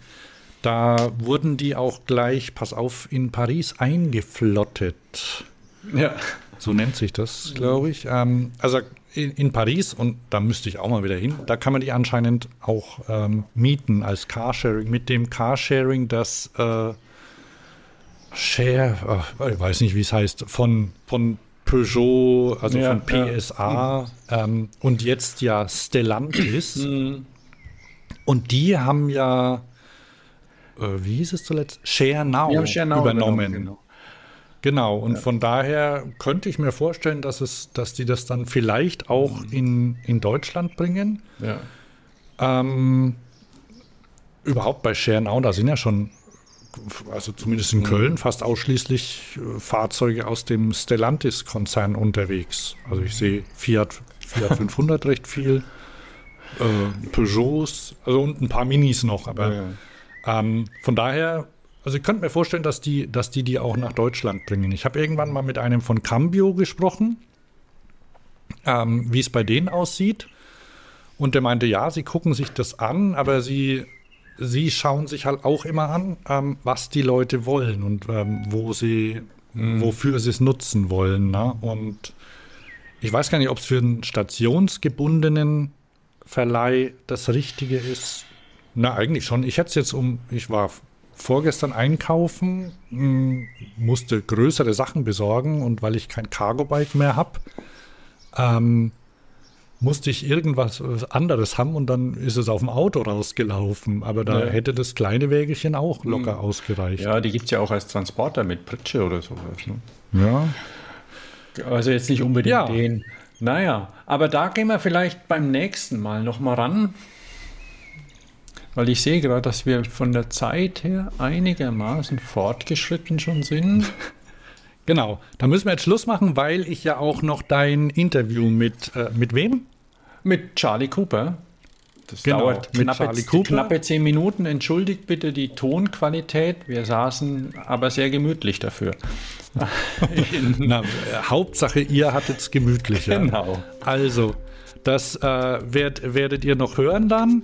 da wurden die auch gleich, pass auf, in Paris eingeflottet. Ja. So nennt sich das, glaube ich. Ähm, also in, in, Paris, und da müsste ich auch mal wieder hin, da kann man die anscheinend auch ähm, mieten als Carsharing. Mit dem Carsharing, das äh, Share, oh, ich weiß nicht, wie es heißt, von, von Peugeot, also ja, von PSA ja. ähm, und jetzt ja Stellantis. Mhm. und die haben ja, äh, wie hieß es zuletzt? Share Now, Share Now übernommen. Genau. Genau, und ja. von daher könnte ich mir vorstellen, dass, es, dass die das dann vielleicht auch mhm. in, in Deutschland bringen. Ja. Ähm, überhaupt bei Share Now, da sind ja schon also zumindest in Köln, fast ausschließlich äh, Fahrzeuge aus dem Stellantis-Konzern unterwegs. Also ich sehe Fiat, Fiat 500 recht viel, äh, Peugeots, also und ein paar Minis noch. Aber ja, ja. Ähm, von daher, also ich könnte mir vorstellen, dass die, dass die die auch nach Deutschland bringen. Ich habe irgendwann mal mit einem von Cambio gesprochen, ähm, wie es bei denen aussieht. Und der meinte, ja, sie gucken sich das an, aber sie sie schauen sich halt auch immer an, ähm, was die Leute wollen und ähm, wo sie, mhm. wofür sie es nutzen wollen. Ne? Und ich weiß gar nicht, ob es für einen stationsgebundenen Verleih das Richtige ist. Na, eigentlich schon. Ich hätte es jetzt um, ich war vorgestern einkaufen, hm, musste größere Sachen besorgen und weil ich kein Cargo-Bike mehr habe, ähm, musste ich irgendwas anderes haben und dann ist es auf dem Auto rausgelaufen. Aber da ja. hätte das kleine Wägelchen auch locker mhm. ausgereicht. Ja, die gibt es ja auch als Transporter mit Pritsche oder sowas. Ne? Ja. Also jetzt nicht unbedingt ja. den. Naja, aber da gehen wir vielleicht beim nächsten Mal nochmal ran. Weil ich sehe gerade, dass wir von der Zeit her einigermaßen fortgeschritten schon sind. Genau, da müssen wir jetzt Schluss machen, weil ich ja auch noch dein Interview mit, äh, mit wem? Mit Charlie Cooper. Das genau, dauert knappe, knappe zehn Minuten. Entschuldigt bitte die Tonqualität. Wir saßen aber sehr gemütlich dafür. Na, Hauptsache, ihr hattet es gemütlicher. Genau. Also, das äh, werd, werdet ihr noch hören dann.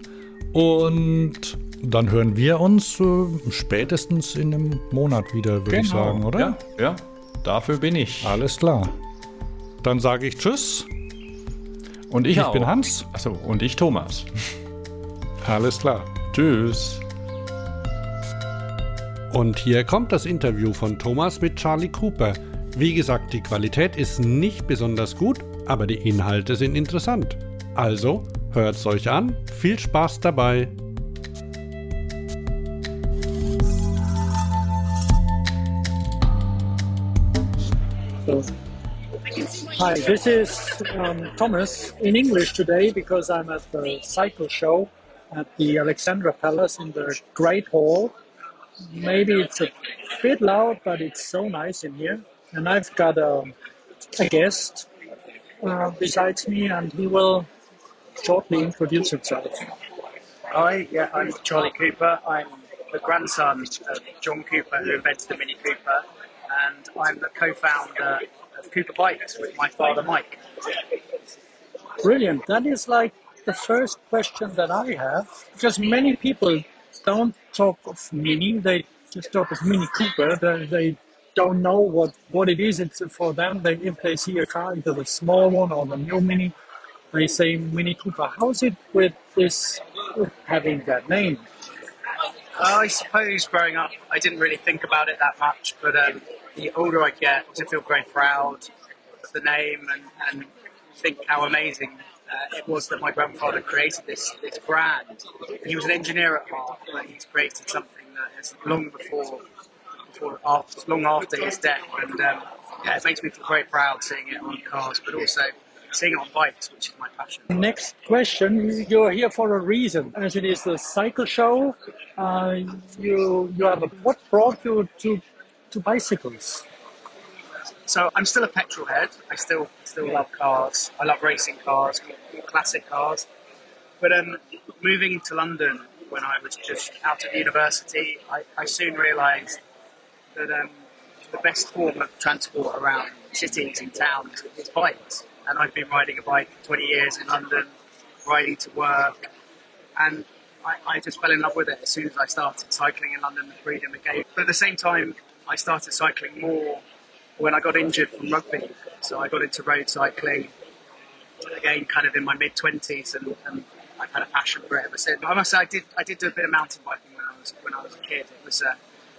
Und dann hören wir uns äh, spätestens in einem Monat wieder, würde genau. ich sagen, oder? Ja, ja. Dafür bin ich. Alles klar. Dann sage ich Tschüss. Und ich, ich bin Hans. Achso, und ich Thomas. Alles klar. Tschüss. Und hier kommt das Interview von Thomas mit Charlie Cooper. Wie gesagt, die Qualität ist nicht besonders gut, aber die Inhalte sind interessant. Also, hört's euch an. Viel Spaß dabei. Hi, this is um, Thomas in English today because I'm at the cycle show at the Alexandra Palace in the Great Hall. Maybe it's a bit loud, but it's so nice in here. and I've got a, a guest uh, besides me, and he will shortly introduce himself. Hi, yeah, I'm Charlie Cooper. I'm the grandson of John Cooper, who invented the Mini Cooper, and I'm the co-founder of Cooper Bikes with my father Mike. Brilliant. That is like the first question that I have, because many people don't talk of Mini, they just talk of Mini Cooper. They, they don't know what, what it is. It's for them. They, if they see a car, either the small one or the new Mini, they say Mini Cooper. How's it with this with having that name? I suppose growing up, I didn't really think about it that much, but um, the older I get, I feel very proud of the name and, and think how amazing uh, it was that my grandfather created this, this brand. He was an engineer at heart, but he's created something that is long before, before after, long after his death. And um, yeah, it makes me feel very proud seeing it on cars, but also seeing it on bikes, which is my passion. Next question: You're here for a reason, as it is the cycle show. Uh, you you have a, what brought you to to bicycles? So I'm still a petrol head. I still still love cars. I love racing cars, classic cars. But um, moving to London when I was just out of university, I, I soon realised that um, the best form of transport around cities and towns is bikes. And I've been riding a bike for 20 years in London, riding to work, and I, I just fell in love with it as soon as I started cycling in London. The freedom it gave. But at the same time, I started cycling more when I got injured from rugby. So I got into road cycling again, kind of in my mid twenties, and, and I've had a passion for it ever since. But I must say, I did I did do a bit of mountain biking when I was when I was a kid. It was uh,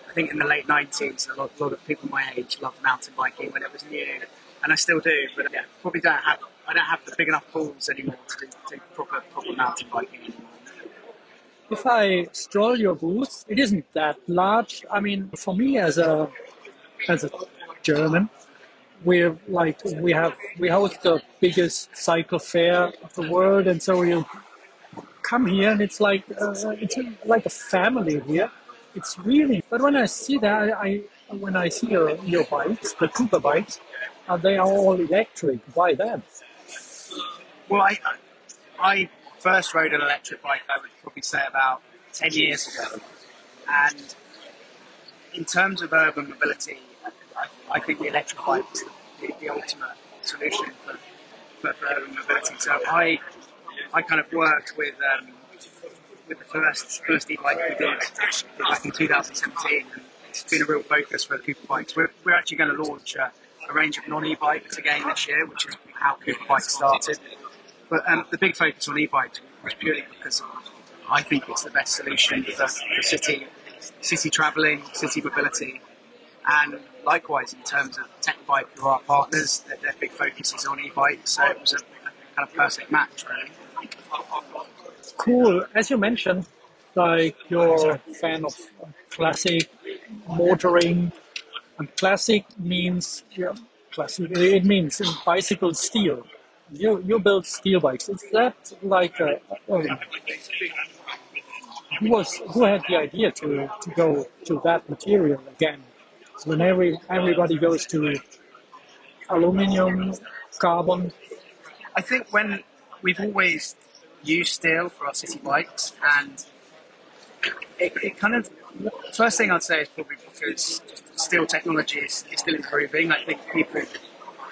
I think in the late nineties, a lot, lot of people my age loved mountain biking when it was new, and I still do. But yeah, probably don't have I don't have the big enough balls anymore to do, do proper proper mountain biking anymore. If I stroll your booth, it isn't that large. I mean, for me as a as a German, we're like we have we host the biggest cycle fair of the world, and so you come here and it's like uh, it's like a family here. It's really. But when I see that, I, I when I see your, your bikes, the Cooper bikes, uh, they are all electric. Why that? Well, I I first rode an electric bike. I would probably say about ten years ago, and in terms of urban mobility, I, I think the electric bike is the, the ultimate solution for, for, for urban mobility. So I I kind of worked with um, with the first first e-bike we did back in 2017. And it's been a real focus for the Cooper bikes. We're, we're actually going to launch a, a range of non-e-bikes again this year, which is how Cooper bikes started. But um, the big focus on e-bikes was purely because I think it's the best solution for, for city city travelling, city mobility, and likewise in terms of Tech Bike, who are our partners, their, their big focus is on e-bikes, so it was a, a kind of perfect match, really. Cool. As you mentioned, like you're a fan of classic motoring, and classic means yeah, classic. It means bicycle steel. You you build steel bikes. Is that like a, um, who was who had the idea to, to go to that material again? So when every everybody goes to aluminium, carbon, I think when we've always used steel for our city bikes, and it, it kind of first thing I'd say is probably because steel technology is, is still improving. I think people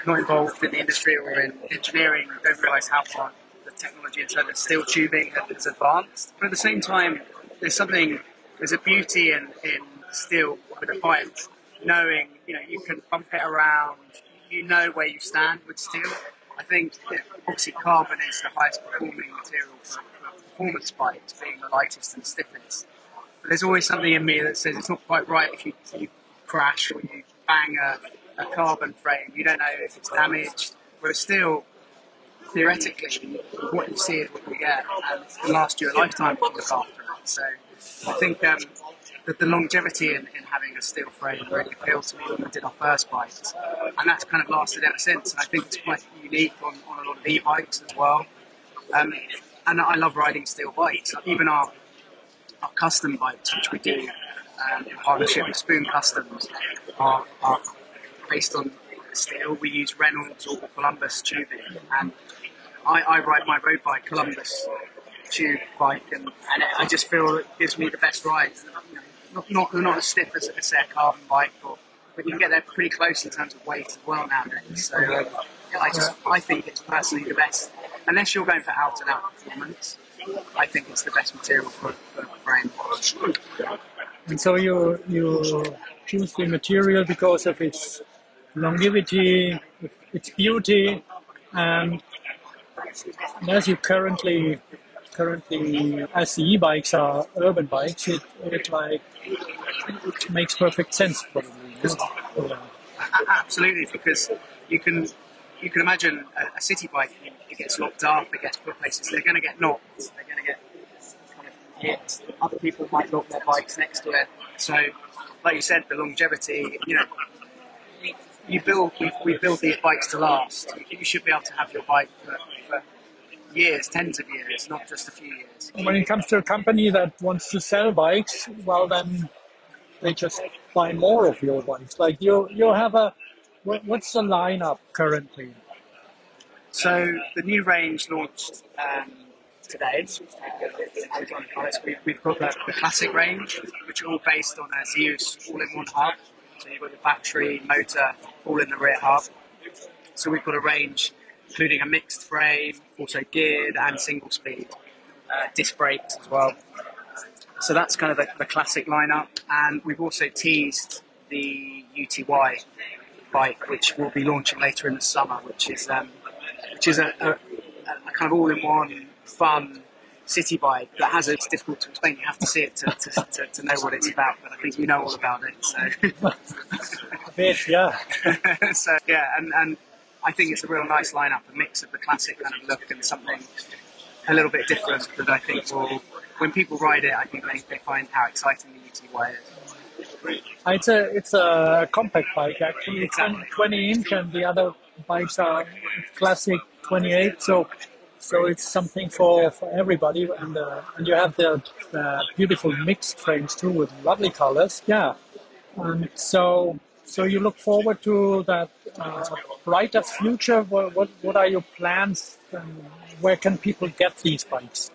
not involved in the industry or in engineering don't realise how far the technology in terms of steel tubing has advanced. But at the same time, there's something there's a beauty in, in steel with a bike, knowing you know you can bump it around, you know where you stand with steel. I think yeah, obviously carbon is the highest performing material for, for performance bikes, being the lightest and stiffest. But there's always something in me that says it's not quite right if you, you crash or you bang a, a carbon frame. You don't know if it's damaged. Whereas still, theoretically, what you see is what you get, and can last you a lifetime if look after it. So I think um, that the longevity in, in having a steel frame really appealed to me when I did our first bikes, and that's kind of lasted ever since. And I think it's quite unique on, on a lot of e-bikes as well. Um, and I love riding steel bikes. Even our our custom bikes, which we do um, in partnership with Spoon Customs, are, are based on steel. We use Reynolds or Columbus tubing, and I, I ride my road bike Columbus tube bike, and, and it, I just feel it gives me the best ride. Not not, not as stiff as, say a carbon bike, or, but you can get there pretty close in terms of weight as well nowadays. So I just I think it's personally the best. Unless you're going for out and out performance, I think it's the best material for, for frame. And so you you choose the material because of its longevity, its beauty, and as you currently currently as the e-bikes are urban bikes, it, it like it makes perfect sense probably. Yeah. Absolutely, because you can you can imagine a, a city bike. It gets locked up. It gets put places. They're going to get knocked. They're going to get hit. Other people might lock their bikes next to it. So, like you said, the longevity. You know, you- build we, we build these bikes to last. You, you should be able to have your bike for, for years, tens of years, not just a few years. When it comes to a company that wants to sell bikes, well then they just buy more of your bikes. Like you you have a what's the lineup currently? So the new range launched um, today. We've, we've got the, the classic range, which are all based on a Zeus all-in-one hub. So you've got the battery, motor, all in the rear hub. So we've got a range including a mixed frame, also geared and single speed, uh, disc brakes as well. So that's kind of the, the classic lineup, and we've also teased the UTY bike, which we'll be launching later in the summer, which is um, which is a, a, a kind of all-in-one fun city bike that has it's difficult to explain. You have to see it to, to, to, to know what it's about, but I think you know all about it. So, bit, yeah. so yeah, and, and I think it's a real nice lineup, a mix of the classic kind of look and something a little bit different that I think will, when people ride it, I think they, they find how exciting the UTY is. Uh, it's a it's a compact bike actually. It's 20, 20 inch, and the other bikes are classic 28. So so it's something for, for everybody. And uh, and you have the, beautiful mixed frames too with lovely colors. Yeah. And so so you look forward to that uh, brighter future. What, what what are your plans? And where can people get these bikes?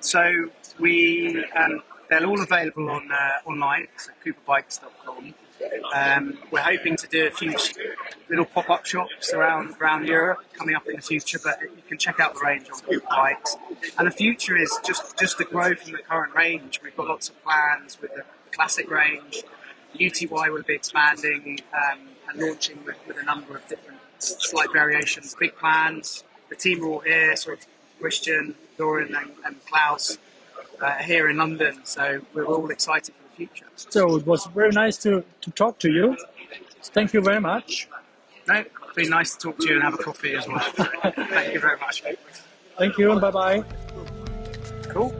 So we um, they're all available on uh, online, so cooperbikes.com. Um, we're hoping to do a few little pop-up shops around around Europe coming up in the future, but you can check out the range on Bikes. And the future is just just to grow from the current range. We've got lots of plans with the classic range. UTY will be expanding um, and launching with, with a number of different slight variations. Big plans. The team are all here. So Christian, Dorian, and, and Klaus uh, here in London. So we're all excited for the. So it was very nice to, to talk to you. Thank you very much. No, it's been nice to talk to you and have a coffee as well. Thank you very much. Thank you and bye bye. Cool.